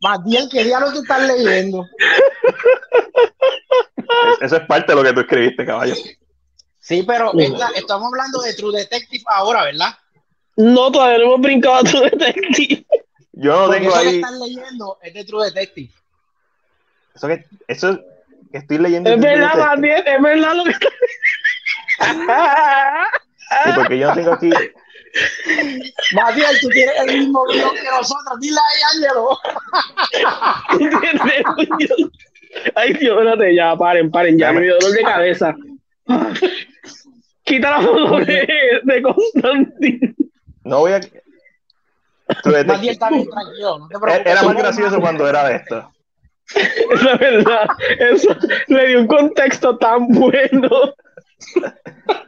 Matiel, ¿qué lo que estás leyendo? Eso es parte de lo que tú escribiste, caballo. Sí, pero estamos hablando de True Detective ahora, ¿verdad? No, todavía no hemos brincado a True Detective. Yo no tengo eso ahí. que están leyendo es de True Detective. Eso que, eso que estoy leyendo. Es verdad, Matiel, es verdad lo que está Sí, porque yo tengo aquí. Matías, tú tienes el mismo guion que nosotros. Dile ahí, Ángelo. Ay, Dios, espérate, ya, paren, paren, ya, me dio dolor de cabeza. Quita la foto de, de Constantin. No voy a. Matías está bien tranquilo, no te preocupes. Era más gracioso cuando era de esto. La verdad, eso le dio un contexto tan bueno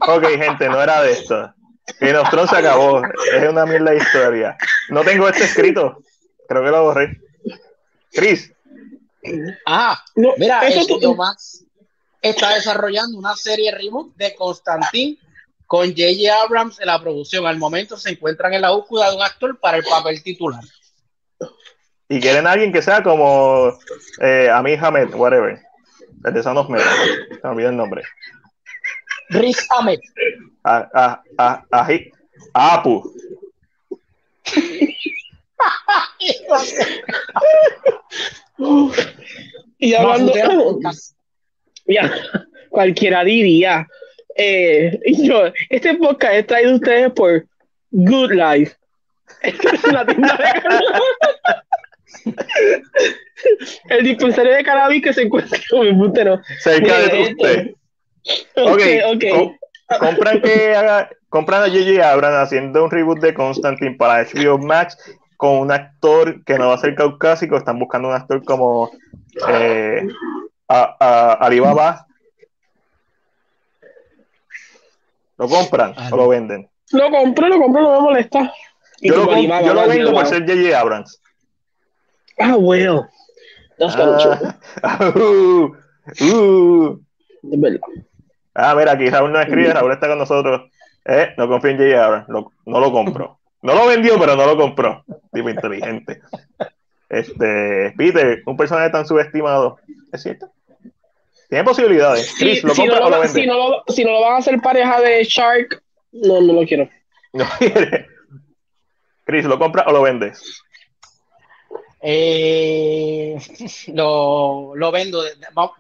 ok, gente, no era de esto. Que Nostron se acabó. Es una mierda de historia. No tengo este escrito. Creo que lo borré. Chris. Ah, mira, HBO Max está desarrollando una serie reboot de Constantine con J.J. Abrams en la producción. Al momento se encuentran en la búsqueda de un actor para el papel titular. Y quieren a alguien que sea como eh, Ami Hamed, whatever. El de Son of Se me olvidó el nombre. Riz Ahmed. Ah, ah, ah, Apu. y hablando. ya, cualquiera diría. Eh, yo, este podcast es traído a ustedes por Good Life. El dispensario de cannabis que se encuentra en el Cerca de usted. Okay, ok, compran que haga, compran a J.J. Abrams haciendo un reboot de Constantine para HBO Max con un actor que no va a ser caucásico, están buscando un actor como eh, a, Alibaba. ¿Lo compran o lo venden? Lo compro, lo compro, no me molesta. Yo lo, yo lo, vendo por ser J.J. Abrams. Ah, well. That's ah, uh, uh. Es verdad. Ah, mira, aquí Raúl no escribe, Raúl está con nosotros. Eh, no confío en J.R., no lo compró. No lo vendió, pero no lo compró. Tipo inteligente. Este, Peter, un personaje tan subestimado. ¿Es cierto? Tiene posibilidades. Chris, ¿lo compra o lo vende? Si no lo, si no lo van a hacer pareja de Shark, no, no lo quiero. No quiere. Chris, ¿lo compra o lo vendes? Eh, lo, lo vendo.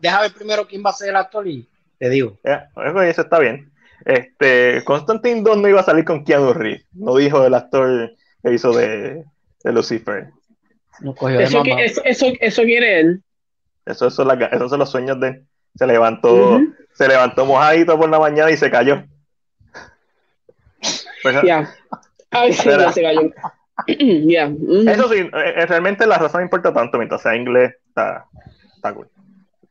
Deja ver primero quién va a ser el actor y te digo. eso está bien. Este, Constantine 2 no iba a salir con Keanu Reeves, no dijo el actor que hizo de, de Lucifer. eso, eso, eso, quiere él. Eso, eso esos son los sueños de él. Se levantó, se levantó mojadito por la mañana y se cayó. Pues, ya. Ay, sí, se cayó. Eso sí, eh, realmente la razón importa tanto mientras sea inglés, está, está cool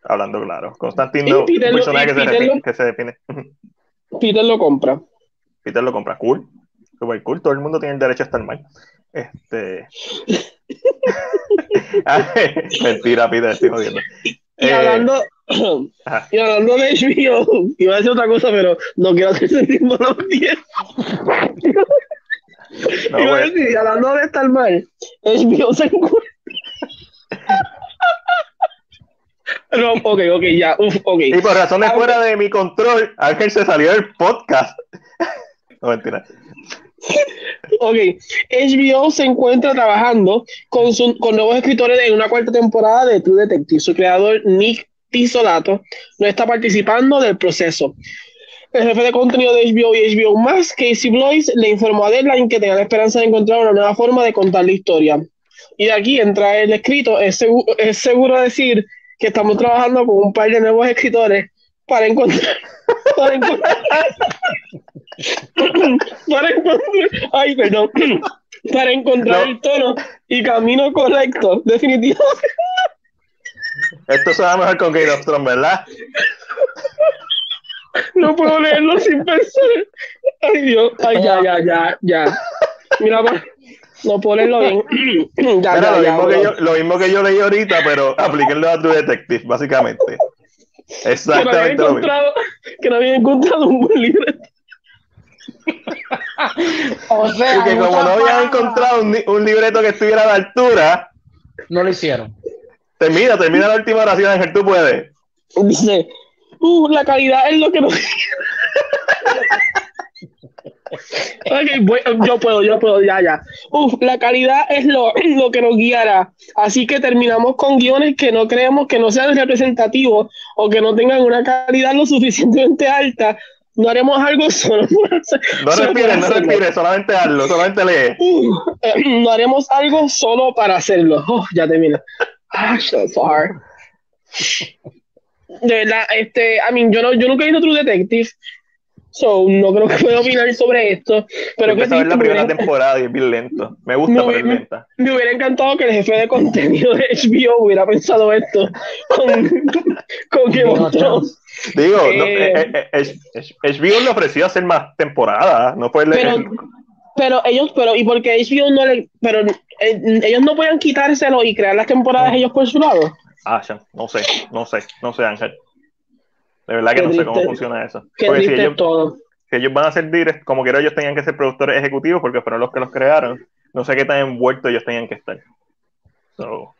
hablando claro. Constantino, un personaje que, se define. Peter lo compra. Peter lo compra, cool. Super cool, todo el mundo tiene el derecho a estar mal. Este. Mentira, Peter, estoy jodiendo. Y, eh, hablando, y hablando de HBO, iba a decir otra cosa, pero no quiero hacer sentir mal No, iba a decir, hablando de estar mal, HBO se encuentra. No, ok, ok, ya, uf, ok. Y por razones fuera de mi control, Ángel se salió del podcast. No, mentira. Ok, HBO se encuentra trabajando con, su, con nuevos escritores en una cuarta temporada de True Detective. Su creador, Nick Pisolato, no está participando del proceso. El jefe de contenido de HBO y HBO Max, Casey Blois, le informó a Deadline que tenía la esperanza de encontrar una nueva forma de contar la historia. Y de aquí entra el escrito, es seguro, es seguro decir que estamos trabajando con un par de nuevos escritores para encontrar, para encontrar, para encontrar, ay, perdón, para encontrar No. el tono y camino correcto, definitivo. Esto suena mejor con Game of Thrones, ¿verdad? No puedo leerlo sin pensar. Ay, Dios, ay, ya, ya, ya, ya. Mira, pa, no puedo leerlo bien. ya, Era ya, lo, ya, mismo que yo, lo mismo que yo leí ahorita, pero aplíquenlo a True Detective, básicamente. que no había Exactamente lo mismo. encontrado, que no había encontrado un buen libro. O sea, Y que como no habían encontrado un, un libreto que estuviera a la altura, No lo hicieron. termina, termina la última oración, Ángel, tú puedes. Dice, uh, la calidad es lo que nos. Ok, voy- yo puedo, yo puedo, ya, ya. Uf, la calidad es lo, lo que nos guiará. Así que terminamos con guiones que no creemos que no sean representativos o que no tengan una calidad lo suficientemente alta. No haremos algo solo No respires, no respires, solamente hazlo, solamente lee. Uh, eh, no haremos algo solo para hacerlo. Oh, ya termina. Ah, so far. De verdad, este, I mean, yo, no, yo nunca he visto True Detective, so no creo que pueda opinar sobre esto, pero que Empecé a sí, ver la me primera hubiera, temporada y es bien lento. Me gusta, No, pero es me- lenta. me hubiera encantado que el jefe de contenido de HBO hubiera pensado esto con, con Game of Thrones. Digo, no, Eh. eh, eh, eh, H- HBO le ofreció hacer más temporadas, no fue Pero, el- pero ellos, pero, y porque HBO no le, pero eh, ellos no pueden quitárselo y crear las temporadas ellos por su lado. Ah, no sé, no sé, no sé, Ángel. De verdad que no sé cómo funciona eso. Porque si triste ellos, todo. si ellos van a ser direct, como quiera ellos tenían que ser productores ejecutivos porque fueron los que los crearon. No sé qué tan envueltos ellos tenían que estar. So,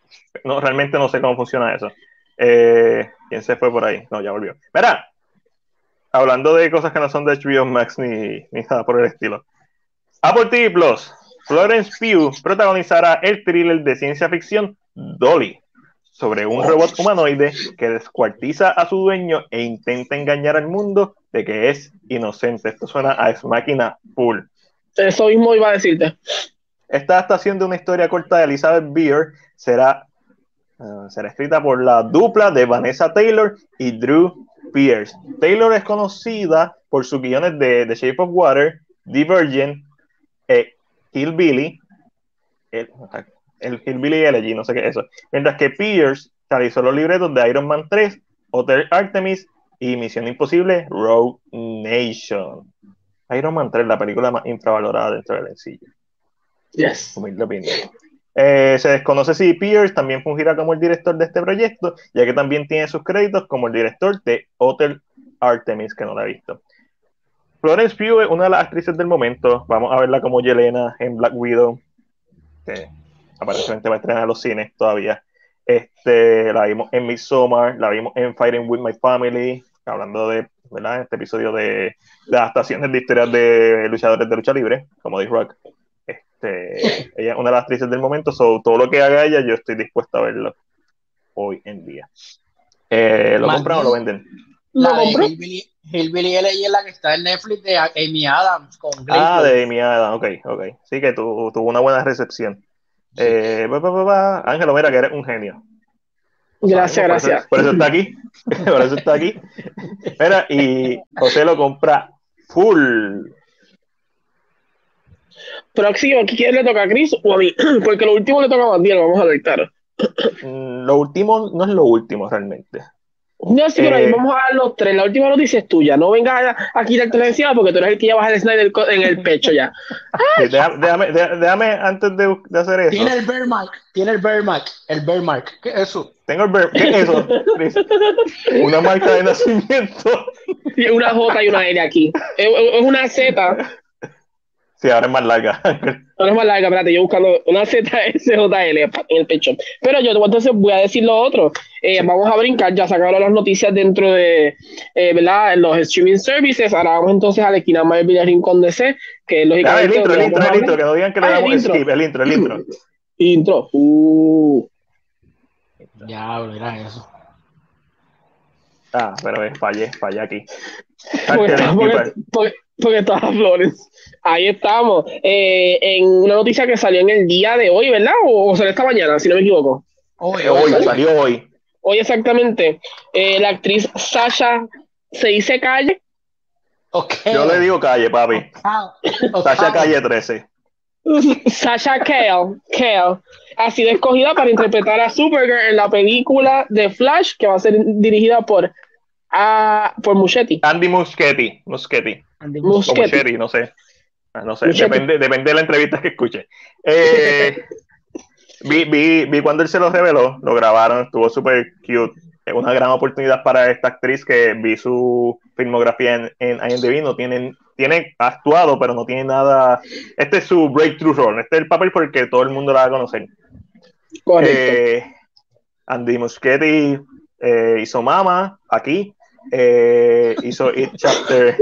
no, realmente no sé cómo funciona eso. Eh, ¿Quién se fue por ahí? No, ya volvió. Mira, hablando de cosas que no son de HBO Max ni, ni nada por el estilo. Apple TV Plus, Florence Pugh protagonizará el thriller de ciencia ficción Dolly, sobre un robot humanoide que descuartiza a su dueño e intenta engañar al mundo de que es inocente. Esto suena a ex máquina full. Eso mismo iba a decirte. Esta adaptación de una historia corta de Elizabeth Beer será, eh, será escrita por la dupla de Vanessa Taylor y Drew Pierce. Taylor es conocida por sus guiones de The Shape of Water, Divergent, eh, Hillbilly, el, el Hillbilly Elegy, no sé qué es eso. Mientras que Pierce realizó los libretos de Iron Man 3, Hotel Artemis y Misión Imposible, Rogue Nation. Iron Man 3, la película más infravalorada dentro del sencillo Yes. humilde opinión. Eh, se desconoce si Pierce también fungirá como el director de este proyecto, ya que también tiene sus créditos como el director de Hotel Artemis, que no la he visto. Florence Pugh es una de las actrices del momento. Vamos a verla como Yelena en Black Widow, que aparentemente va a estrenar en los cines todavía. Este, la vimos en Midsommar, la vimos en Fighting with My Family, hablando de, ¿verdad? Este episodio de, de adaptaciones de historias de luchadores de lucha libre, como The Rock. Este, ella es una de las actrices del momento, so, todo lo que haga ella, yo estoy dispuesto a verlo hoy en día. Eh, ¿Lo compran o lo venden? ¿Lo La de compró? Hillbilly, Hillbilly LA es la que está en Netflix de Amy Adams con Ah, de Amy Adams, ok, ok. Sí que tu- tuvo una buena recepción. Eh, pa, pa. Ángelo, mira que eres un genio. Gracias, Por eso- gracias. Por eso está aquí. por eso está aquí. Mira, y José lo compra full. Próximo, ¿a quién le toca a Chris o a mí? Porque lo último le toca a Bandiel, vamos a ver, claro. Mm, Lo último no es lo último realmente. No, sí, pero ahí Eh. vamos a dar los tres. La última noticia es tuya. No vengas a, a quitarte la encima porque tú eres el que llevas el Snyder co- en el pecho ya. Sí, déjame, déjame, déjame- antes de, de hacer eso. Tiene el bear mark, tiene el bear mark, el bear mark. ¿Qué es eso? Tengo el ver- ¿Qué es eso? Una marca de nacimiento. Y una J y una L aquí. Es, es una Z. Sí, ahora es más larga. ahora es más larga, espérate, yo buscando una ZSJL en el pecho. Pero yo entonces voy a decir lo otro. Eh, vamos a brincar, ya sacaron las noticias dentro de eh, ¿verdad? los streaming services. Ahora vamos entonces a la esquina Marvel y Rincón DC, que lógicamente. el intro, el intro, el intro, que no digan que le ah, damos skip, el intro, el intro. Intro. Uh. Ya, mira eso. Ah, pero fallé, fallé aquí. Porque, porque, porque, estaba Flores. Ahí estamos. Eh, en una noticia que salió en el día de hoy, ¿verdad? O, o salió esta mañana, si no me equivoco. Hoy, hoy, salió hoy. Hoy exactamente. Eh, la actriz Sasha se dice calle. Okay. Yo le digo calle, papi. Sasha Calle 13. Sasha Kale, Kale ha sido escogida para interpretar a Supergirl en la película de Flash que va a ser dirigida por, a, por Muschetti. Andy Muschetti. Muschetti. Andy Muschetti. no sé. Ah, no sé, depende, depende de la entrevista que escuche. Eh, vi, vi, vi, cuando él se lo reveló, lo grabaron, estuvo súper cute. Es una gran oportunidad para esta actriz que vi su filmografía en, en IMDb, no tienen tiene actuado, pero no tiene nada. Este es su breakthrough role. Este es el papel por el que todo el mundo la va a conocer. Eh, Andy Muschietti eh, hizo Mama aquí. Eh, hizo It Chapter,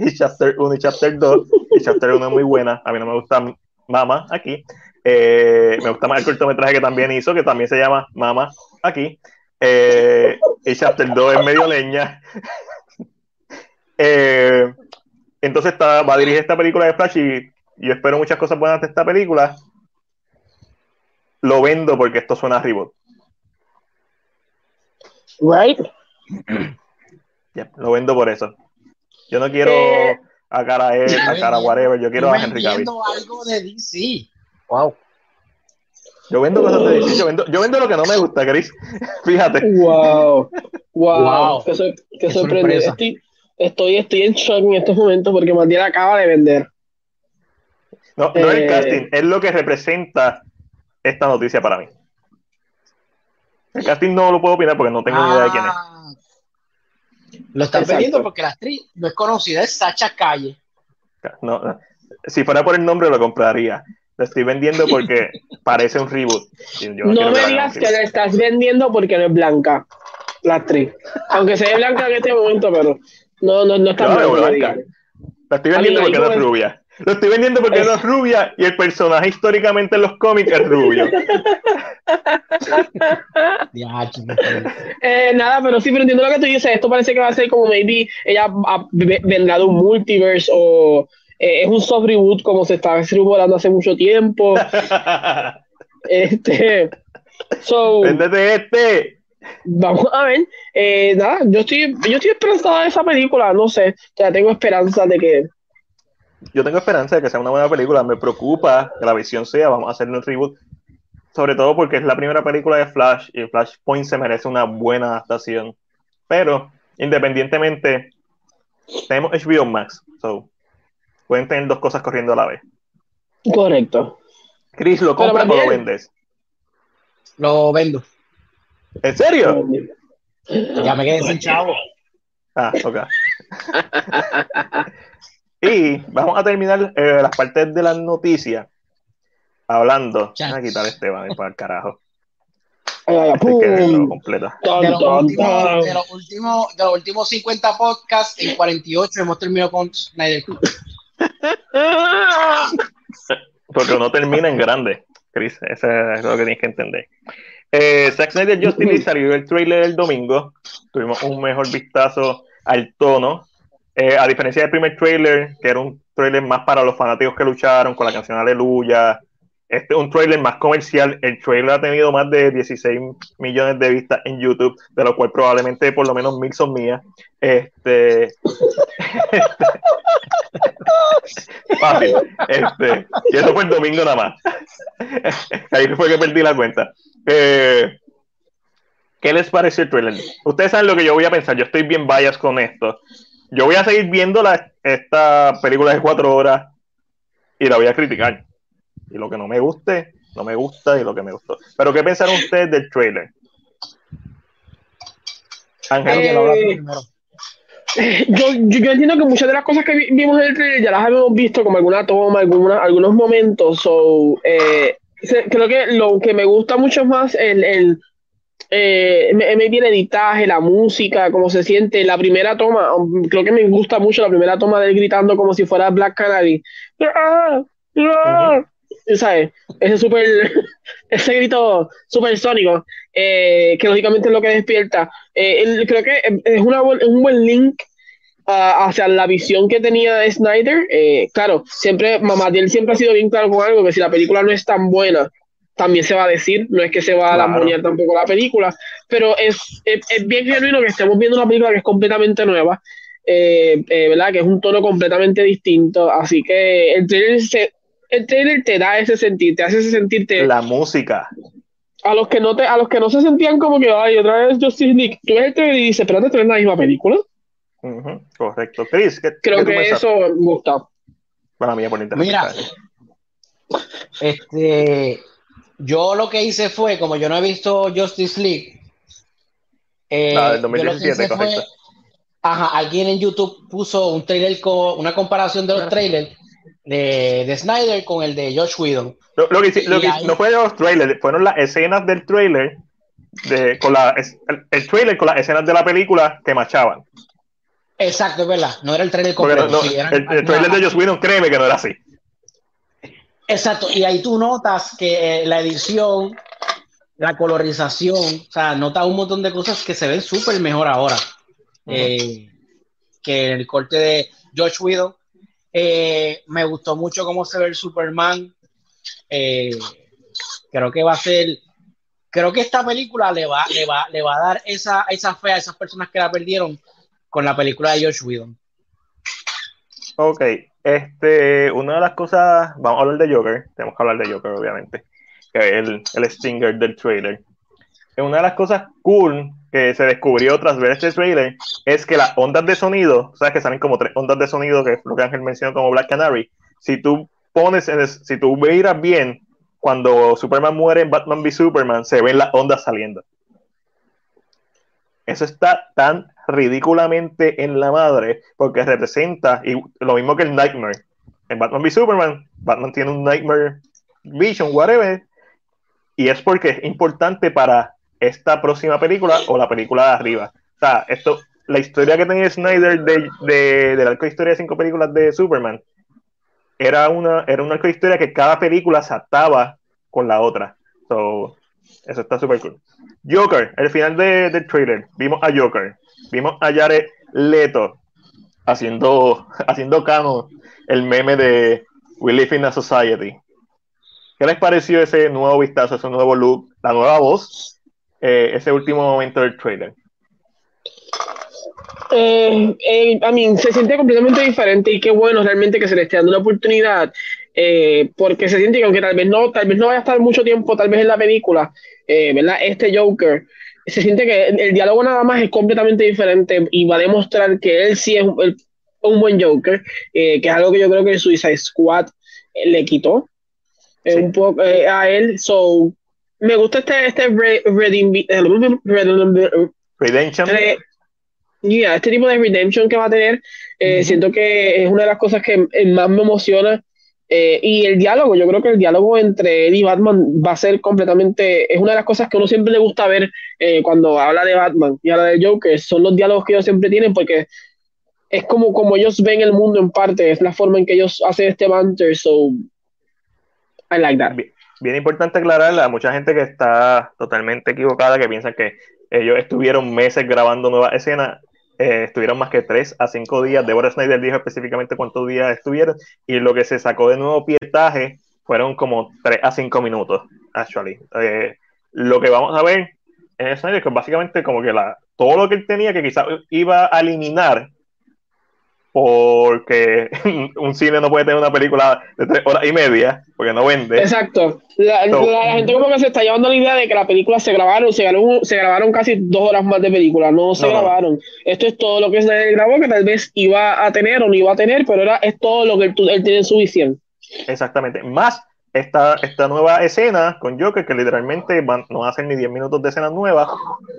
It Chapter 1 y Chapter 2. Y Chapter 1 es muy buena. A mí no me gusta Mama aquí. me gusta más el cortometraje que también hizo, que también se llama Mama aquí. y Chapter 2 es medio leña. Eh, entonces está, va a dirigir esta película de Flash y yo espero muchas cosas buenas de esta película. Lo vendo porque esto suena a reboot. Right. lo vendo por eso. Yo no quiero eh, a cara a él, a cara a whatever, yo quiero a Henry Cavill. algo de DC. Wow. Yo vendo cosas de DC, yo vendo, yo vendo lo que no me gusta, Chris. Fíjate. Wow. Wow. wow. Qué, qué sorprendente estoy, estoy en shock en estos momentos porque Matías acaba de vender. No, no es el eh, casting, es lo que representa esta noticia para mí. El casting no lo puedo opinar porque no tengo ni idea de quién es. Lo están vendiendo porque la actriz no es conocida, es Sacha Calle. No, si fuera por el nombre lo compraría. Lo estoy vendiendo porque parece un reboot. no me digas que la estás vendiendo porque no es blanca, la actriz. Aunque sea blanca en este momento, pero no, no, no está no, blanca. La estoy vendiendo porque no es rubia. Lo estoy vendiendo porque no es rubia y el personaje históricamente en los cómics es rubio. eh, nada, pero sí, pero entiendo lo que tú dices. Esto parece que va a ser como maybe ella vendrá de un multiverse o eh, es un soft reboot como se estaba volando hace mucho tiempo. este. So, Véndete este. Vamos a ver. Eh, nada, yo estoy, yo estoy esperanzada de esa película, no sé. Ya tengo esperanza de que. Yo tengo esperanza de que sea una buena película. Me preocupa que la visión sea, vamos a hacer un reboot. Sobre todo porque es la primera película de Flash y Flashpoint se merece una buena adaptación. Pero, independientemente, tenemos HBO Max. So, pueden tener dos cosas corriendo a la vez. Correcto. Chris, ¿lo compras o lo vendes? Lo vendo. ¿En serio? Ya me quedé sin chavo. Ah, ok. y vamos a terminar eh, las partes de las noticias hablando. Voy a quitar este, va para el carajo. Este de, los últimos, de, los últimos, 50 podcasts, en 48 hemos terminado con Snyder Porque uno termina en grande, Chris. Eso es lo que tienes que entender. Eh, Zack Snyder Justice salió el trailer el domingo. Tuvimos un mejor vistazo al tono. Eh, a diferencia del primer trailer, que era un trailer más para los fanáticos que lucharon con la canción Aleluya. Este es un trailer más comercial. El trailer ha tenido más de 16 millones de vistas en YouTube, de lo cual probablemente por lo menos mil son mías. Este. Fácil. Este, y eso fue el domingo nada más. Ahí fue que perdí la cuenta. Eh, ¿Qué les parece el trailer? Ustedes saben lo que yo voy a pensar. Yo estoy bien bias con esto. Yo voy a seguir viendo la, esta película de cuatro horas y la voy a criticar. Y lo que no me guste, no me gusta y lo que me gustó. Pero ¿qué pensaron ustedes del trailer? Ángel, eh, yo, yo, entiendo que muchas de las cosas que vimos en el trailer ya las habíamos visto como alguna toma, alguna, algunos momentos. So, eh, creo que lo que me gusta mucho más el, el eh, me, me el editaje, la música, cómo se siente. La primera toma, um, creo que me gusta mucho la primera toma de él gritando como si fuera Black Canary. ¡Ah! ¡Ah! ¿Sabes? Ese super, ese grito supersónico, eh, que lógicamente es lo que despierta. Eh, creo que es, una, un buen link uh, hacia la visión que tenía Snyder. Eh, claro, siempre, Mamadiel siempre ha sido bien claro con algo, que si la película no es tan buena, también se va a decir, no es que se va a la tampoco la película, pero es, es, bien genuino que estemos viendo una película que es completamente nueva, eh, eh, ¿verdad? Que es un tono completamente distinto, así que el trailer, el trailer te da ese sentir, te hace sentirte... La música. A los que no te, a los que no se sentían como que, ay, otra vez Justice League, tú ves el trailer y dices, espérate, ¿tú ves la misma película? correcto. Chris, ¿qué, Creo que eso me gusta. Para mí, por Mira, este, yo lo que hice fue, como yo no he visto Justice League, eh, ah, 2017, ajá, alguien en YouTube puso un trailer con una comparación de los trailers de, de Snyder con el de Josh Whedon. Lo, que, lo que no fue los trailers, fueron las escenas del trailer de, con la, el, trailer con las escenas de la película que machaban. Exacto, es verdad. No era el trailer completo. el, el, trailer de Josh Whedon, créeme que no era así. Exacto, y ahí tú notas que eh, la edición, la colorización, o sea, notas un montón de cosas que se ven súper mejor ahora eh, que en el corte de George Widow. Eh, me gustó mucho cómo se ve el Superman. creo que va a ser, creo que esta película le va, le va, le va a dar esa, esa fe a esas personas que la perdieron con la película de George Whedon. Ok, este, una de las cosas, vamos a hablar de Joker, tenemos que hablar de Joker, obviamente, el, el stinger del trailer. Una de las cosas cool que se descubrió tras ver este trailer es que las ondas de sonido, sabes que salen como tres ondas de sonido, que es lo que Ángel mencionó como Black Canary, si tú pones, en si tú miras bien, cuando Superman muere en Batman v Superman, se ven las ondas saliendo. Eso está tan ridículamente en la madre porque representa y lo mismo que el Nightmare. En Batman v Superman, Batman tiene un Nightmare Vision, whatever, y es porque es importante para esta próxima película o la película de arriba. O sea, esto, la historia que tenía Snyder de, de, del arco de historia de cinco películas de Superman era una, era una arco de historia que cada película se ataba con la otra. So, eso está súper cool. Joker, el final del de trailer, vimos a Joker, vimos a Jared Leto haciendo, haciendo cano el meme de We Live in a Society. ¿Qué les pareció ese nuevo vistazo, ese nuevo look, la nueva voz, eh, ese último momento del trailer? Eh, eh, se siente completamente diferente y qué bueno realmente que se le esté dando una oportunidad eh, porque se siente que aunque tal vez no tal vez no vaya a estar mucho tiempo tal vez en la película verdad este Joker se siente que el, diálogo nada más es completamente diferente y va a demostrar que él sí es un, buen Joker que es algo que yo creo que Suicide Squad le quitó un poco a él. So me gusta este este Redemption. yeah, este tipo de redemption que va a tener, eh, siento que es una de las cosas que más me emociona. Eh, y el diálogo, yo creo que el diálogo entre él y Batman va a ser completamente, es una de las cosas que uno siempre le gusta ver eh, cuando habla de Batman y habla de Joker, son los diálogos que ellos siempre tienen porque es como, como ellos ven el mundo en parte, es la forma en que ellos hacen este banter, so I like that. Bien, bien importante aclararle a mucha gente que está totalmente equivocada, que piensa que ellos estuvieron meses grabando nuevas escenas eh, estuvieron más que tres a cinco días. Deborah Snyder dijo específicamente cuántos días estuvieron y lo que se sacó de nuevo pietaje fueron como tres a cinco minutos, actually. Eh, lo que vamos a ver en Snyder, que básicamente como que la, todo lo que él tenía que quizás iba a eliminar porque un cine no puede tener una película de tres horas y media, porque no vende. Exacto. La, gente como que se está llevando la idea de que las películas se grabaron, se grabaron, se grabaron casi dos horas más de película, no se grabaron. Esto es todo lo que se grabó, que tal vez iba a tener o no iba a tener, pero era, es todo lo que él, tiene en su visión. Exactamente. Más esta, esta nueva escena con Joker, que literalmente van, no hacen ni 10 minutos de escena nueva,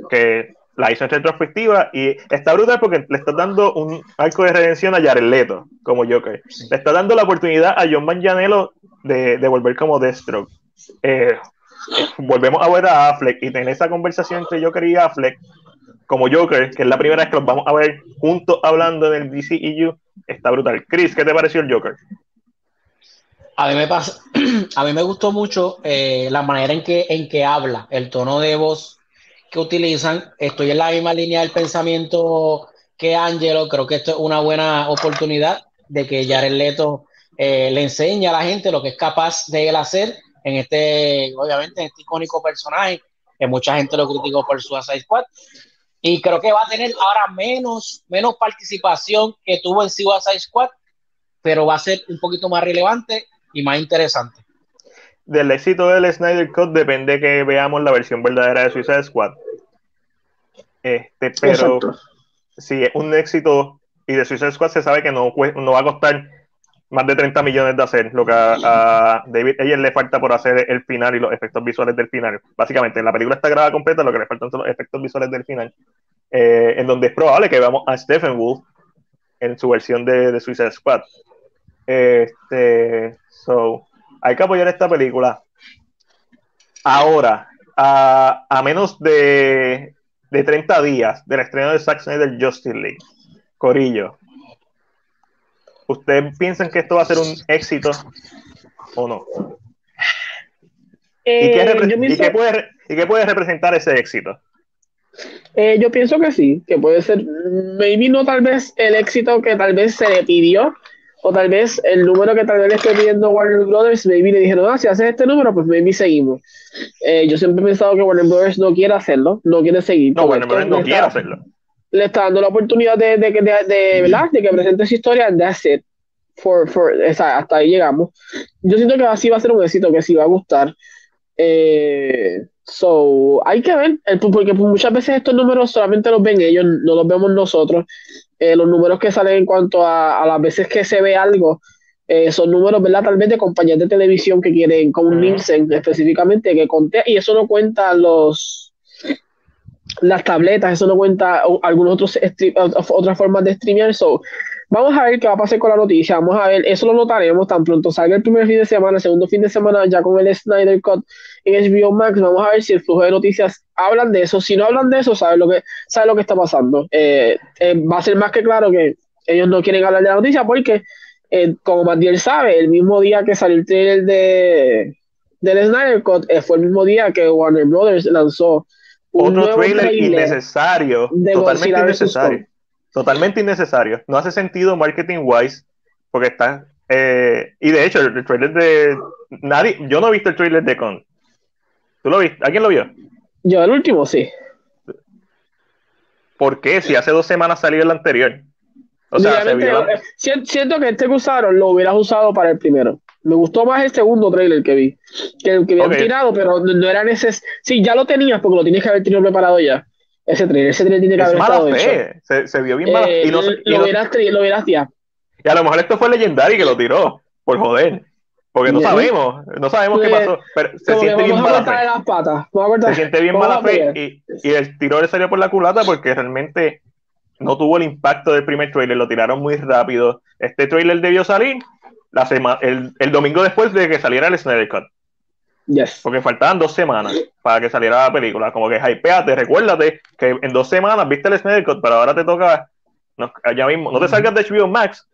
que la hizo en retrospectiva y está brutal porque le está dando un arco de redención a Jared Leto como Joker. Le está dando la oportunidad a John Manganiello de, volver como Deathstroke. Eh, volvemos a ver a Affleck y tener esa conversación entre Joker y Affleck como Joker, que es la primera vez que los vamos a ver juntos hablando en el DCEU, está brutal. Chris, ¿qué te pareció el Joker? A mí me pasa, a mí me gustó mucho eh, la manera en que, en que habla, el tono de voz que utilizan. Estoy en la misma línea del pensamiento que Angelo. Creo que esto es una buena oportunidad de que Jared Leto eh, le enseñe a la gente lo que es capaz de él hacer en este, obviamente, en este icónico personaje, que mucha gente lo criticó por su Suicide Squad. Y creo que va a tener ahora menos, menos participación que tuvo en Suicide Squad, pero va a ser un poquito más relevante y más interesante. Del éxito del Snyder Cut depende que veamos la versión verdadera de Suicide Squad. Este, pero si es un éxito y de Suicide Squad se sabe que no, no va a costar más de 30 millones de hacer, lo que a, David Ayer le falta por hacer el final y los efectos visuales del final. Básicamente, la película está grabada completa, lo que le faltan son los efectos visuales del final, eh, en donde es probable que veamos a Stephen Wolf en su versión de, de Suicide Squad. Este, so, hay que apoyar esta película. Ahora, a, a menos de, de 30 días del estreno de Zack Snyder Justice League, Corillo, ¿ustedes piensan que esto va a ser un éxito o no? ¿Y, qué eh, puede, ¿Y, qué puede, representar ese éxito? Eh, yo pienso que sí, que puede ser, maybe no tal vez el éxito que tal vez se le pidió, o tal vez el número que tal vez le esté pidiendo Warner Brothers, maybe le dijeron, ah, si haces este número, pues maybe seguimos. Eh, yo siempre he pensado que Warner Brothers no quiere hacerlo, no quiere seguir. No, Warner Brothers no quiere hacerlo. Le está dando la oportunidad de, de, de, de, ¿verdad? de que presente su historia de hacer. For, for, hasta ahí llegamos. Yo siento que así va a ser un éxito, que sí va a gustar. Eh, so, hay que ver, porque muchas veces estos números solamente los ven ellos, no los vemos nosotros. Eh, los números que salen en cuanto a, las veces que se ve algo, eh, son números, ¿verdad? Tal vez de compañías de televisión que quieren, como un Nielsen específicamente, que conté, y eso no cuenta los las tabletas, eso no cuenta algunos otros otras formas de streamear. So, vamos a ver qué va a pasar con la noticia. Vamos a ver, eso lo notaremos tan pronto salga el primer fin de semana, el segundo fin de semana, ya con el Snyder Cut en HBO Max. Vamos a ver si el flujo de noticias hablan de eso. Si no hablan de eso, saben lo que, sabe lo que está pasando. Eh, eh, va a ser más que claro que ellos no quieren hablar de la noticia porque, eh, como Mandiel sabe, el mismo día que salió el trailer de, del Snyder Cut fue el mismo día que Warner Brothers lanzó otro trailer, innecesario, totalmente innecesario. Totalmente innecesario. No hace sentido marketing wise, porque está. Eh, y de hecho, el, trailer de. Nadie, yo no he visto el trailer de Con. ¿Tú lo viste? ¿Alguien lo vio? Yo, el último, sí. ¿Por qué? Si hace dos semanas salió el anterior. O sea, eh, siento que este que usaron lo hubieras usado para el primero. Me gustó más el segundo trailer que vi. Que el que habían tirado, pero no, era necesario. Sí, ya lo tenías porque lo tienes que haber tenido preparado ya. Ese trailer, ese trailer tiene que haber estado fe. Se, se, vio bien mal. y no, lo, verás, lo verás ya. Y a lo mejor esto fue Legendary que lo tiró, por joder. Porque no sabemos, no sabemos qué pasó. Pero se siente bien mala fe. Las patas. Se siente bien mala fe. Y, y, el tiro le salió por la culata porque realmente no tuvo el impacto del primer trailer. Lo tiraron muy rápido. Este trailer debió salir la semana, el, el, domingo después de que saliera el Snyder Cut. Yes. Porque faltaban dos semanas para que saliera la película. Como que hypeate, recuérdate que en dos semanas viste el Snyder Cut, pero ahora te toca no, allá mismo. No te salgas de HBO Max.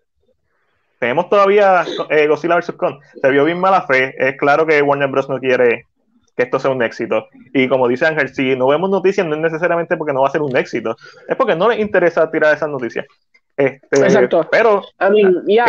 Tenemos todavía eh, Godzilla vs. Kong. Se vio bien mala fe. Es claro que Warner Bros. no quiere que esto sea un éxito. Y como dice Ángel, si no vemos noticias, no es necesariamente porque no va a ser un éxito. Es porque no les interesa tirar esas noticias. Este, Exacto. Pero.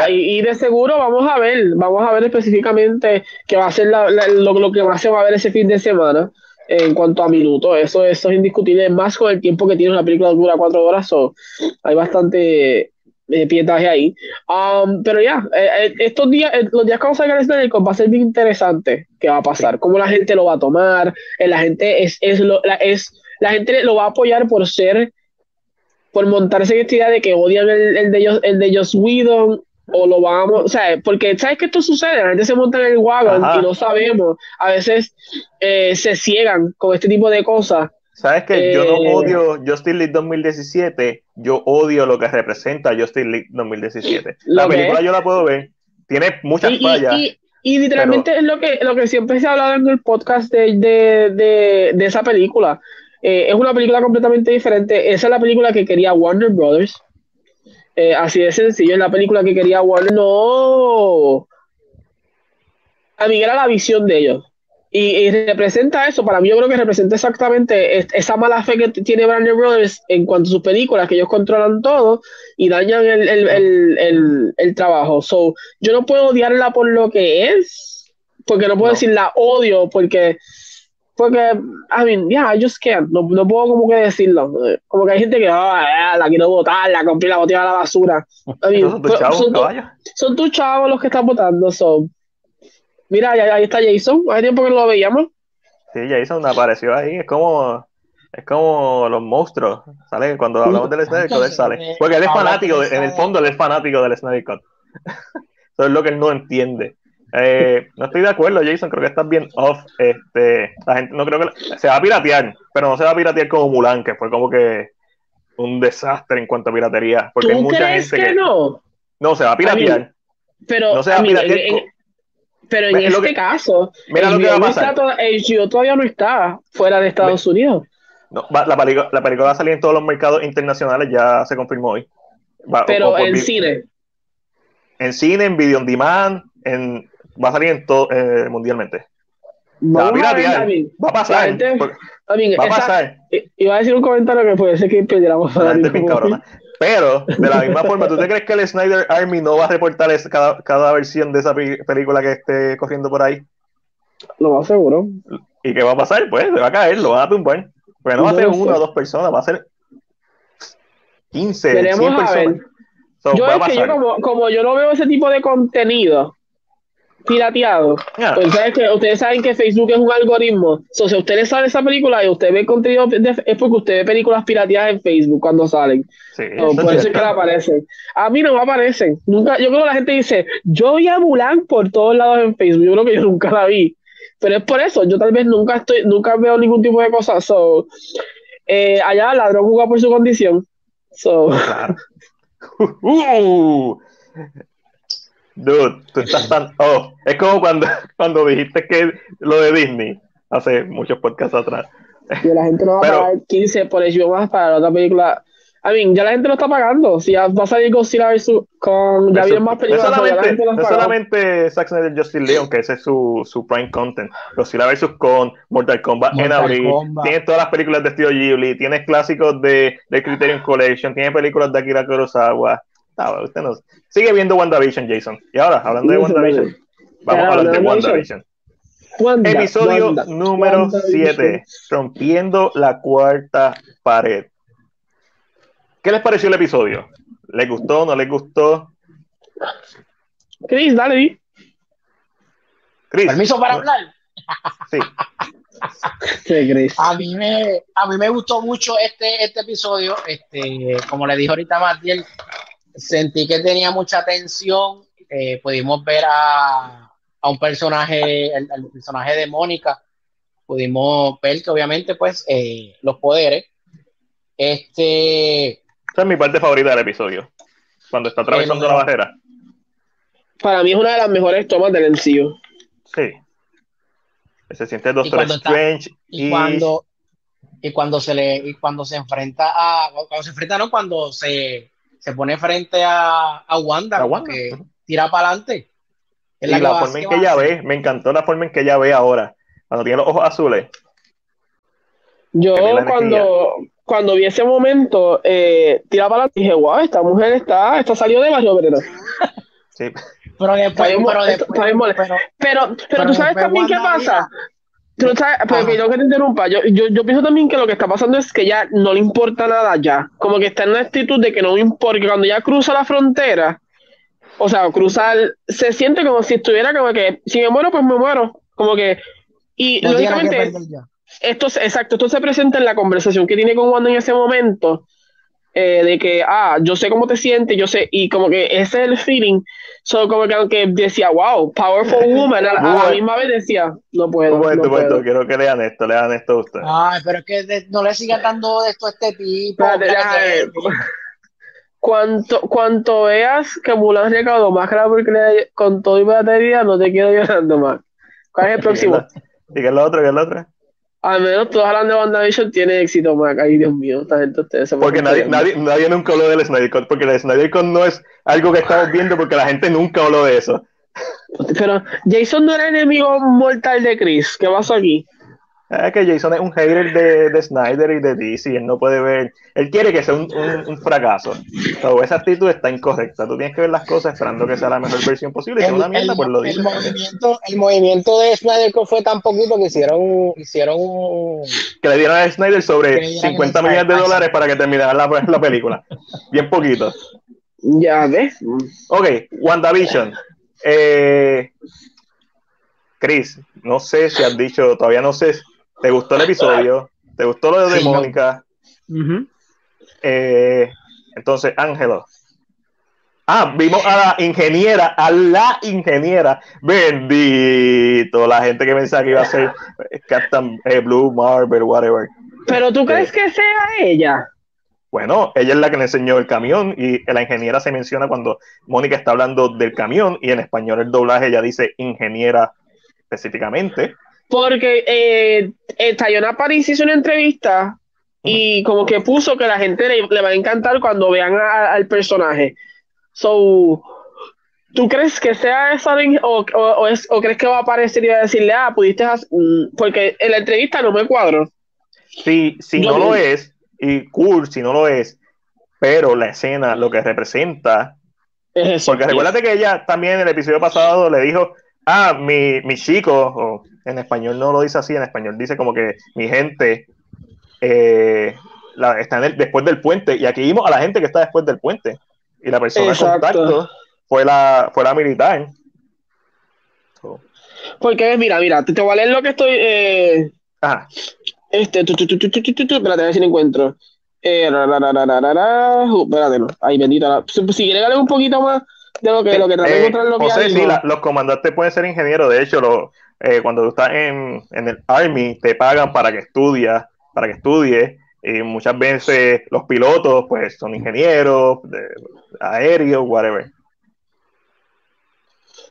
y, de seguro vamos a ver, vamos a ver específicamente qué va a ser lo, que va a ser va a ver ese fin de semana en cuanto a minutos. Eso, eso es indiscutible, más con el tiempo que tiene una película dura cuatro horas. o hay bastante eh, pietaje ahí. Um, pero ya, eh, eh, estos días, los días que vamos a sacar el va a ser bien interesante qué va a pasar, cómo la gente lo va a tomar. la gente es, es, lo, la, es, la gente lo va a apoyar por ser por montarse en esta idea de que odian el, el de ellos, el de Joss Whedon o lo vamos, o sea, porque sabes que esto sucede, la gente se monta en el wagon y no sabemos, a veces eh, se ciegan con este tipo de cosas Sabes que yo no Eh, odio Justice League 2017, yo odio lo que representa Justice League 2017. La película es. yo la puedo ver, tiene muchas Y, y- fallas. y- y literalmente es lo que, lo que siempre se ha hablado en el podcast de, de, de, de esa película. Eh, es una película completamente diferente. Esa es la película que quería Warner Brothers. Eh, así de sencillo, es la película que quería Warner. No. A mí era la visión de ellos. Y, y representa eso, para mí yo creo que representa exactamente es- esa mala fe que tiene Warner Brothers en cuanto a sus películas, que ellos controlan todo y dañan el, el, el, el, el trabajo. So, yo no puedo odiarla por lo que es, porque no puedo No. decir la odio, porque, porque, I mean, yeah, I just can't, no, no puedo como que decirlo. Como que hay gente que, "Ah, la quiero votar, la compré, la boté a la basura. I mean, Esos son tus chavos, son, tu- caballo. son tus chavos los que están votando, so. Mira, ahí, ahí está Jason, hace tiempo que no lo veíamos. Sí, Jason apareció ahí, es como, es como los monstruos. Sale cuando hablamos del Snyder Cut, él sale. Porque él es fanático, en el fondo él es fanático del Snyder Cut. Eso es lo que él no entiende. Eh, no estoy de acuerdo, Jason, creo que estás bien off. Este, la gente no creo que se va a piratear, pero no se va a piratear como Mulan, que fue como que un desastre en cuanto a piratería. Porque hay ¿Tú mucha crees gente que, que, no? no se va a piratear. Pero, No se va a piratear. en- pero en este que- caso, Mira lo que va a pasar. está to- HBO todavía no está fuera de Estados Unidos. No, va- la, película, la película va a salir en todos los mercados internacionales, ya se confirmó hoy. Va- o Pero en vi- cine. en cine, en video on demand, en, va a salir en todo eh, mundialmente. Va a Vamos a ver, piratear. I mean, Va a pasar. la gente- porque- Va a esa- pasar. Iba a decir un comentario que puede ser que perdiéramos La a gente bien cabrona. Pero, de la misma forma, ¿tú te crees que el Snyder Army no va a reportar esa- cada, cada versión de esa pe- película que esté corriendo por ahí? Lo más seguro. ¿Y qué va a pasar? Pues se va a caer, lo van a tumbar. Pero no va a No ser una o dos personas, va a ser 15, 100 Veremos a ver. personas. So, Yo va a es que yo como yo no veo ese tipo de contenido pirateado, pues sabes que ustedes saben que Facebook es un algoritmo. So, si ustedes saben esa película y usted ve contenido de- es porque usted ve películas pirateadas en Facebook cuando salen. Sí, So, eso por es eso es que le aparecen. A mí no me aparecen. Nunca, yo creo que la gente dice, yo vi a Mulan por todos lados en Facebook. Yo creo que yo nunca la vi. Pero es por eso, yo tal vez nunca estoy, nunca veo ningún tipo de cosa. So, eh, allá el ladrón juega por su condición. So, Claro. Uh, dude, tú estás tan. Oh, es como cuando, cuando dijiste que lo de Disney hace muchos podcasts atrás. y la gente no va a Pero- pagar 15 por HBO más para la otra película. I mean, ya la gente lo está pagando. Si ya va a salir Godzilla versus con. Ya vienen más no películas. la solamente, no está pagando. solamente Zack Snyder Justice League, que ese es su, su prime content. Godzilla vs. Con, Mortal Kombat en Mortal abril. Kombat. Tienes todas las películas de Studio Ghibli, tienes clásicos de, de Criterion Collection, tienes películas de Akira Kurosawa. Ah, bueno, usted no sigue viendo WandaVision, Jason. Y ahora, hablando de WandaVision, vamos a hablar de WandaVision. Wanda, Episodio Wanda, número WandaVision. 7, rompiendo la cuarta pared. ¿Qué les pareció el episodio? ¿Les gustó? ¿No les gustó? Chris, dale. Chris, Permiso para hablar. sí. Sí, Chris. A mí me, a mí me gustó mucho este, este episodio. Este, como le dijo ahorita Matiel, sentí que tenía mucha tensión. Eh, pudimos ver a, a un personaje, el, el personaje de Mónica. Pudimos ver que obviamente, pues, eh, los poderes. Este, Esa es mi parte favorita del episodio. Cuando está atravesando Bueno, la barrera. Para mí es una de las mejores tomas del MCU. Sí. Se siente Doctor está- Strange y y, cuando y cuando se le y cuando se enfrenta a cuando se enfrenta no cuando se, se pone frente a, a Wanda, A como Wanda, que ujú. tira para adelante y la forma en que ella ve, me encantó la forma en que ella ve ahora. Cuando tiene los ojos azules. Yo cuando, cuando vi ese momento, eh, tiraba para adelante y dije, wow, esta mujer está, está salió de Barrio Obrero. Sí. pero después, pero después- pero- Pero, pero, Pero tú sabes también qué pasa. Tú sabes, pero que te interrumpa. Yo, yo, yo pienso también que lo que está pasando es que ya no le importa nada ya. Como que está en una actitud de que no le importa. que Cuando ya cruza la frontera, o sea, cruzar, se siente como si estuviera como que, si me muero, pues me muero. Como que, y no lógicamente, esto, exacto, esto se presenta en la conversación que tiene con Wanda en ese momento. Eh, de que, ah, yo sé cómo te sientes, yo sé, y como que ese es el feeling. So, como que aunque decía, wow, powerful woman, a, la misma vez decía, no puedo. no puedo. quiero que lean esto, lean esto ustedes. Ay, pero es que no le sigan dando esto a este tipo. cuanto, cuanto veas que Mulan recaudó más claro porque con todo y batería, no te quiero llorando más. ¿Cuál es el próximo? ¿Y qué es lo otro? ¿Qué es lo otro? Al menos todos hablando de WandaVision tiene éxito, Mac. Ay, Dios mío, esta gente ustedes Porque nadie, nadie, nadie, nunca habló del Snyder Cut, porque el Snyder Cut no es algo que estamos viendo porque la gente nunca habló de eso. Pero Jason no era enemigo mortal de Chris. ¿Qué pasó aquí? Es que Jason es un hater de, de, Snyder y de DC, él no puede ver, él quiere que sea un, un, fracaso. Pero esa actitud está incorrecta. Tú tienes que ver las cosas esperando que sea la mejor versión posible. El, una mierda, pues lo el movimiento, el movimiento de Snyder fue tan poquito que hicieron, hicieron que le dieron a Snyder sobre 50 millones de dólares para que terminara la, la película. Bien poquito. Ya ves. Ok, WandaVision. Eh, Chris, no sé si has dicho, todavía no sé ¿Te gustó el episodio? ¿Te gustó lo de Mónica? Eh, entonces, Ángelo. Ah, vimos a la ingeniera, a la ingeniera. Bendito, la gente que pensaba que iba a ser Captain eh, Blue, Marvel, whatever. Pero tú crees que sea ella? Bueno, ella es la que le enseñó el camión y la ingeniera se menciona cuando Mónica está hablando del camión y en español el doblaje ella dice ingeniera específicamente. Porque eh, eh, Tayona Paris hizo una entrevista y como que puso que la gente le, va a encantar cuando vean al personaje. So, ¿tú crees que sea esa o, o, es, o, crees que va a aparecer y va a decirle, ah, pudiste hacer... Mm, porque en la entrevista no me cuadro. Sí, si no lo es, y cool si no lo es, pero la escena, lo que representa... Es eso, porque recuérdate que ella también en el episodio pasado le dijo, ah, mi, mi chico, en español no lo dice así, en español dice como que mi gente eh, está después del puente, y aquí vimos a la gente que está después del puente, y la persona de contacto fue la, fue la militar. Porque, mira, mira, te, voy a leer lo que estoy. Eh, Ajá. Este, tu, tu, tu, tu, tu, tu, espérate, a ver si lo encuentro. Eh, espérate, no. Ay, bendita. Si, si quieres leer un poquito más de lo que, lo que eh, lo que José, sí, la, los comandantes pueden ser ingenieros. De hecho, lo, eh, cuando tú estás en, en, el Army, te pagan para que estudias, para que estudies. Y muchas veces los pilotos, pues, son ingenieros, de, aéreos, whatever.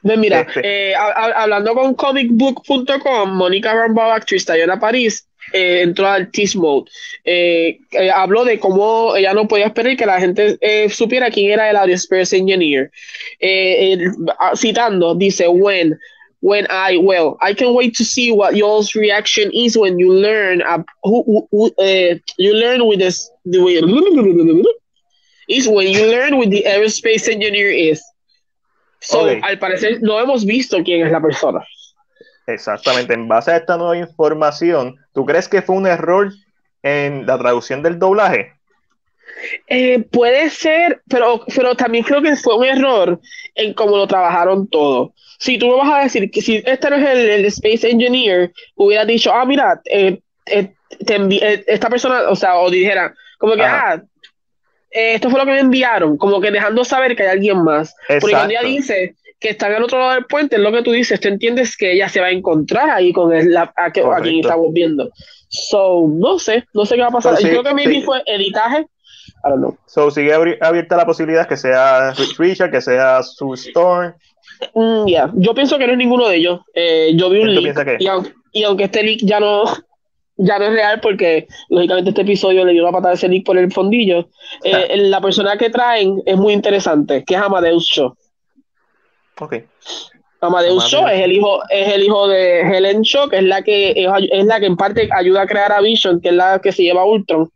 mira, este. eh, hablando con comicbook.com, Mónica Rambo, actriz Tayana París, eh, entró al Tease Mode. Eh, habló de cómo ella no podía esperar que la gente supiera quién era el Aerospace Engineer. Ah, citando, dice, when when I well, I can wait to see what y'all's reaction is when you learn uh, who, who uh, you learn with this the way is when you learn with the aerospace engineer is. So, okay. al parecer no hemos visto quién es la persona. Exactamente, en base a esta nueva información, ¿tú crees que fue un error en la traducción del doblaje? Eh, puede ser, pero, pero también creo que fue un error en cómo lo trabajaron todo. Si tú me vas a decir que si este no es el, Space Engineer, hubiera dicho, ah, mira, eh, eh, esta persona, o sea, o dijera, como que, ah, esto fue lo que me enviaron, como que dejando saber que hay alguien más. Porque cuando ella dice, que están al otro lado del puente, es lo que tú dices, tú entiendes que ella se va a encontrar ahí con el, a, a, quien estamos viendo. So, no sé, no sé qué va a pasar. Yo creo que maybe fue editaje. I don't know. So, sigue abierta la posibilidad que sea Richard, que sea Sue Storm. Mm, yo pienso que no es ninguno de ellos. Eh, yo vi un leak. Y, aunque, este leak ya no, ya no es real porque lógicamente este episodio le dio una patada a ese leak por el fondillo. Eh, la persona que traen es muy interesante, que es Amadeus Cho. Ok. Amadeus Shaw es el hijo, es el hijo de Helen Shaw, que es la que es, la que en parte ayuda a crear a Vision, que es la que se lleva a Ultron.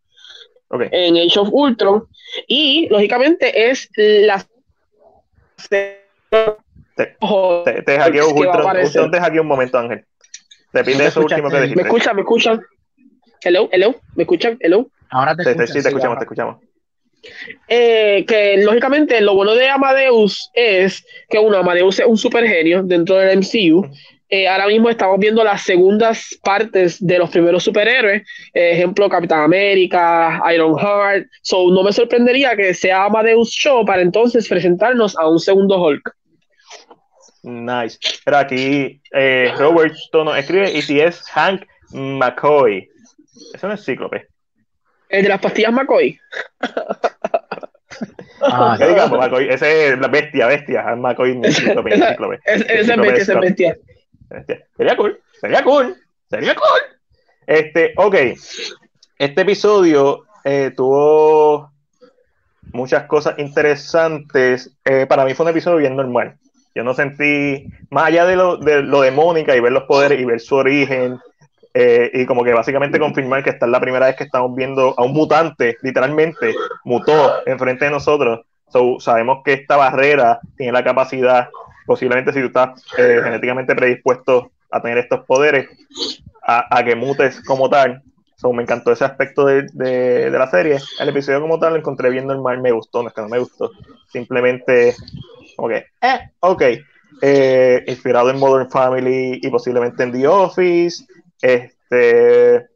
Okay. En Age of Ultron. Y lógicamente es la te, te, te te hackeó un momento, Ángel. Repite eso último que dijiste. ¿Me escuchan? ¿Me escuchan? Hello, hello, ¿me escuchan? Hello. Ahora te, te, sí, te escuchamos, te escuchamos. Eh, que lógicamente lo bueno de Amadeus es que uno Amadeus es un super genio dentro del MCU eh, ahora mismo estamos viendo las segundas partes de los primeros superhéroes, ejemplo Capitán América, Iron Heart. So, no me sorprendería que sea Amadeus Show para entonces presentarnos a un segundo Hulk. Nice. Pero aquí eh, Robert Tono escribe y si es Hank McCoy. Eso no es Cíclope. El de las pastillas McCoy. Ah, digamos, McCoy, ese es la bestia, bestia. McCoy Cíclope. Cíclope. Ese es bestia, ese bestia. Sería cool, sería cool, sería cool. Este, ok. Este episodio eh, tuvo muchas cosas interesantes. Eh, para mí fue un episodio bien normal. Yo no sentí, más allá de lo de, lo de Mónica y ver los poderes y ver su origen, eh, y como que básicamente confirmar que esta es la primera vez que estamos viendo a un mutante, literalmente, mutó enfrente de nosotros. sabemos que esta barrera tiene la capacidad, posiblemente si tú estás eh, genéticamente predispuesto a tener estos poderes, a, que mutes como tal. So, me encantó ese aspecto de, de, la serie. El episodio como tal lo encontré bien normal, me gustó, no es que no me gustó. Simplemente Ok, eh, ok. Eh, inspirado en Modern Family y posiblemente en The Office. Este,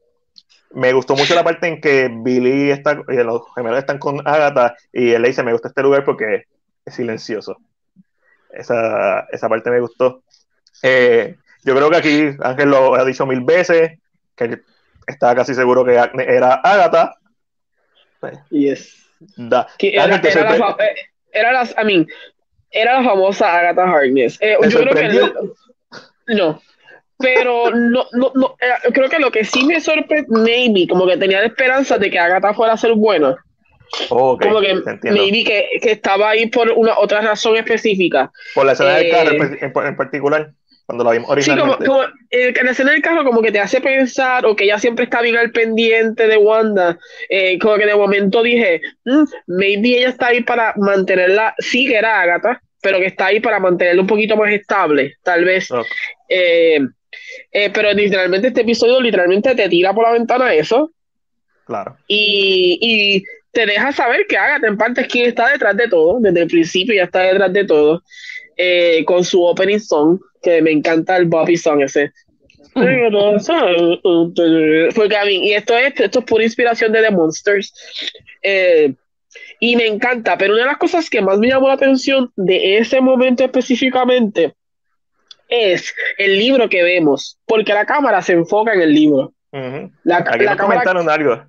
me gustó mucho la parte en que Billy está, y los gemelos están con Agatha y él le dice, me gusta este lugar porque es silencioso. Esa, esa parte me gustó. Eh, yo creo que aquí Ángel lo ha dicho mil veces, que estaba casi seguro que era Agatha. Yes. Da. era, era, la, eh, era las, I mean, era la famosa Agatha Harkness. Eh, yo creo que no, pero no, no, no eh, creo que lo que sí me sorprendió, maybe, como que tenía la esperanza de que Agatha fuera a ser buena. como que maybe que, que, estaba ahí por una otra razón específica. Por la escena del carro eh, en, particular cuando la vimos originalmente. Sí, como, como eh, la escena del carro como que te hace pensar, o que ella siempre está bien al pendiente de Wanda, eh, como que de momento dije, mm, maybe ella está ahí para mantenerla, sí que era Agatha, pero que está ahí para mantenerla un poquito más estable, tal vez. Eh, pero literalmente este episodio literalmente te tira por la ventana eso. Claro. Y, y te deja saber que Agatha en parte es quien está detrás de todo, desde el principio ya está detrás de todo. Eh, con su opening song, que me encanta el Bobby song ese. Porque a mí, y esto es, esto es pura inspiración de The Monsters. Eh, y me encanta, pero una de las cosas que más me llamó la atención de ese momento específicamente es el libro que vemos, porque la cámara se enfoca en el libro. la, la comentaron algo.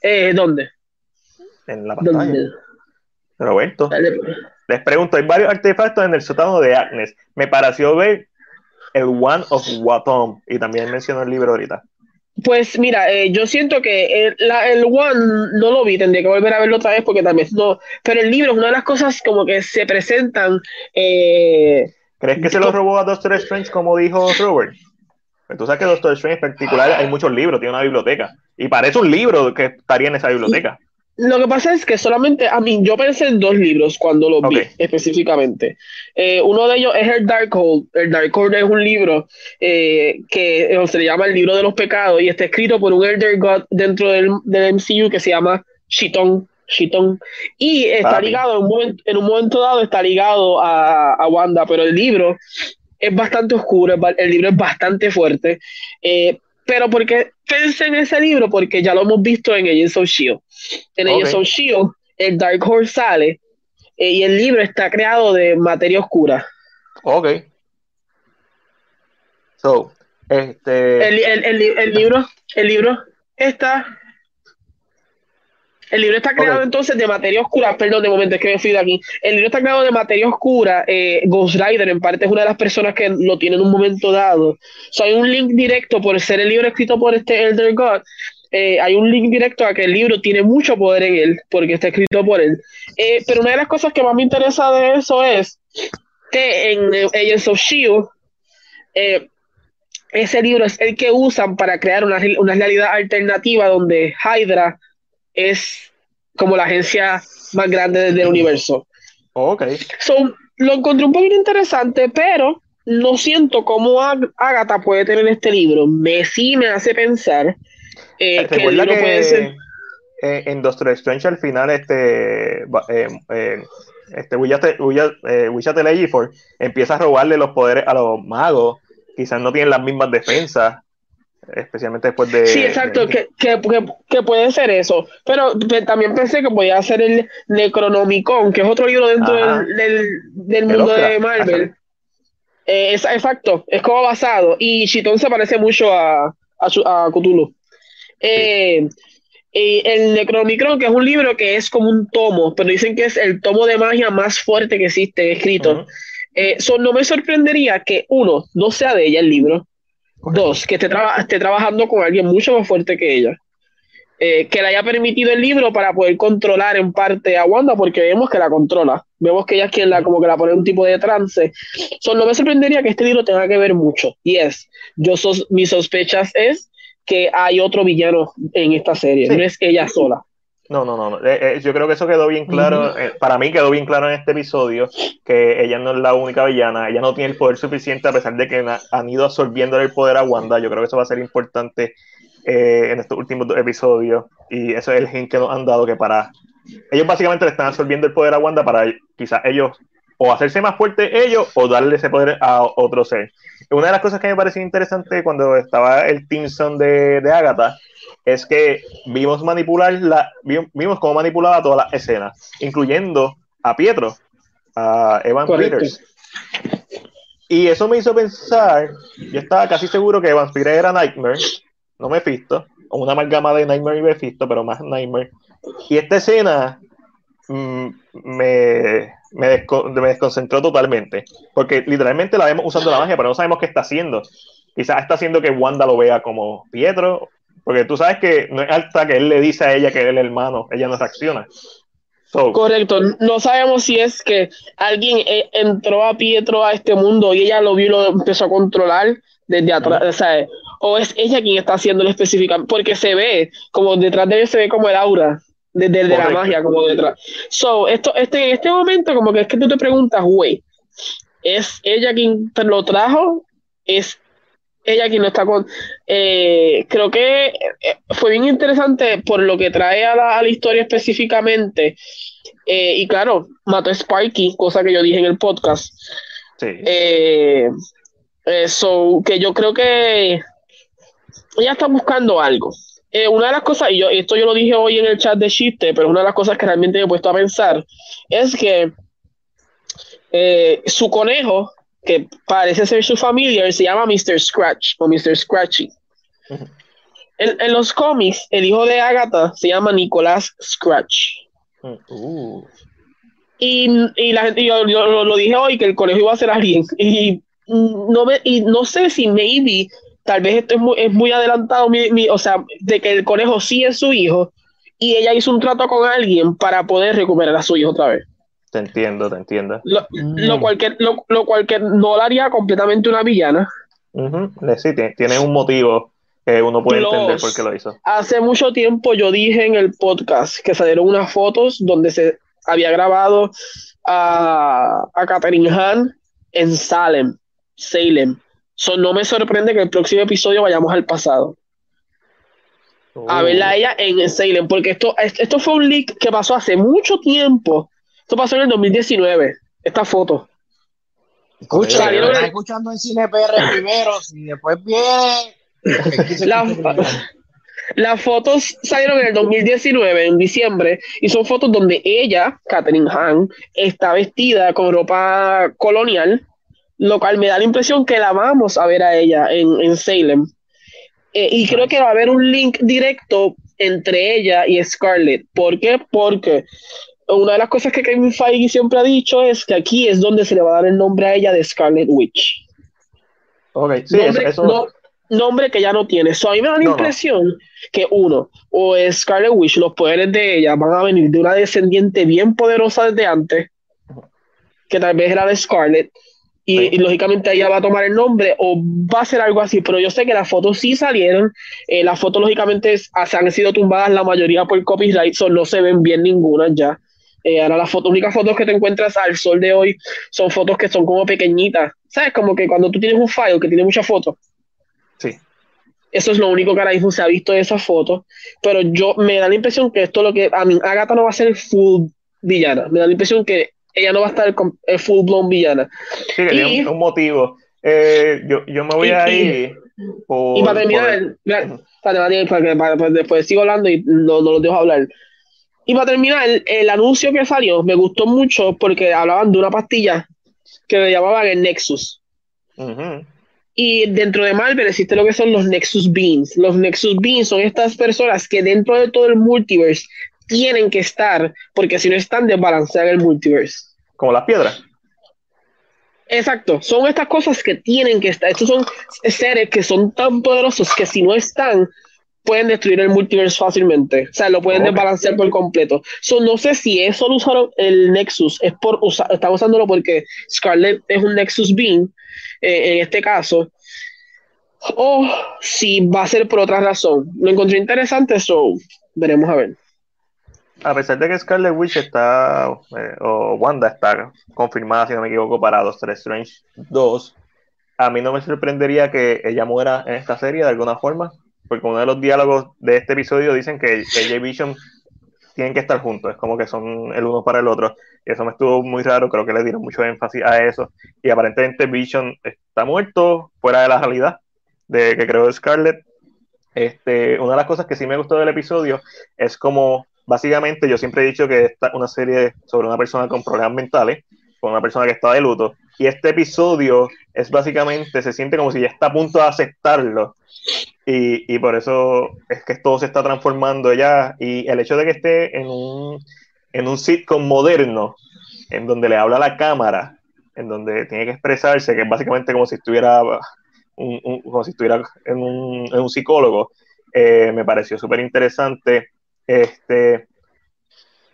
Eh, ¿Dónde? En la pantalla. Pero bueno. Les pregunto, hay varios artefactos en el sótano de Agnes. Me pareció ver el One of Watom y también mencionó el libro ahorita. Pues mira, eh, yo siento que el, el, One no lo vi, tendría que volver a verlo otra vez porque también no. Pero el libro es una de las cosas como que se presentan. Eh, ¿Crees que se lo robó a Doctor Strange como dijo Robert? Tú sabes que Doctor Strange en particular hay muchos libros, tiene una biblioteca. Y parece un libro que estaría en esa biblioteca. Lo que pasa es que solamente, a mí, yo pensé en dos libros cuando los vi específicamente. Eh, uno de ellos es el Darkhold. El Darkhold es un libro eh, que se le llama el libro de los pecados y está escrito por un Elder God dentro del, del MCU que se llama Shiton. Shiton. Y está ligado, en un, momento, en un momento dado, está ligado a, a Wanda, pero el libro es bastante oscuro, el libro es bastante fuerte. Eh, pero porque pensé en ese libro, porque ya lo hemos visto en Agents of Shield. En okay. Agents of Shield, el Dark Horse sale eh, y el libro está creado de materia oscura. Ok. So, este. El, el, el, el libro, el libro está el libro está creado entonces de materia oscura, perdón, de momento es que me fui de aquí. El libro está creado de materia oscura. Eh, Ghost Rider, en parte, es una de las personas que lo tiene en un momento dado. O sea, hay un link directo por ser el libro escrito por este Elder God. Eh, hay un link directo a que el libro tiene mucho poder en él, porque está escrito por él. Eh, pero una de las cosas que más me interesa de eso es que en Agents of Shield, ese libro es el que usan para crear una, una realidad alternativa donde Hydra es como la agencia más grande del universo. Ok. So, lo encontré un poquito interesante, pero no siento cómo Agatha puede tener este libro. Me sí me hace pensar eh, que el libro puede ser. Eh, en Doctor Strange al final, este. Eh, eh, este Wichat, Wichat, empieza a robarle los poderes a los magos quizás no tienen las mismas defensas, especialmente después de... Sí, exacto, Que, que, que, puede ser eso, pero también pensé que podía ser el Necronomicon, que es otro libro dentro del, del, mundo de Marvel. Eh, es, exacto, es como basado, y Chitón se parece mucho a, a, a Cthulhu. Eh, el Necronomicon, que es un libro que es como un tomo, pero dicen que es el tomo de magia más fuerte que existe escrito. Eh, no me sorprendería que, uno, no sea de ella el libro. Dos, que esté, esté trabajando con alguien mucho más fuerte que ella. Eh, que le haya permitido el libro para poder controlar en parte a Wanda, porque vemos que la controla. Vemos que ella es quien la, como que la pone en un tipo de trance. So, no me sorprendería que este libro tenga que ver mucho. Y es, yo sos, mis sospechas es que hay otro villano en esta serie, no es ella sola. No, no, no. Eh, eh, yo creo que eso quedó bien claro. Eh, para mí quedó bien claro en este episodio que ella no es la única villana. Ella no tiene el poder suficiente a pesar de que han ido absorbiendo el poder a Wanda. Yo creo que eso va a ser importante en estos últimos dos episodios. Y eso es el gen que nos han dado que para... Ellos básicamente le están absorbiendo el poder a Wanda para quizás ellos o hacerse más fuerte ellos o darle ese poder a otro ser. Una de las cosas que me pareció interesante cuando estaba el Tinson de, de Agatha es que vimos manipular la, vimos cómo manipulaba todas las escenas, incluyendo a Pietro, a Evan Peters. Y eso me hizo pensar, yo estaba casi seguro que Evan Peters era Nightmare, no Mephisto, o una amalgama de Nightmare y Mephisto, pero más Nightmare. Y esta escena mm, me, me, desconcentró totalmente, porque literalmente la vemos usando la magia, pero no sabemos qué está haciendo. Quizás está haciendo que Wanda lo vea como Pietro, porque tú sabes que no es hasta que él le dice a ella que es el hermano, ella no reacciona. Correcto, no sabemos si es que alguien eh, entró a Pietro a este mundo y ella lo vio y lo empezó a controlar desde atrás, o, es ella quien está haciéndolo específicamente, porque se ve, como detrás de él se ve como el aura, desde de la magia, como detrás. So, esto, este, en este momento, como que es que tú te preguntas, güey, ¿es ella quien te lo trajo? ¿Es ella quien no está con. Eh, creo que eh, fue bien interesante por lo que trae a la, historia específicamente. Eh, y claro, mató a Sparky, cosa que yo dije en el podcast. Sí. Eso, que yo creo que ella está buscando algo. Una de las cosas, y yo, esto yo lo dije hoy en el chat de chiste, pero una de las cosas que realmente me he puesto a pensar es que su conejo que parece ser su familia, se llama Mr. Scratch o Mr. Scratchy. en, los cómics, el hijo de Agatha se llama Nicolás Scratch. Uh. Y, la gente, yo, lo, dije hoy, que el colegio iba a ser alguien. Y no, y no sé si maybe, tal vez esto es muy, es muy adelantado, o sea, de que el conejo sí es su hijo y ella hizo un trato con alguien para poder recuperar a su hijo otra vez. Te entiendo, te entiendo. Lo, mm. cual, que, lo, cual que no la haría completamente una villana. Sí, tiene, un motivo que uno puede entender por qué lo hizo. Hace mucho tiempo yo dije en el podcast que salieron unas fotos donde se había grabado a, a Catherine Hahn en Salem, Salem. So, no me sorprende que el próximo episodio vayamos al pasado. A verla a oh. ella en Salem, porque esto, esto fue un leak que pasó hace mucho tiempo esto pasó en el 2019, esta foto. Escucha, estás escuchando en Cine PR primero y después viene. las fotos salieron en el 2019, en diciembre, y son fotos donde ella, Catherine Hahn, está vestida con ropa colonial, lo cual me da la impresión que la vamos a ver a ella en, Salem. Eh, y creo que va a haber un link directo entre ella y Scarlett. ¿Por qué? Porque una de las cosas que Kevin Feige siempre ha dicho es que aquí es donde se le va a dar el nombre a ella de Scarlet Witch. Ok, sí, nombre, eso, nombre que ya no tiene. So, a mí me da la impresión que uno, o Scarlet Witch, los poderes de ella van a venir de una descendiente bien poderosa desde antes, que tal vez era de Scarlet, y, lógicamente ella va a tomar el nombre o va a ser algo así, pero yo sé que las fotos sí salieron, eh, las fotos lógicamente se han sido tumbadas la mayoría por copyright, so no se ven bien ninguna ya. Eh, ahora las fotos, únicas fotos que te encuentras al sol de hoy son fotos que son como pequeñitas. ¿Sabes? Como que cuando tú tienes un file que tiene muchas fotos. Sí. Eso es lo único que ahora mismo se ha visto de esas fotos. Pero yo me da la impresión que esto lo que. A mí, Agatha no va a ser full villana. Me da la impresión que ella no va a estar full blown villana. Sí, que tiene un, motivo. eh, yo, yo me voy a ir. y para terminar, para, después sigo hablando y no, no los dejo hablar. Y para terminar, el, anuncio que salió me gustó mucho porque hablaban de una pastilla que le llamaban el Nexus. Y dentro de Marvel existe lo que son los Nexus Beans. Los Nexus Beans son estas personas que dentro de todo el multiverse tienen que estar, porque si no están, desbalancean el multiverse. Como las piedras. Exacto, son estas cosas que tienen que estar. Estos son seres que son tan poderosos que si no están, pueden destruir el multiverse fácilmente. O sea, lo pueden desbalancear por completo. So, no sé si eso lo usaron el Nexus, es por usar, están usándolo porque Scarlet es un Nexus Beam, eh, en este caso, o si va a ser por otra razón. Lo encontré interesante, so veremos a ver. A pesar de que Scarlet Witch está, eh, o Wanda está confirmada, si no me equivoco, para Doctor Strange 2, a mí no me sorprendería que ella muera en esta serie de alguna forma porque uno de los diálogos de este episodio dicen que ella y Vision tienen que estar juntos, es como que son el uno para el otro, y eso me estuvo muy raro, creo que le dieron mucho énfasis a eso, y aparentemente Vision está muerto, fuera de la realidad de que creó Scarlett. Este, una de las cosas que sí me gustó del episodio es como, básicamente, yo siempre he dicho que esta es una serie sobre una persona con problemas mentales, con una persona que está de luto, y este episodio es básicamente, se siente como si ya está a punto de aceptarlo, y, por eso es que todo se está transformando ya. Y el hecho de que esté en un, en un sitcom moderno, en donde le habla a la cámara, en donde tiene que expresarse, que es básicamente como si estuviera, un, como si estuviera en un, en un psicólogo, eh, me pareció súper interesante. Este,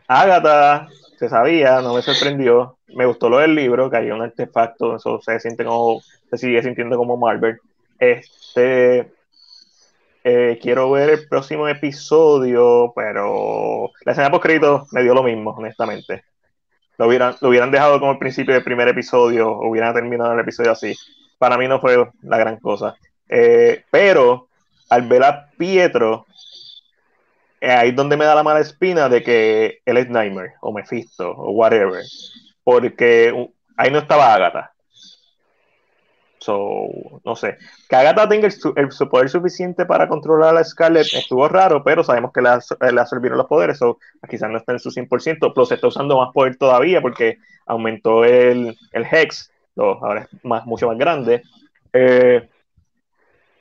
Agatha, se sabía, no me sorprendió. Me gustó lo del libro, que hay un artefacto, eso se siente como, se sigue sintiendo como Marvel. Este, eh, quiero ver el próximo episodio, pero la escena post crédito me dio lo mismo, honestamente. Lo hubieran, lo hubieran dejado como el principio del primer episodio, hubieran terminado el episodio así. Para mí no fue la gran cosa. Eh, pero al ver a Pietro, ahí es donde me da la mala espina de que él es Nightmare, o Mephisto, o whatever. Porque ahí no estaba Agatha. So, no sé. Que Agatha tenga el, su poder suficiente para controlar a Scarlet estuvo raro, pero sabemos que le, absorbieron los poderes, so, quizás no está en su 100%, pero se está usando más poder todavía porque aumentó el, el Hex, ahora es más, mucho más grande. Eh,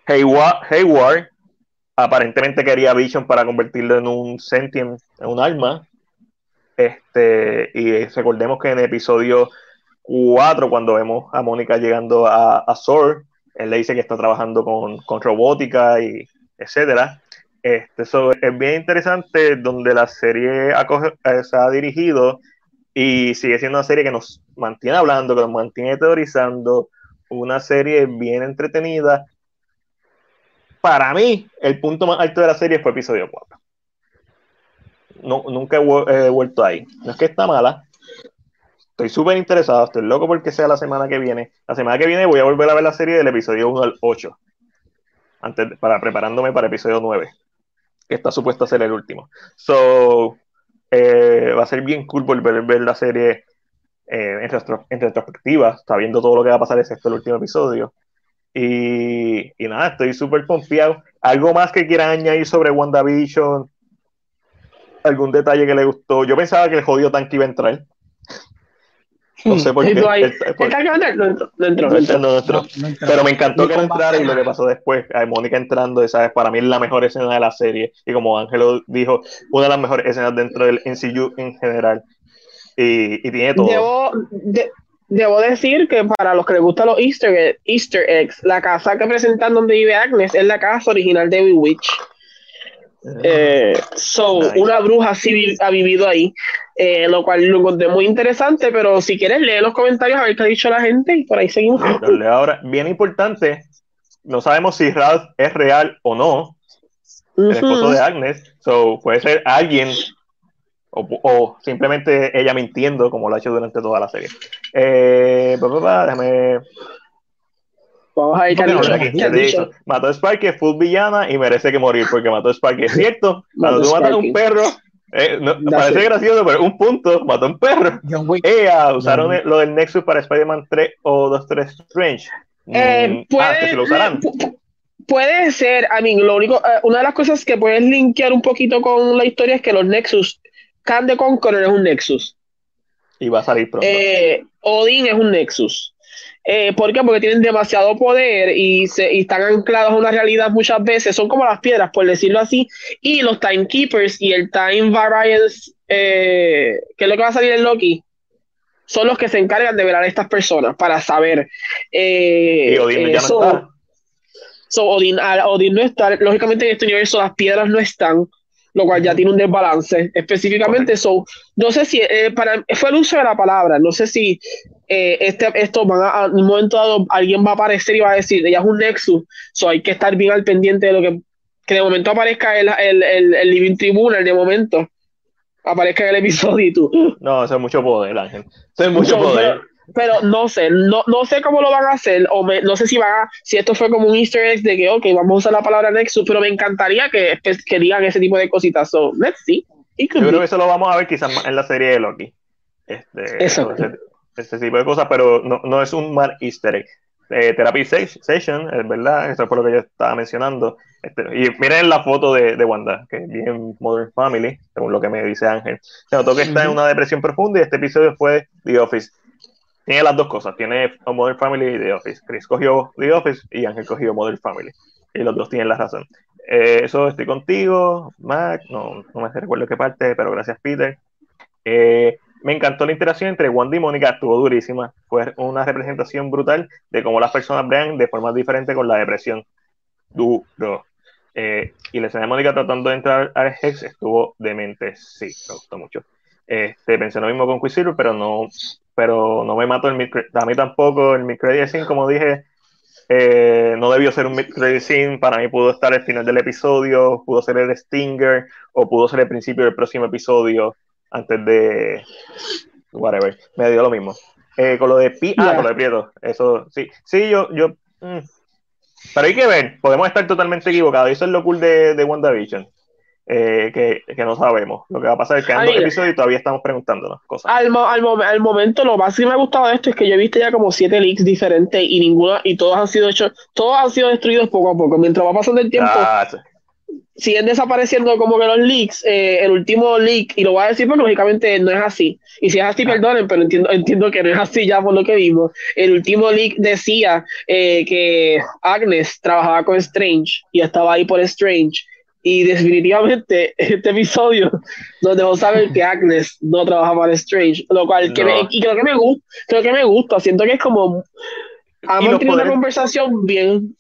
Hayward, aparentemente quería Vision para convertirlo en un sentient, en un alma. Este, y recordemos que en el episodio 4, cuando vemos a Mónica llegando a, a él le dice que está trabajando con, con robótica y etcétera. Este, eso es bien interesante donde la serie eh, se ha dirigido y sigue siendo una serie que nos mantiene hablando, que nos mantiene teorizando, una serie bien entretenida. Para mí, el punto más alto de la serie fue episodio 4. No, nunca he vuelto ahí. No es que está mala, Estoy súper interesado, estoy loco porque sea la semana que viene. La semana que viene voy a volver a ver la serie del episodio 1 al 8, antes para, preparándome para episodio 9, que está supuesto a ser el último. So, eh, va a ser bien cool volver a ver la serie eh, en, retrospectiva, está viendo todo lo que va a pasar, excepto el último episodio. Y, y nada, estoy súper confiado. ¿Algo más que quieran añadir sobre WandaVision? ¿Algún detalle que le gustó? Yo pensaba que el jodido tanque iba a entrar. No sé por qué. Pero me encantó que no entrara y lo que pasó después. Mónica entrando, ¿sabes? Para mí es la mejor escena de la serie. Y como Ángelo dijo, una de las mejores escenas dentro del NCU en general. Y, y tiene todo. Debo, debo, decir que para los que les gustan los Easter, Easter eggs, la casa que presentan donde vive Agnes es la casa original de Witch. Eh, so, una bruja sí ha vivido ahí, eh, lo cual lo encontré muy interesante, pero si quieres leer los comentarios a ver qué ha dicho la gente y por ahí seguimos. Ahora, bien importante, no sabemos si Ralph es real o no, el esposo de Agnes, so, puede ser alguien o, simplemente ella mintiendo como lo ha hecho durante toda la serie. Eh, déjame Vamos a ir no, Mató a Sparky, es full villana y merece que morir porque mató a Sparky. Es cierto, cuando tú matas a un perro, eh, parece gracioso, pero un punto, mató a un perro. Ella usaron lo del Nexus para Spider-Man 3 o 2 3 Strange. Eh, mm, puede, ah, que lo usarán. Puede ser, I mean, lo único, eh, una de las cosas que puedes linkear un poquito con la historia es que los Nexus, Khan de Conqueror es un Nexus. Y va a salir pronto. Eh, Odin es un Nexus. Eh, ¿Por qué? Porque tienen demasiado poder y, se, y están anclados a una realidad muchas veces. Son como las piedras, por decirlo así. Y los Timekeepers y el Time Variance, eh, que es lo que va a salir en Loki, son los que se encargan de ver a estas personas para saber. Eh, y Odin ya no está. So, Odin, Odin no está. Lógicamente en este universo las piedras no están lo cual ya tiene un desbalance. Específicamente, so, no sé si eh, para, fue el uso de la palabra, no sé si eh, este, esto van a, en un momento dado alguien va a aparecer y va a decir, ella es un Nexus, so hay que estar bien al pendiente de lo que, que de momento aparezca el, el, el, el Living Tribunal, de momento aparezca en el episodio y tú. No, eso es mucho poder, Ángel. Eso es mucho poder pero no sé, no, no sé cómo lo van a hacer, o no sé si van a, si esto fue como un easter egg de que, ok, vamos a usar la palabra Nexus, pero me encantaría que, que digan ese tipo de cositas. So, let's see. Yo creo que eso lo vamos a ver quizás en la serie de Loki. Este, Eso. Este, tipo de cosas, pero no, no es un mal easter egg. Eh, Therapy Session, es verdad, eso fue lo que yo estaba mencionando. Este, y miren la foto de, de, Wanda, que es bien Modern Family, según lo que me dice Ángel. Se notó que está en una depresión profunda y este episodio fue The Office tiene las dos cosas. Tiene Modern Family y The Office. Chris cogió The Office y Ángel cogió Modern Family. Y los dos tienen la razón. Eh, eso estoy contigo, Mac. No, no me recuerdo qué parte, pero gracias, Peter. Eh, me encantó la interacción entre Wanda y Mónica, estuvo durísima. Fue una representación brutal de cómo las personas vean de forma diferente con la depresión. Duro. Eh, y la escena de Mónica tratando de entrar al Hex estuvo demente. Sí, me gustó mucho. Este, pensé lo mismo con Quisilver, pero no, pero no me mato el mid A mí tampoco el mid-credit scene, como dije, eh, no debió ser un mid-credit scene. Para mí pudo estar el final del episodio, pudo ser el Stinger, o pudo ser el principio del próximo episodio, antes de. Whatever. Me dio lo mismo. Eh, con lo de Pi ah, con lo de Prieto. Eso, sí. Sí, yo. yo mm. Pero hay que ver, podemos estar totalmente equivocados. Eso es lo cool de, de WandaVision. Eh, que, que, no sabemos. Lo que va a pasar es que en dos episodios y todavía estamos preguntándonos cosas. Al, al, al, momento, lo más que me ha gustado de esto es que yo he visto ya como siete leaks diferentes y ninguna, y todos han sido hechos, todos han sido destruidos poco a poco. Mientras va pasando el tiempo, siguen desapareciendo como que los leaks. Eh, el último leak, y lo voy a decir porque lógicamente no es así. Y si es así, ah. perdonen, pero entiendo, entiendo que no es así ya por lo que vimos. El último leak decía eh, que Agnes trabajaba con Strange y estaba ahí por Strange y definitivamente este episodio nos dejó saber que Agnes no trabaja para Strange, lo cual que y creo que me gusta, creo que me gusta, siento que es como ha mantenido una conversación bien.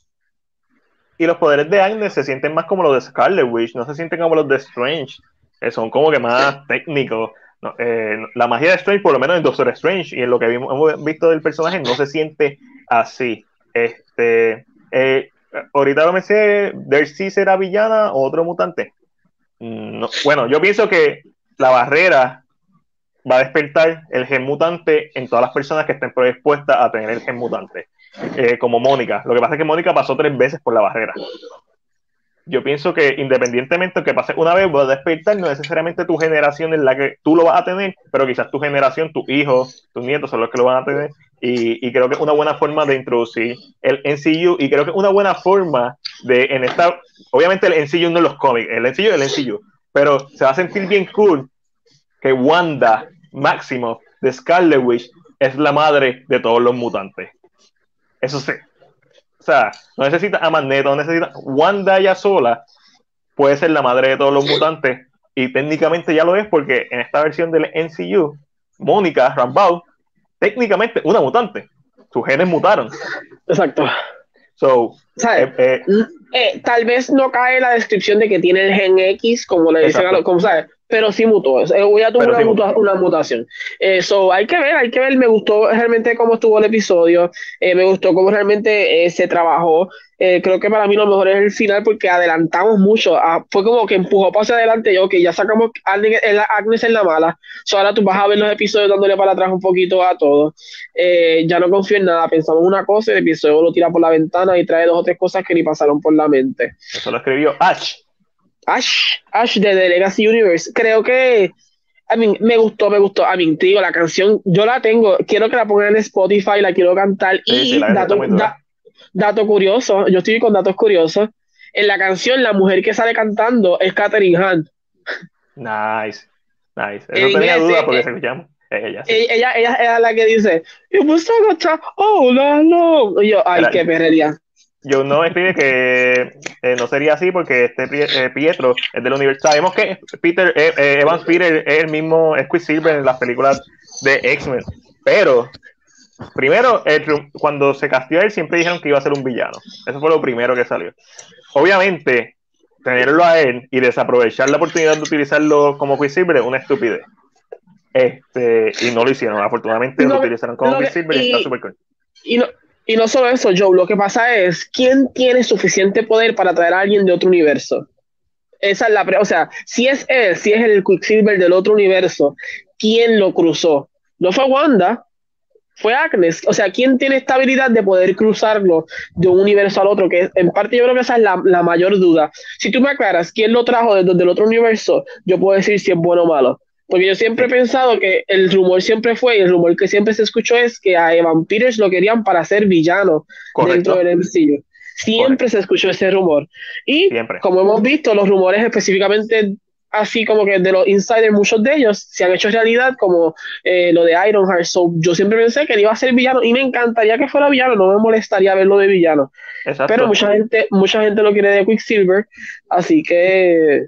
Y los poderes de Agnes se sienten más como los de Scarlet Witch, no se sienten como los de Strange, que son como que más técnicos. Eh, la magia de Strange, por lo menos en Doctor Strange, y en lo que hemos visto del personaje, no se siente así. Este, eh, ahorita me sé, Darcy será villana o otro mutante. Mm, bueno, yo pienso que la barrera va a despertar el gen mutante en todas las personas que estén predispuestas a tener el gen mutante, eh, como Mónica. Lo que pasa es que Mónica pasó tres veces por la barrera yo pienso que independientemente de que pase una vez, va a despertar, no necesariamente tu generación en la que tú lo vas a tener, pero quizás tu generación, tus hijos, tus nietos son los que lo van a tener. Y, creo que es una buena forma de introducir el NCU y creo que es una buena forma de, en esta, obviamente el NCU no es los cómics, el NCU es el NCU, pero se va a sentir bien cool que Wanda Máximo de Scarlet Witch es la madre de todos los mutantes. Eso sí, o sea, no necesita a Magneto, no necesita. Wanda ya sola puede ser la madre de todos los mutantes. Y técnicamente ya lo es porque en esta versión del NCU, Mónica Rambeau, técnicamente una mutante. Sus genes mutaron. Exacto. So, eh, eh, eh, tal vez no cae la descripción de que tiene el gen X, como le dicen a los, como sabes, pero sí mutó. Ya tuvo una, una, mutación. Eso hay que ver, hay que ver. Me gustó realmente cómo estuvo el episodio. Eh, me gustó cómo realmente eh, se trabajó. Eh, creo que para mí lo mejor es el final porque adelantamos mucho. Ah, fue como que empujó para adelante. Yo, que ya sacamos a Agnes en la mala. ahora tú vas a ver los episodios dándole para atrás un poquito a todo. ya no confío en nada. Pensamos una cosa y el episodio lo tira por la ventana y trae dos o tres cosas que ni pasaron por la mente. Eso lo escribió Ash. Ash, Ash de The Legacy Universe. Creo que a mí me gustó, me gustó. A mí, digo, la canción, yo la tengo, quiero que la pongan en Spotify, la quiero cantar y dato curioso, yo estoy con datos curiosos. En la canción, la mujer que sale cantando es Katherine Hunt. Nice, nice. no tenía duda porque se llama. Ella, ella, ella, es la que dice, oh, no, no. Y yo, ay, qué perrería. Yo no escribe que eh, no sería así porque este eh, Pietro es del universo. Sabemos que Peter eh, Evans Peter es el mismo es Quicksilver en las películas de X-Men, pero primero cuando se castió él siempre dijeron que iba a ser un villano. Eso fue lo primero que salió. Obviamente tenerlo a él y desaprovechar la oportunidad de utilizarlo como Quicksilver es una estupidez. Este, y no lo hicieron, afortunadamente lo utilizaron como Quicksilver y, y está súper cool. Y no, y no solo eso, Joe, lo que pasa es, ¿quién tiene suficiente poder para traer a alguien de otro universo? Esa es la o sea, si es él, si es el Quicksilver del otro universo, ¿quién lo cruzó? No fue Wanda, fue Agnes. O sea, ¿quién tiene esta habilidad de poder cruzarlo de un universo al otro? Que en parte yo creo que esa es la, mayor duda. Si tú me aclaras quién lo trajo desde el otro universo, yo puedo decir si es bueno o malo. Porque yo siempre he pensado que el rumor siempre fue, y el rumor que siempre se escuchó es que a Evan Peters lo querían para ser villano dentro del MCU. Siempre se escuchó ese rumor. Y como hemos visto, los rumores específicamente así como que de los insiders, muchos de ellos se han hecho realidad, como eh, lo de Ironheart. So, yo siempre pensé que él iba a ser villano y me encantaría que fuera villano, no me molestaría verlo de villano. Pero mucha gente, mucha gente lo quiere de Quicksilver, así que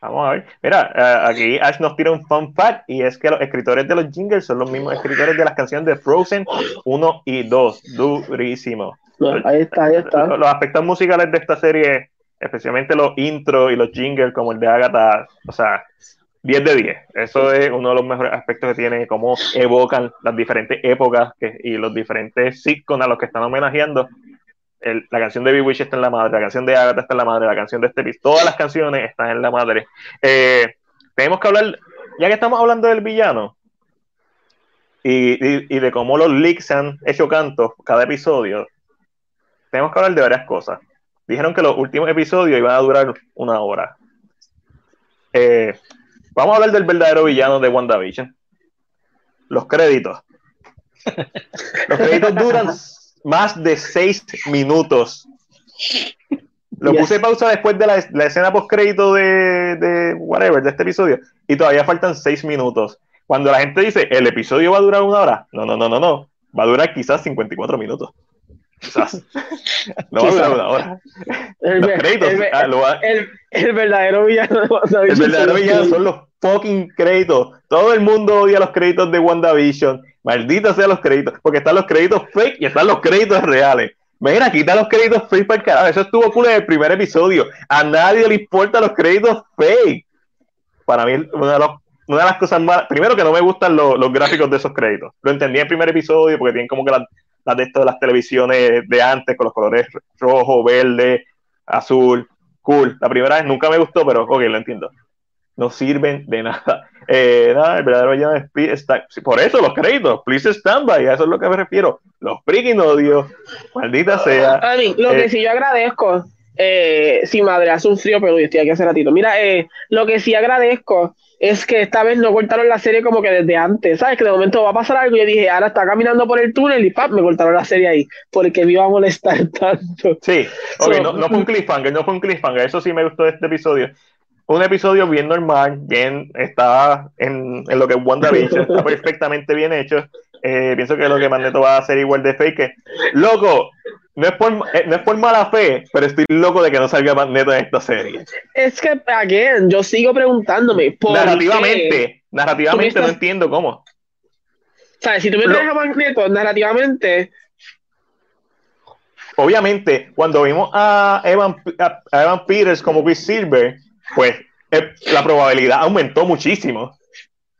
Vamos a ver. Mira, eh, aquí Ash nos tira un fun fact y es que los escritores de los jingles son los mismos escritores de las canciones de Frozen 1 y 2. Durísimo. ahí está, ahí está. Los, aspectos musicales de esta serie, especialmente los intros y los jingles como el de Agatha, o sea, 10 de 10. Eso es uno de los mejores aspectos que tiene, cómo evocan las diferentes épocas y los diferentes sitcoms a los que están homenajeando la canción de Bewitch está en la madre, la canción de Agatha está en la madre, la canción de este todas las canciones están en la madre. Eh, tenemos que hablar, ya que estamos hablando del villano y, de cómo los leaks han hecho cantos cada episodio, tenemos que hablar de varias cosas. Dijeron que los últimos episodios iban a durar una hora. Eh, vamos a hablar del verdadero villano de WandaVision. Los créditos. Los créditos duran más de seis minutos. Lo puse pausa después de la, escena post crédito de, de, whatever, de este episodio, y todavía faltan seis minutos. Cuando la gente dice el episodio va a durar una hora, no, no, no, no, no, va a durar quizás 54 minutos. Quizás. No va a durar una hora. El, los créditos, ah, el, verdadero villano de El verdadero villano son los fucking créditos. Todo el mundo odia los créditos de WandaVision. Maldita sean los créditos, porque están los créditos fake y están los créditos reales. Mira, quita los créditos fake para el carajo. Eso estuvo cool en el primer episodio. A nadie le importan los créditos fake. Para mí, una de, las cosas más. Primero, que no me gustan los, gráficos de esos créditos. Lo entendí en el primer episodio porque tienen como que las de esto de las televisiones de antes, con los colores rojo, verde, azul. Cool. La primera vez nunca me gustó, pero ok, lo entiendo no sirven de nada. Eh, nada, el verdadero es Por eso los créditos, please stand by, a eso es lo que me refiero. Los freaking odio, maldita sea. A mí, lo que eh, sí yo agradezco, eh, sí, madre, hace un frío, pero estoy aquí hace ratito. Mira, eh, lo que sí agradezco es que esta vez no cortaron la serie como que desde antes, ¿sabes? Que de momento va a pasar algo y yo dije, ahora está caminando por el túnel y ¡pap! me cortaron la serie ahí, porque me iba a molestar tanto. Sí, okay, no, no fue un cliffhanger, no fue un cliffhanger, eso sí me gustó de este episodio un episodio bien normal, bien, está en, en lo que es WandaVision, está perfectamente bien hecho. Eh, pienso que lo que Magneto va a hacer igual de fake. Loco, no es, por, eh, no es por mala fe, pero estoy loco de que no salga Magneto en esta serie. Es que, again, yo sigo preguntándome. ¿por narrativamente, narrativamente no entiendo cómo. ¿Sabes? Si tú me traes a Magneto, narrativamente. Obviamente, cuando vimos a Evan, a Evan Peters como Silver pues eh, la probabilidad aumentó muchísimo.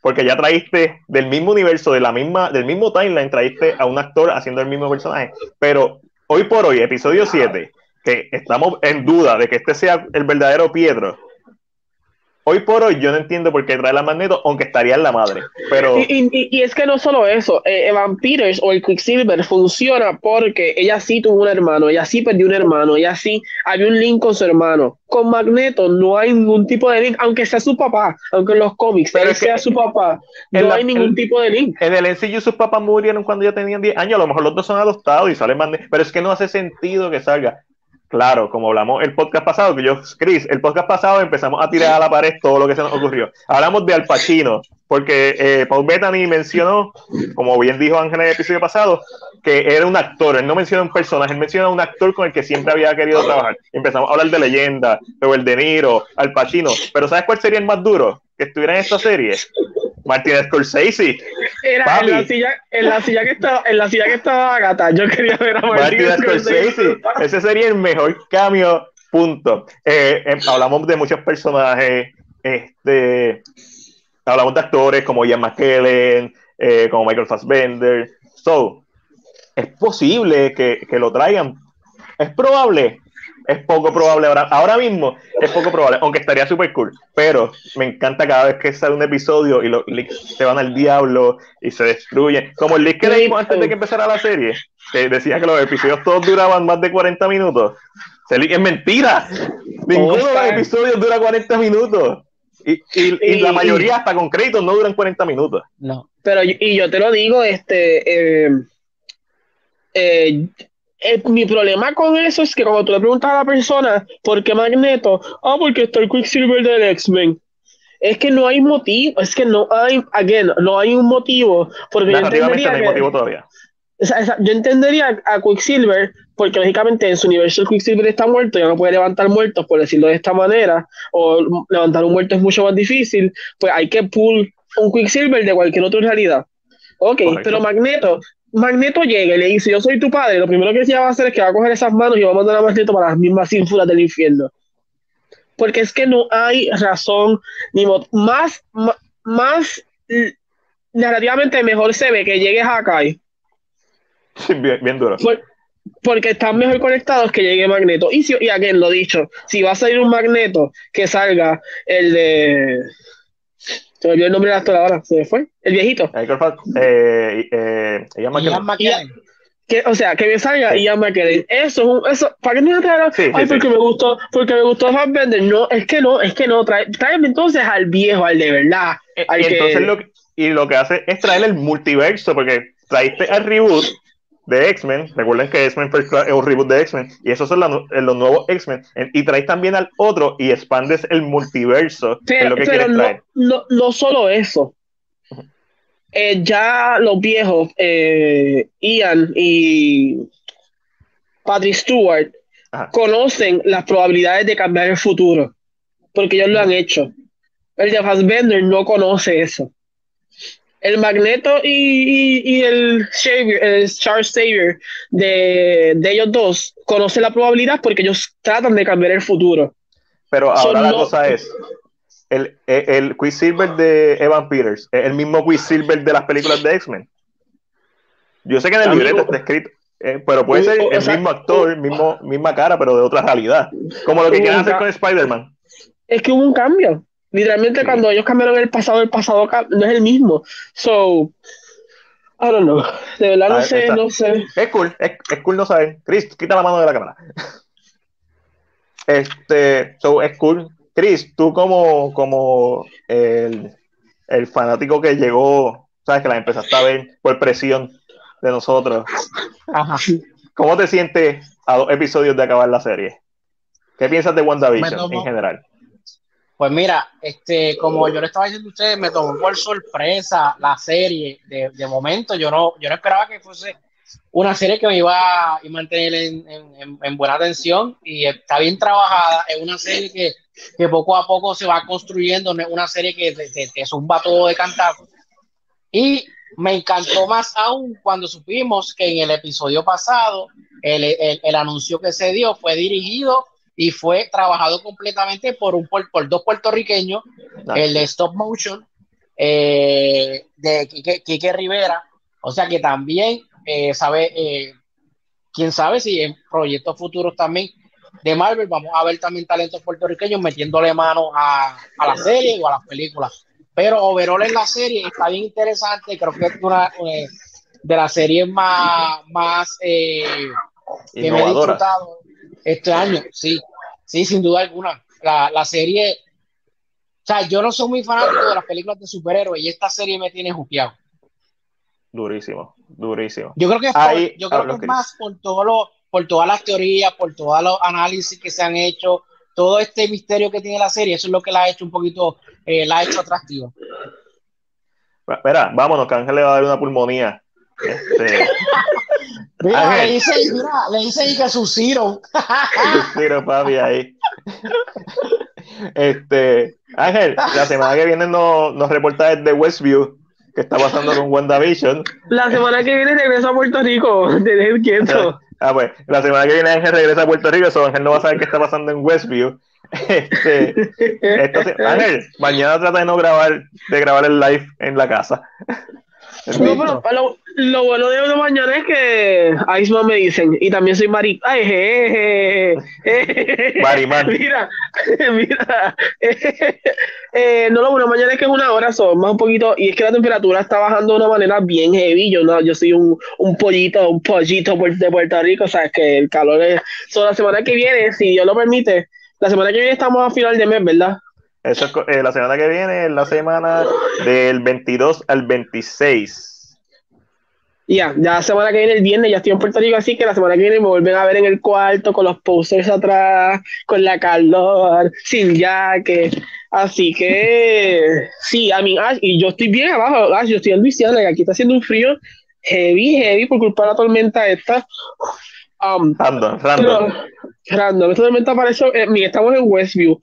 Porque ya traíste del mismo universo, de la misma, del mismo timeline, traíste a un actor haciendo el mismo personaje. Pero hoy por hoy, episodio 7, que estamos en duda de que este sea el verdadero Pietro, hoy por hoy yo no entiendo por qué trae la Magneto, aunque estaría en la madre. Pero... Y, es que no solo eso, eh, Evan Peters o el Quicksilver funciona porque ella sí tuvo un hermano, ella sí perdió un hermano, ella sí había un link con su hermano. Con Magneto no hay ningún tipo de link, aunque sea su papá, aunque en los cómics él sea su papá, no hay ningún tipo de link. En el MCU sus papás murieron cuando ya tenían 10 años, a lo mejor los dos son adoptados y salen Magneto, pero es que no hace sentido que salga. Claro, como hablamos el podcast pasado, que yo, Chris, el podcast pasado empezamos a tirar a la pared todo lo que se nos ocurrió. Hablamos de Al Pacino, porque eh, Paul Bettany mencionó, como bien dijo Ángel en el episodio pasado, que era un actor, él no menciona un personaje, él menciona un actor con el que siempre había querido trabajar. Empezamos a hablar de leyenda, el De Niro, Al Pacino, pero ¿sabes cuál sería el más duro que estuviera en esta serie? Martin Scorsese. Era en la, silla, en la silla que estaba, en la silla que estaba Gata. Yo quería ver a Martin, Scorsese. Ese sería el mejor cambio. Punto. Eh, em, hablamos de muchos personajes. Este, hablamos de actores como Ian McKellen, eh, como Michael Fassbender. So, es posible que, que lo traigan. Es probable, es poco probable ahora, ahora mismo, es poco probable, aunque estaría súper cool. Pero me encanta cada vez que sale un episodio y los leaks se van al diablo y se destruyen. Como el leak que leímos antes de que empezara la serie, que decía que los episodios todos duraban más de 40 minutos. Es mentira. Ninguno de los episodios dura 40 minutos. Y, y, la mayoría, hasta con créditos, no duran 40 minutos. No. Pero, y yo te lo digo, este. Eh, eh, eh, mi problema con eso es que cuando tú le preguntas a la persona por qué Magneto, ah, porque está el Quicksilver del X-Men. Es que no hay motivo, es que no hay, again, no hay un motivo. Porque yo entendería, no hay motivo todavía. yo entendería a Quicksilver, porque lógicamente en su universo el Quicksilver está muerto, ya no puede levantar muertos, por decirlo de esta manera, o levantar un muerto es mucho más difícil, pues hay que pull un Quicksilver de cualquier otra realidad. Ok, pero Magneto Magneto llega y le dice, yo soy tu padre, lo primero que ella va a hacer es que va a coger esas manos y va a mandar a Magneto para las mismas ínfulas del infierno. Porque es que no hay razón, ni más, más, narrativamente mejor se ve que llegue Hakai. Sí, bien, bien duro. porque están mejor conectados que llegue Magneto. Y, si, y again, lo dicho, si va a salir un Magneto, que salga el de se me olvidó el nombre del actor ahora, se me fue. El viejito. Eh, eh, Ian McKellen. Que, o sea, que me salga Ian McKellen. Eso es un, eso, ¿para qué no me sí, Ay, porque me gustó, porque me gustó Bender. No, es que no, es que no, trae, tráeme entonces al viejo, al de verdad. Eh, al y, entonces lo, y lo que hace es traer el multiverso, porque traiste al reboot de X-Men. Recuerden que X-Men es un reboot de X-Men. Y esos son eh, los nuevos X-Men. Y traes también al otro y expandes el multiverso. Pero, lo que pero no, no, no, solo eso. Eh, ya los viejos, eh, Ian y Patrick Stewart, conocen las probabilidades de cambiar el futuro. Porque ellos lo han hecho. El de Fassbender no conoce eso el Magneto y, el, Charles Xavier de, ellos dos conocen la probabilidad porque ellos tratan de cambiar el futuro. Pero ahora la cosa es, el, el, Quicksilver de Evan Peters el mismo Quicksilver de las películas de X-Men. Yo sé que en el libreto está escrito, eh, pero puede ser el mismo actor, mismo, misma cara, pero de otra realidad. Como lo que quieren hacer con Spider-Man. Es que hubo un cambio. Literalmente cuando ellos cambiaron el pasado, el pasado no es el mismo. So, I don't know. De verdad no sé, no sé. Es cool, es, cool no saber. Chris, quita la mano de la cámara. Este, so, es cool. Chris, tú como, como el, el fanático que llegó, sabes que la empezaste a ver por presión de nosotros. Ajá. ¿Cómo te sientes a dos episodios de acabar la serie? ¿Qué piensas de WandaVision en general? Pues mira, este, como yo le estaba diciendo a ustedes, me tomó por sorpresa la serie. De, de momento, yo no, yo no esperaba que fuese una serie que me iba a mantener en, en, en, buena atención y está bien trabajada. Es una serie que, que poco a poco se va construyendo, una serie que te, zumba todo de cantar. Y me encantó más aún cuando supimos que en el episodio pasado el, el, el anuncio que se dio fue dirigido y fue trabajado completamente por, un, por, dos puertorriqueños, el de Stop Motion, eh, de Quique, Rivera, o sea que también eh, sabe, eh, quién sabe si en proyectos futuros también de Marvel, vamos a ver también talentos puertorriqueños metiéndole mano a, a la serie o a las películas. Pero overall en la serie está bien interesante, creo que es una de las series más, más que me he disfrutado este año, sí, sí, sin duda alguna. La, la serie, o sea, yo no soy muy fanático de las películas de superhéroes y esta serie me tiene juqueado. Durísimo, durísimo. Yo creo que es, yo creo que es más por todo lo, por todas las teorías, por todos los análisis que se han hecho, todo este misterio que tiene la serie, eso es lo que la ha hecho un poquito, eh, la ha hecho atractiva. Espera, vámonos, que Ángel le va a dar una pulmonía. Este... mira, le dice, mira, le dice que su Ciro. su Ciro, papi, ahí. Este, Ángel, la semana que viene nos, nos reporta desde Westview qué está pasando con WandaVision. La semana que viene regresa a Puerto Rico, te quieto. Ah, pues, la semana que viene Ángel regresa a Puerto Rico, eso Ángel no va a saber qué está pasando en Westview. Este, Ángel, mañana trata de no grabar, de grabar el live en la casa. No, pero lo, bueno de mañana es que Iceman me dicen, y también soy Mari. Ay, je, Mariman. Mira, mira. Eh, no, lo bueno mañana es que es una hora, son más un poquito, y es que la temperatura está bajando de una manera bien heavy. Yo no, yo soy un, un pollito, un pollito de Puerto Rico, o sea, es que el calor es. So, la semana que viene, si Dios lo permite, la semana que viene estamos a final de mes, ¿verdad? Eso es eh, la semana que viene, es la semana del 22 al 26 ya, ya la semana que viene, el viernes, ya estoy en Puerto Rico, así que la semana que viene me vuelven a ver en el cuarto con los posters atrás, con la calor, sin jacket. Así que, sí, a mí, y yo estoy bien abajo, yo estoy en Luisiana y aquí está haciendo un frío heavy, heavy por culpa de la tormenta esta. Um, random, random. random. Esta tormenta apareció, eh, estamos en Westview.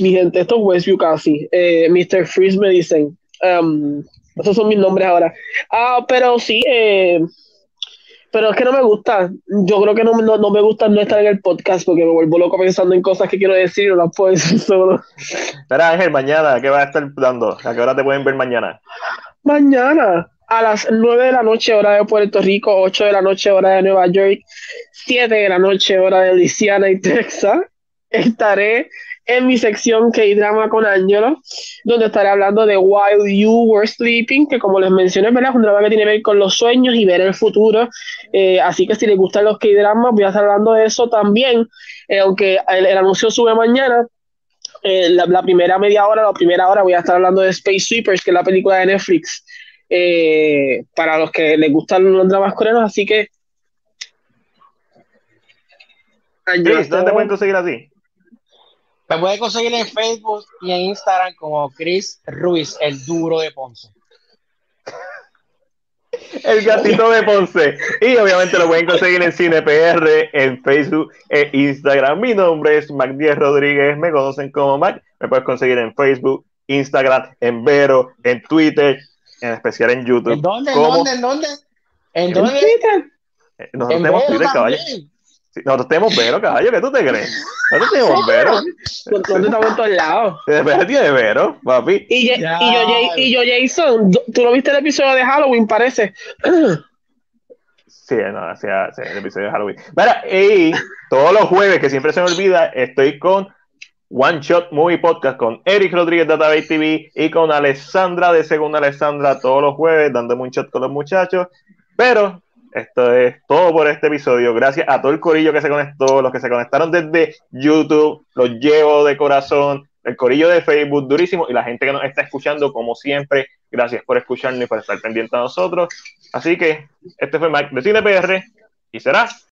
Mi gente, esto es Westview casi. Eh, Mr. Freeze me dicen. Um, esos son mis nombres ahora. Ah, pero sí, eh, pero es que no me gusta. Yo creo que no, no, me gusta no estar en el podcast porque me vuelvo loco pensando en cosas que quiero decir y no las puedo decir solo. Espera, Ángel, mañana, ¿qué vas a estar dando? ¿A qué hora te pueden ver mañana? Mañana, a las 9 de la noche, hora de Puerto Rico, 8 de la noche, hora de Nueva York, 7 de la noche, hora de Luisiana y Texas, estaré en mi sección K-Drama con Angelo, donde estaré hablando de While You Were Sleeping, que como les mencioné, ¿verdad? es un drama que tiene que ver con los sueños y ver el futuro. Eh, así que si les gustan los K-Dramas, voy a estar hablando de eso también, eh, aunque el, anuncio sube mañana. Eh, la, primera media hora, la primera hora voy a estar hablando de Space Sweepers, que es la película de Netflix, para los que les gustan los dramas coreanos, así que... ¿dónde te pueden conseguir así? Me puede conseguir en Facebook y en Instagram como Chris Ruiz, el duro de Ponce. El gatito de Ponce. Y obviamente lo pueden conseguir en CinePR, en Facebook e Instagram. Mi nombre es Mac Díaz Rodríguez. Me conocen como Mac. Me puedes conseguir en Facebook, Instagram, en Vero, en Twitter, en especial en YouTube. ¿En dónde? ¿En dónde? ¿En dónde? ¿En dónde? Eh, nosotros tenemos Twitter, caballo. Nosotros tenemos Vero, caballo. ¿Qué tú te crees? ¿Dónde tenemos Vero? ¿Dónde estamos en todos lados? Después tiene Vero, papi. Y, y, yo, y yo, Jason, ¿tú no viste el episodio de Halloween, parece? Sí, no, hacía el episodio de Halloween. Mira, y todos los jueves, que siempre se me olvida, estoy con One Shot Movie Podcast con Eric Rodríguez de Database TV y con Alessandra de Segunda Alessandra todos los jueves, dándome un shot con los muchachos. Pero esto es todo por este episodio. Gracias a todo el corillo que se conectó, los que se conectaron desde YouTube, los llevo de corazón, el corillo de Facebook, durísimo, y la gente que nos está escuchando, como siempre, gracias por escucharnos y por estar pendiente a nosotros. Así que este fue Mike de CinePR y será